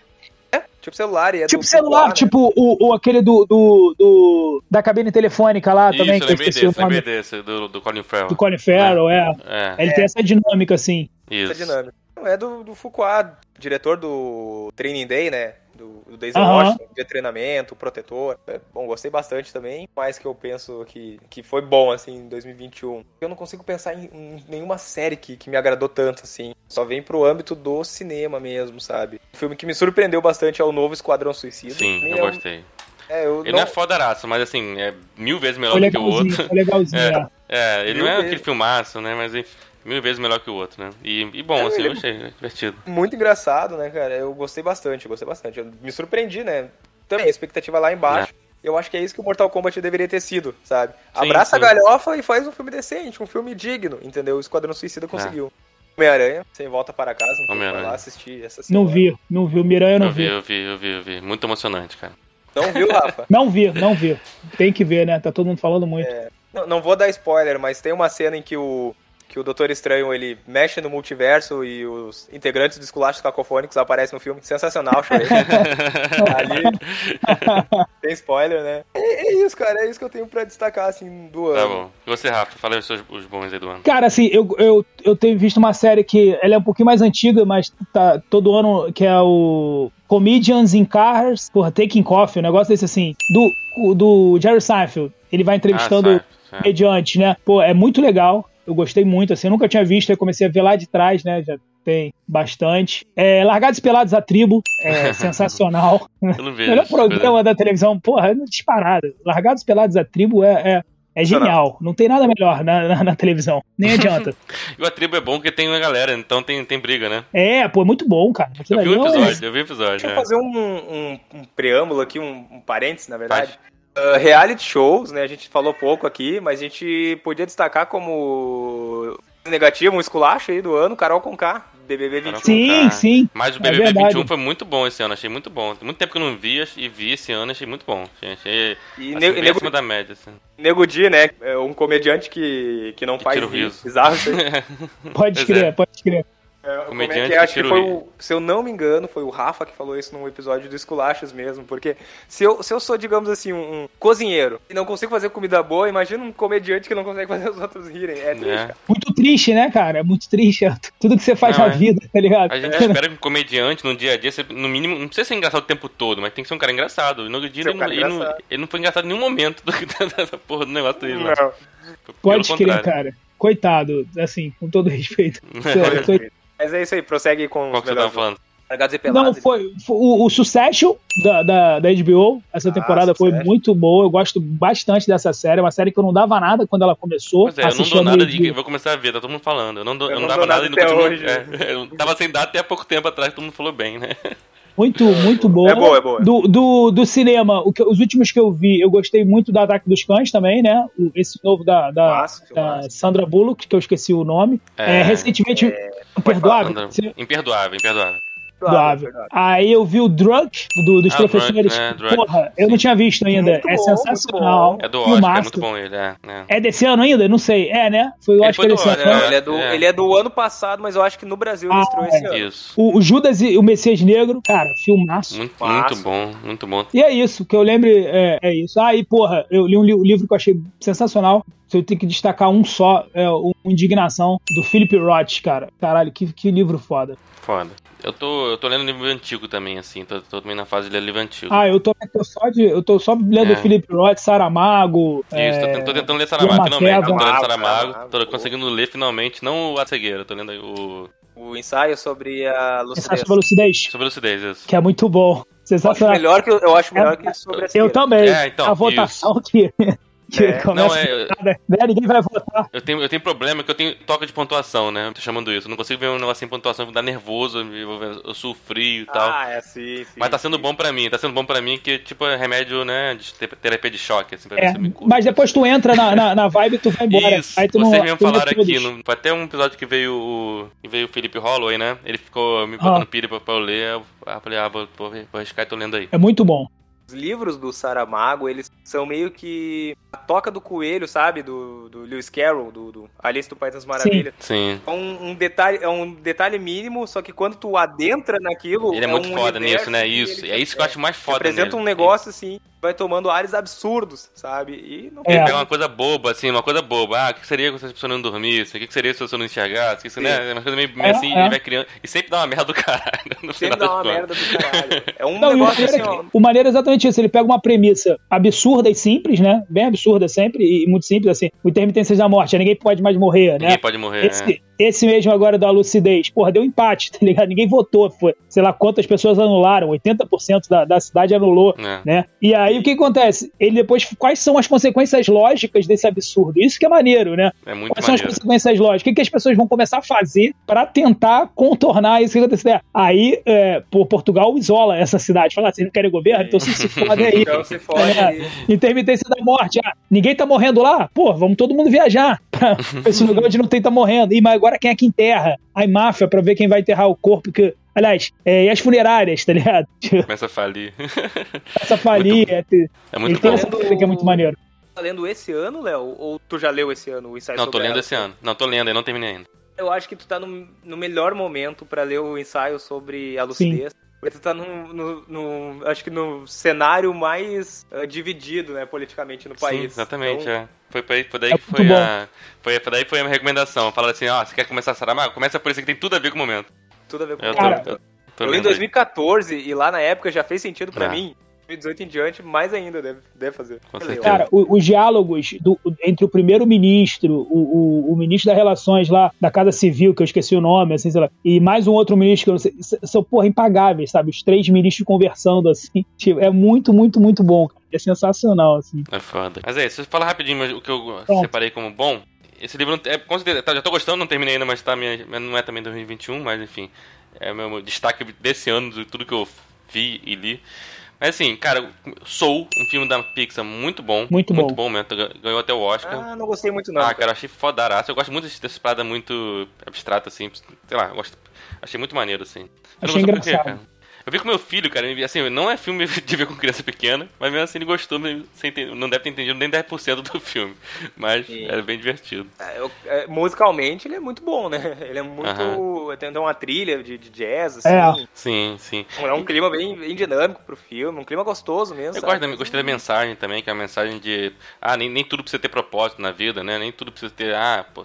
S3: É, tipo celular e é
S2: Tipo celular, né? tipo o, o, aquele do, do, do, da cabine telefônica lá
S1: Isso,
S2: também.
S1: que eu lembrei desse, lembrei desse, do, do Colin Farrell.
S2: Do Colin Farrell, é. é. é. Ele tem essa dinâmica, assim.
S1: Isso.
S3: Essa dinâmica. É do, do Foucault, diretor do Training Day, né? Do, do Denzel uhum. Washington, de treinamento, protetor. É, bom, gostei bastante também. Mais que eu penso que, que foi bom, assim, em 2021. Eu não consigo pensar em, em, nenhuma série que, que me agradou tanto, assim. Só vem pro âmbito do cinema mesmo, sabe? O filme que me surpreendeu bastante é o novo Esquadrão Suicida.
S1: Sim, eu
S3: é
S1: gostei.
S3: É, eu
S1: ele
S3: não...
S1: não é fodaraço, mas assim, é mil vezes melhor do que o outro.
S2: Foi legalzinho,
S1: é, é, ele mil não é vezes. aquele filmaço, né? Mas enfim mil vezes melhor que o outro, né? E, e bom, é, assim, eu achei divertido.
S3: Muito engraçado, né, cara? Eu gostei bastante, eu gostei bastante. Eu me surpreendi, né? Também, a expectativa lá embaixo. É. Eu acho que é isso que o Mortal Kombat deveria ter sido, sabe? Sim, Abraça sim. a galhofa e faz um filme decente, um filme digno, entendeu? O Esquadrão Suicida é. conseguiu. É. Homem-Aranha, sem volta para casa, não vai lá assistir essa
S2: semana. Não vi, não vi. O Miranha não
S1: eu vi.
S2: vi.
S1: Eu vi, eu vi, eu vi. Muito emocionante, cara.
S3: Não viu, Rafa?
S2: não vi, não vi. Tem que ver, né? Tá todo mundo falando muito. É...
S3: Não, não vou dar spoiler, mas tem uma cena em que o que o Doutor Estranho ele mexe no multiverso e os integrantes dos esculachos cacofônicos aparecem no filme. Sensacional, chorei. Ali. Tem spoiler, né? É, é, isso, cara. É isso que eu tenho pra destacar, assim, do
S1: tá
S3: ano.
S1: Tá bom. E você, Rafa, fala os, seus, os bons aí do ano.
S2: Cara, assim, eu, eu, eu tenho visto uma série que ela é um pouquinho mais antiga, mas tá todo ano, que é o Comedians in Cars, porra, Taking Coffee, um negócio desse assim, do, do Jerry Seinfeld. Ele vai entrevistando ah, mediante, né? Pô, é muito legal eu gostei muito, assim, eu nunca tinha visto, aí comecei a ver lá de trás, né, já tem bastante. É, Largados Pelados a Tribo, é sensacional.
S1: Eu não vejo.
S2: Melhor programa da televisão, porra, é disparado. Largados Pelados a Tribo é, é, é genial. Não tem nada melhor na, na, na televisão. Nem adianta.
S1: e a tribo é bom porque tem uma galera, então tem, tem briga, né?
S2: É, pô, é muito bom, cara.
S1: eu vi o um é episódio, eu vi o episódio. Deixa
S3: é. eu fazer um, um, um, preâmbulo aqui, um, um parênteses, na verdade. Uh, reality shows, né? A gente falou pouco aqui, mas a gente podia destacar como negativo, um esculacho aí do ano, Carol Conká, BBB 21.
S2: Sim, sim.
S1: Mas o BBB é 21 foi muito bom esse ano, achei muito bom. Muito tempo que eu não via e vi esse ano, achei muito bom. Achei,
S3: e assim, nego,
S1: acima da média. Assim.
S3: Nego Di, né? É um comediante que, que não que faz
S1: tira o riso.
S3: bizarro.
S2: pode crer, é. pode crer.
S3: É, Comediante é que é? acho que foi o, se eu não me engano, foi o Rafa que falou isso num episódio do Esculachos mesmo, porque se eu, se eu sou, digamos assim, um, um cozinheiro e não consigo fazer comida boa, imagina um comediante que não consegue fazer os outros rirem. É triste, é.
S2: Muito triste, né, cara? É muito triste. Tudo que você faz não, na é. vida, tá ligado?
S1: A gente espera que um comediante no dia a dia, no mínimo, não precisa ser engraçado o tempo todo, mas tem que ser um cara engraçado. E no dia ele, um ele, não, ele não foi engraçado em nenhum momento do, da, porra do negócio dele. Não.
S2: Pode crer, cara. Coitado, assim, com todo respeito.
S3: Mas é isso aí, prossegue com
S1: Qual que você tava falando?
S2: Não, foi, foi o, o Succession da, da, da HBO. Essa ah, temporada foi muito boa. Eu gosto bastante dessa série. É uma série que eu não dava nada quando ela começou.
S1: Pois é, eu não dou nada de. Vou começar a ver, tá todo mundo falando. Eu não, dou, eu, eu não, dava nada, e no continuo. Hoje. É, eu tava sem dar até há pouco tempo atrás, todo mundo falou bem, né?
S2: Muito, muito boa.
S3: É boa, é boa.
S2: Do, do, do cinema, o que, os últimos que eu vi, eu gostei muito do Ataque dos Cães também, né? Esse novo da, da, da Sandra Bullock, que eu esqueci o nome. É, é recentemente. É... Imperdoável.
S1: Imperdoável, imperdoável.
S2: Doável. Aí eu vi o Drunk, do, dos ah, professores. Drunk, né? Porra, eu não tinha visto ainda. Muito é bom, sensacional.
S1: É do Oscar, é muito bom ele, é,
S2: é. É desse ano ainda? Não sei. É, né? Foi o Oscar desse ano.
S3: Né? Ele, é do, é. ele é do ano passado, mas eu acho que no Brasil ele ah, estreou esse ano.
S2: Isso. O, o, Judas e o Messias Negro, cara, filmaço.
S1: Muito, muito bom, muito bom.
S2: E é isso, que eu lembre, é, é isso. Ah, e porra, eu li um li livro que eu achei sensacional. Se eu tenho que destacar um só, é o Indignação, do Philip Roth, cara. Caralho, que, que livro foda.
S1: Foda. Eu tô, eu tô lendo livro antigo também, assim. Tô, tô também na fase de ler livro antigo.
S2: Ah, eu tô, tô só, de, eu tô só lendo é. Felipe Roth, Saramago.
S1: Isso, é, tô, tentando ler Saramago finalmente. Tô lendo Saramago, tô conseguindo ler finalmente, não o A Cegueira, tô lendo o.
S3: O ensaio sobre a lucidez.
S2: Ensaio sobre a lucidez.
S1: Sobre a lucidez, isso.
S2: Que é muito bom.
S3: Sensacional. Eu acho melhor que, eu acho melhor é, que sobre a
S2: Eu também. É, então, a votação isso. que que é. começa não, é, né? ninguém vai votar.
S1: Eu tenho, eu tenho problema que eu tenho toque de pontuação, né? Tô chamando isso. Eu não consigo ver um negócio sem pontuação, me dá nervoso, eu, eu sofri e tal.
S3: Ah, é, sim, sim.
S1: Mas tá sendo sim. bom pra mim, tá sendo bom pra mim que, tipo, é remédio, né, de terapia de choque, assim, pra
S2: é, ver se me Mas depois tu entra na, na, na vibe e tu vai embora.
S1: Isso, Aí tu vocês não, mesmo falaram aqui, no, foi até um episódio que veio o, que veio o Felipe Holloway, né? Ele ficou me botando ah. pilha pra, pra eu ler, eu falei, ah, vou, vou, vou arriscar e tô lendo aí.
S2: É muito bom.
S3: Os livros do Saramago, eles são meio que a toca do coelho, sabe? Do, do Lewis Carroll, do, do Alice do País das Maravilhas.
S1: Sim. Sim.
S3: É um, um, detalhe, é um detalhe mínimo, só que quando tu adentra naquilo.
S1: Ele é, é muito um foda nisso, né? Isso. É isso que eu acho mais foda.
S3: Apresenta um negócio assim vai tomando ares absurdos, sabe? E
S1: não é. pega uma coisa boba, assim, uma coisa boba. Ah, o que seria se a pessoa não dormisse? O que seria se a pessoa não enxergasse? Isso, né? É uma coisa meio, meio é, assim, é. vai criando. E sempre dá uma merda do caralho.
S3: No sempre dá uma merda do caralho. É um não, negócio assim, ó.
S2: O maneiro é exatamente isso. Ele pega uma premissa absurda e simples, né? Bem absurda sempre, e muito simples, assim. O intermitência da morte, ninguém pode mais morrer, né?
S1: Ninguém pode morrer.
S2: Esse, é. Esse mesmo agora da lucidez, porra, deu empate, tá ligado? Ninguém votou, foi, sei lá quantas pessoas anularam, 80% da, da cidade anulou, é. né? E aí o que acontece? ele depois, quais são as consequências lógicas desse absurdo? Isso que é maneiro, né?
S1: É muito
S2: quais
S1: maneiro.
S2: são as consequências lógicas? O que, que as pessoas vão começar a fazer para tentar contornar isso que aconteceu? Aí, é, por Portugal isola essa cidade. Fala, assim, não querem governo? Então se, se fode aí. Então se fode é. Intermitência da morte. Ah, ninguém tá morrendo lá? Pô, vamos todo mundo viajar pra esse lugar onde não tem tá morrendo. E mas agora quem é que enterra? Aí máfia pra ver quem vai enterrar o corpo que Aliás, é, e as funerárias, tá ligado?
S1: Começa a falir.
S2: Começa a falir. Muito, é, é muito tem essa que é muito maneiro.
S3: Tá lendo esse ano, Léo? Ou tu já leu esse ano o ensaio
S1: Não, tô lendo ela? esse ano. Não, tô lendo, eu não terminei ainda.
S3: Eu acho que tu tá no, no melhor momento para ler o ensaio sobre a lucidez. Sim. Tu tá no, no, no, acho que no cenário mais uh, dividido, né, politicamente no país. Sim,
S1: exatamente, então... é. Foi, foi, foi daí é que foi a, foi, foi daí foi a minha recomendação. Falaram assim, ó, oh, você quer começar a Saramago? Começa por isso que tem tudo a ver com o momento.
S3: Tudo a ver com eu Cara, tô, eu, tô eu li em 2014 e lá na época já fez sentido para é. mim. 2018 em diante, mais ainda deve, deve fazer.
S2: Cara, os, os diálogos do, entre o primeiro-ministro, o, o, o, ministro das Relações lá da Casa Civil, que eu esqueci o nome, assim, sei lá, e mais um outro ministro que eu não sei, são, porra, impagáveis, sabe? Os três ministros conversando, assim. Tipo, é muito, muito, muito bom. É sensacional, assim.
S1: É foda. Mas é isso, fala rapidinho o que eu Pronto. separei como bom. Esse livro, é, com certeza, tá, já tô gostando, não terminei ainda, mas tá, minha, não é também 2021, mas enfim, é o meu destaque desse ano, de tudo que eu vi e li. Mas assim, cara, Soul, um filme da Pixar muito bom.
S2: Muito bom.
S1: Muito bom mesmo. Ganhou até o Oscar.
S3: Ah, não gostei muito não.
S1: Ah, cara, achei fodaraço. Eu gosto muito dessa parada muito abstrata, assim. Sei lá, gosto, achei muito maneiro, assim.
S2: Achei engraçado.
S1: Eu vi com meu filho, cara, assim, não é filme de ver com criança pequena, mas mesmo assim ele gostou, não deve ter entendido nem 10% do filme. Mas Sim. era bem divertido.
S3: É, eu, é, musicalmente ele é muito bom, né? Ele é muito. Uh -huh. Tem uma trilha de, de jazz, assim.
S2: É.
S1: Sim, sim.
S3: É um clima bem, bem dinâmico pro filme, um clima gostoso mesmo.
S1: Eu gosto da, gostei da mensagem também, que é a mensagem de. Ah, nem, nem tudo precisa ter propósito na vida, né? Nem tudo precisa ter. Ah, pô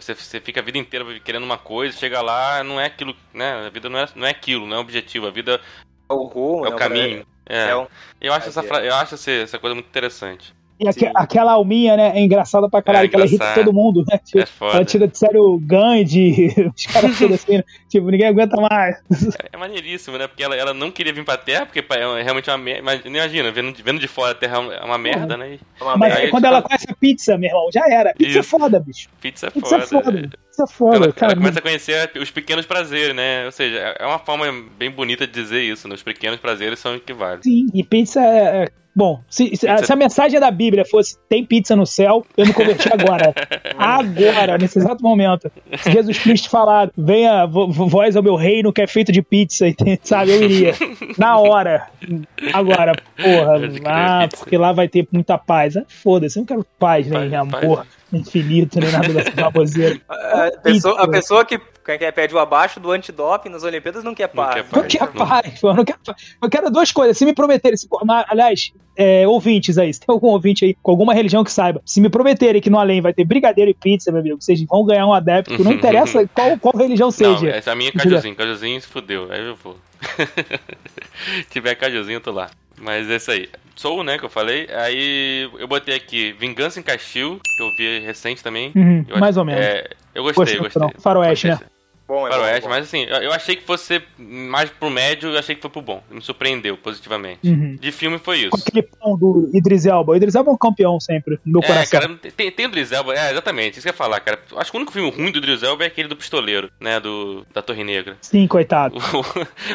S1: você, você fica a vida inteira querendo uma coisa, chega lá, não é aquilo, né? A vida não é, não é aquilo, não é objetivo. A vida
S3: é o rumo,
S1: é o caminho. É. é um... Eu acho, essa, eu acho essa, essa coisa muito interessante.
S2: E aqu aquela alminha, né, é engraçada pra caralho, é que ela irrita todo mundo, né? Tipo, é ela tira de sério Gandhi, os caras todos assim, né? tipo, ninguém aguenta mais.
S1: É, é maneiríssimo, né? Porque ela, ela não queria vir pra Terra, porque é realmente uma merda. Imagina, vendo, vendo de fora a Terra é uma merda, né?
S2: Uma Mas merda. quando ela conhece a pizza, meu irmão, já era. Pizza é Isso. é foda, bicho.
S1: Pizza é pizza foda. É foda.
S2: Isso é foda,
S1: ela,
S2: cara.
S1: ela começa a conhecer os pequenos prazeres, né? Ou seja, é uma forma bem bonita de dizer isso, né? Os pequenos prazeres são equivalentes.
S2: Sim, e pizza é. É bom, se, se, se, a mensagem da Bíblia fosse tem pizza no céu, eu me converti agora. agora, nesse exato momento. Se Jesus Cristo falar, venha voz ao meu reino que é feito de pizza, sabe? Eu iria. Na hora. Agora, porra. Ah, porque lá vai ter muita paz. Ah, Foda-se, eu não quero paz, nem né, amor. Paz infinito, nem nada dessa baboseira.
S3: A pessoa, a pessoa que quer pede o abaixo do antidoping nas Olimpíadas não quer paz.
S2: Não quer paz, não. Não quer paz. Eu quero duas coisas. Se me prometerem, se, aliás, é, ouvintes aí, se tem algum ouvinte aí com alguma religião que saiba, se me prometerem que no além vai ter brigadeiro e pizza, meu amigo, vocês vão ganhar um adepto, não interessa qual, qual religião seja. Não,
S1: essa é a minha é cajuzinho, cajuzinho se fudeu, aí eu vou. se tiver cajuzinho, eu tô lá. Mas é isso aí. Soul, né, que eu falei. Aí eu botei aqui Vingança em Castil, que eu vi recente também.
S2: Uhum, mais ou menos.
S1: É, eu gostei, gostei. gostei.
S2: Faroeste, né?
S1: Bom, é Faroeste, bom, bom. mas assim, eu achei que fosse mais pro médio, eu achei que foi pro bom. Me surpreendeu positivamente. Uhum. De filme foi isso. Com
S2: aquele pão do Idris Elba. O Idris Elba é um campeão sempre, no meu é, coração.
S1: cara, tem, tem o Idris Elba, é, exatamente, isso que eu ia falar, cara. Acho que o único filme ruim do Idris Elba é aquele do Pistoleiro, né, do, da Torre Negra.
S2: Sim, coitado.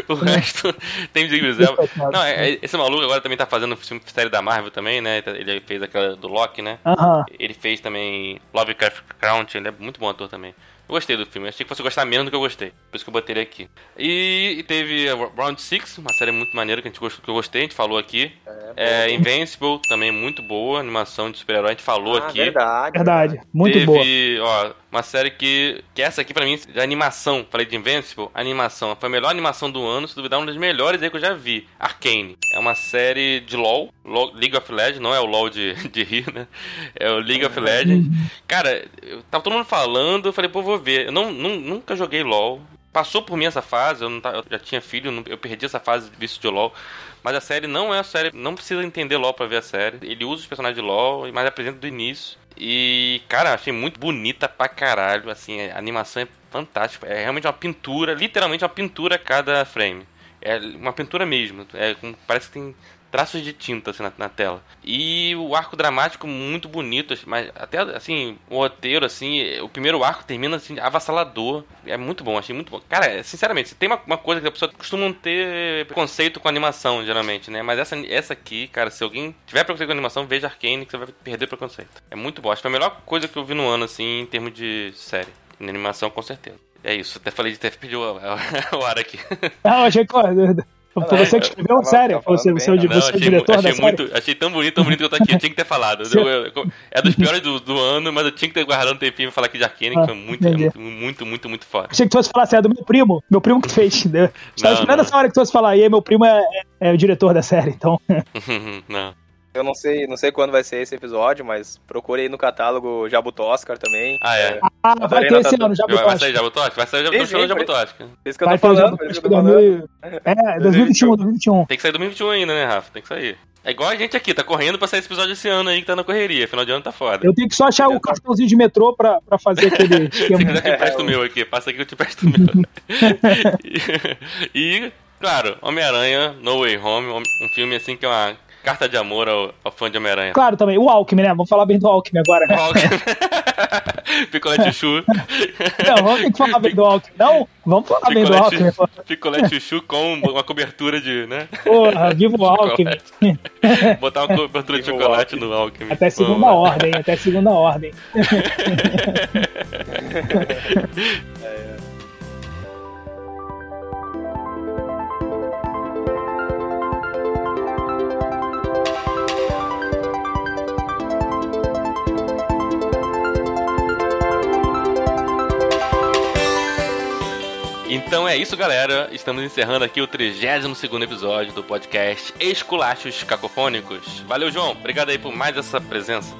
S1: O, o resto tem o Idris Elba. Não, é, é, esse maluco agora também tá fazendo filme série da Marvel também, né, ele fez aquela do Loki, né.
S2: Uhum.
S1: Ele fez também Lovecraft Country, ele é muito bom ator também. Eu gostei do filme, achei que fosse gostar menos do que eu gostei. Por isso que eu botei ele aqui. E, e teve Round 6, uma série muito maneira que, a gente gostou, que eu gostei, a gente falou aqui. É, é Invincible, também muito boa, animação de super-herói, a gente falou ah, aqui.
S2: Verdade. Verdade, muito
S1: teve,
S2: boa.
S1: Ó, uma série que, que essa aqui pra mim, de animação, falei de Invincible, animação, foi a melhor animação do ano, se duvidar, uma das melhores aí que eu já vi. Arcane. É uma série de LoL, LOL League of Legends, não é o LoL de, de rir, né? É o League of Legends. Cara, eu, tava todo mundo falando, eu falei, pô, vou ver. Eu não, não, nunca joguei LoL. Passou por mim essa fase, eu, não, eu já tinha filho, eu perdi essa fase de vício de LoL. Mas a série não é a série, não precisa entender LoL pra ver a série. Ele usa os personagens de LoL, mas apresenta do início. E, cara, achei muito bonita pra caralho. Assim, a animação é fantástica. É realmente uma pintura, literalmente uma pintura a cada frame. É uma pintura mesmo. É, parece que tem traços de tinta assim, na, na, tela. E o arco dramático muito bonito, mas até assim, o roteiro, assim, o primeiro arco termina assim, avassalador. É muito bom, achei muito bom. Cara, sinceramente, tem uma, uma coisa que a pessoa costuma ter preconceito com animação, geralmente, né? Mas essa, essa aqui, cara, se alguém tiver preconceito com animação, veja Arcane que você vai perder preconceito. É muito bom. Acho que foi a melhor coisa que eu vi no ano, assim, em termos de série. Em animação, com certeza. É isso, até falei de até pediu o ar aqui.
S2: Não, achei que. Foi você que escreveu a série? Foi você, você, não, você é o diretor
S1: achei
S2: da
S1: muito, série? Achei tão bonito, tão bonito que eu tô aqui. Eu tinha que ter falado. Eu, eu, é dos piores do, do, ano, mas eu tinha que ter guardado um tempinho pra falar aqui de Arkane, ah, que foi muito, é muito, muito, muito, muito foda.
S2: Achei que tu fosse falar assim, é do meu primo. Meu primo que fez. Né? Estava esperando essa hora que tu fosse falar. E aí, meu primo é, é, é o diretor da série, então.
S1: não.
S3: Eu não sei, não sei quando vai ser esse episódio, mas procure aí no catálogo Jabuto Oscar também.
S1: Ah, é?
S2: Ah, vai ter esse ano,
S1: Jabuto Vai sair Jabuto Oscar? Vai sair Jabuto Oscar. Jabuto Oscar.
S3: Isso que eu tô falando.
S2: É, 2021, 2021.
S1: Tem que sair 2021 ainda, né, Rafa? Tem que sair. É igual a gente aqui, tá correndo pra sair esse episódio esse ano aí que tá na correria. Final de ano tá foda.
S2: Eu tenho que só achar o cartãozinho de metrô pra, pra fazer aquele esquema.
S1: Se quiser que eu te presto o meu aqui, passa aqui que eu te presto o meu. e, e, claro, Homem-Aranha, No Way Home, um filme assim que é uma carta de amor ao, ao fã de Homem-Aranha.
S2: Claro, também. O Alckmin, né? Vamos falar bem do Alckmin agora.
S1: O Alckmin. Picolé chuchu.
S2: Não, vamos ter que falar bem do Alckmin. Não, vamos falar Picolé bem do Alckmin.
S1: Picolé chuchu com uma cobertura de, né?
S2: Porra, viva o Alckmin.
S1: Botar uma cobertura de chocolate no Alckmin.
S2: Até segunda Pô, ordem, até segunda ordem.
S1: Então é isso, galera. Estamos encerrando aqui o 32 episódio do podcast Esculachos Cacofônicos. Valeu, João. Obrigado aí por mais essa presença.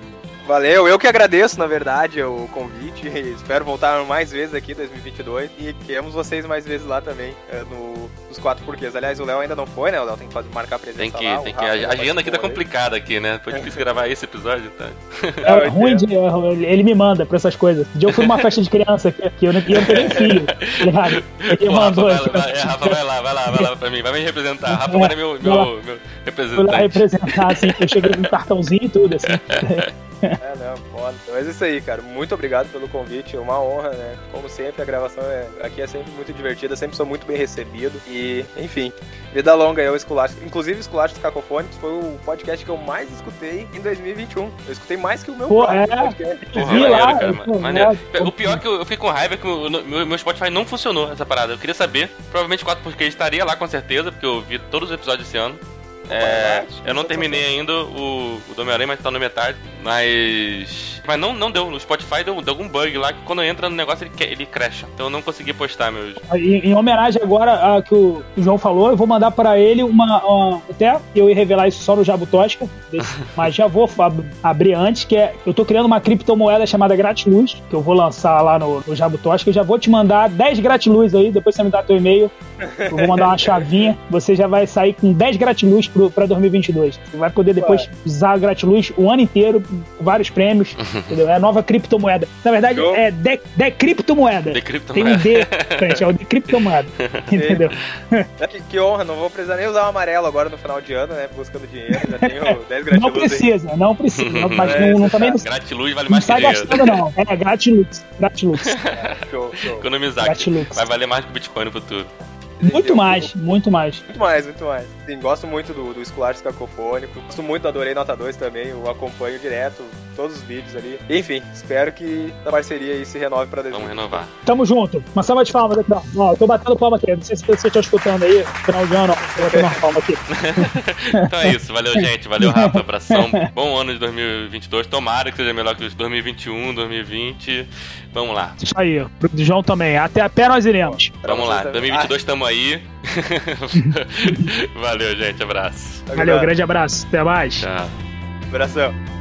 S3: Valeu, eu que agradeço, na verdade, o convite. Espero voltar mais vezes aqui em 2022 e queremos vocês mais vezes lá também, eh, no, nos quatro porquês. Aliás, o Léo ainda não foi, né? O Léo tem que fazer, marcar a presença
S1: Tem que,
S3: lá,
S1: tem que. A agenda aqui tá complicada aqui, né? Foi difícil gravar esse episódio, tá?
S2: É ruim de. Ele me manda pra essas coisas. Um dia eu fui numa festa de criança que, que eu não, eu não tenho nem filho, tá Ele mandou.
S1: Rafa, vai, vai, é, Rafa, vai lá, vai lá, vai lá pra mim, vai me representar. Rafa vai é, meu, meu, meu representante.
S2: Lá representar, assim, eu cheguei com um cartãozinho e tudo, assim.
S3: É, não, foda. Mas é isso aí, cara. Muito obrigado pelo convite. É uma honra, né? Como sempre, a gravação é... aqui é sempre muito divertida, sempre sou muito bem recebido. E, enfim, vida longa eu, Esculacho. Inclusive, Esculacho dos Cacofônicos foi o podcast que eu mais escutei em 2021. Eu escutei mais que o meu
S2: Pô,
S3: próprio
S2: é.
S3: podcast.
S2: Eu
S1: Porra, maneiro,
S2: lá.
S1: cara,
S2: pô,
S1: maneiro. O pior é que eu, eu fiquei com raiva é que o meu, meu Spotify não funcionou essa parada. Eu queria saber. Provavelmente 4 porque estaria lá com certeza, porque eu vi todos os episódios esse ano. É, eu não terminei ainda o, o do Homem-Aranha, mas tá na metade. Mas. Mas não, não deu. No Spotify deu, deu algum bug lá que quando entra no negócio ele, ele cresce. Então eu não consegui postar meus.
S2: Em, em homenagem agora a que o João falou, eu vou mandar pra ele uma, uma- até eu ia revelar isso só no Jabu Tosca, desse- mas já vou ab- abrir antes, que é eu tô criando uma criptomoeda chamada Gratiluz, que eu vou lançar lá no, no Jabu Tosca, eu já vou te mandar 10 Gratiluz aí, depois você me dá teu e-mail, eu vou mandar uma chavinha, você já vai sair com 10 Gratiluz pro, pra 2022. Você vai poder depois usar a Gratiluz o ano inteiro, com vários prêmios, entendeu? É a nova criptomoeda. Na verdade,
S3: Show.
S2: é de, de criptomoeda.
S1: De
S2: Tem um
S1: criptomoeda.
S2: D, frente, é o de criptomoeda. Entendeu?
S3: É, Que, que honra, não vou precisar nem usar o amarelo agora no final de ano, né? Buscando dinheiro. Já tenho 10 gratiluz
S2: Não
S3: aí.
S2: precisa, não precisa. Não, mas
S3: É,
S2: não, não, também não,
S1: Gratiluz vale
S2: não
S1: mais que
S2: sai
S1: dinheiro.
S2: gastando, não. É gratilux. Gratilux.
S3: Show, show.
S1: Economizar.
S2: Gratiluz.
S1: Vai valer mais que o Bitcoin no futuro.
S2: Muito mais, muito mais.
S3: Muito mais, muito mais. Sim, gosto muito do, do Esculacho Cacofônico. Gosto muito do Adorei Nota 2 também. Eu acompanho direto todos os vídeos ali. Enfim, espero que a parceria aí se renove pra
S1: Vamos
S3: 2020.
S1: renovar.
S2: Tamo junto. Uma salva de palmas aqui, ó. Ó, eu tô batendo palma aqui. Não sei se você tá escutando aí. Final de ano, ó. Tô batendo uma palma aqui.
S1: Então é isso, valeu gente, valeu Rafa, abração, bom ano de 2022, tomara que seja melhor que os 2021, 2020, vamos lá,
S2: Isso aí. Pro João também. Até a pé nós iremos.
S1: Vamos lá,
S3: vocês também.
S1: 2022 tamo aí, valeu gente, abraço,
S2: Valeu, grande abraço. Até mais.
S1: tchau.
S3: Abração.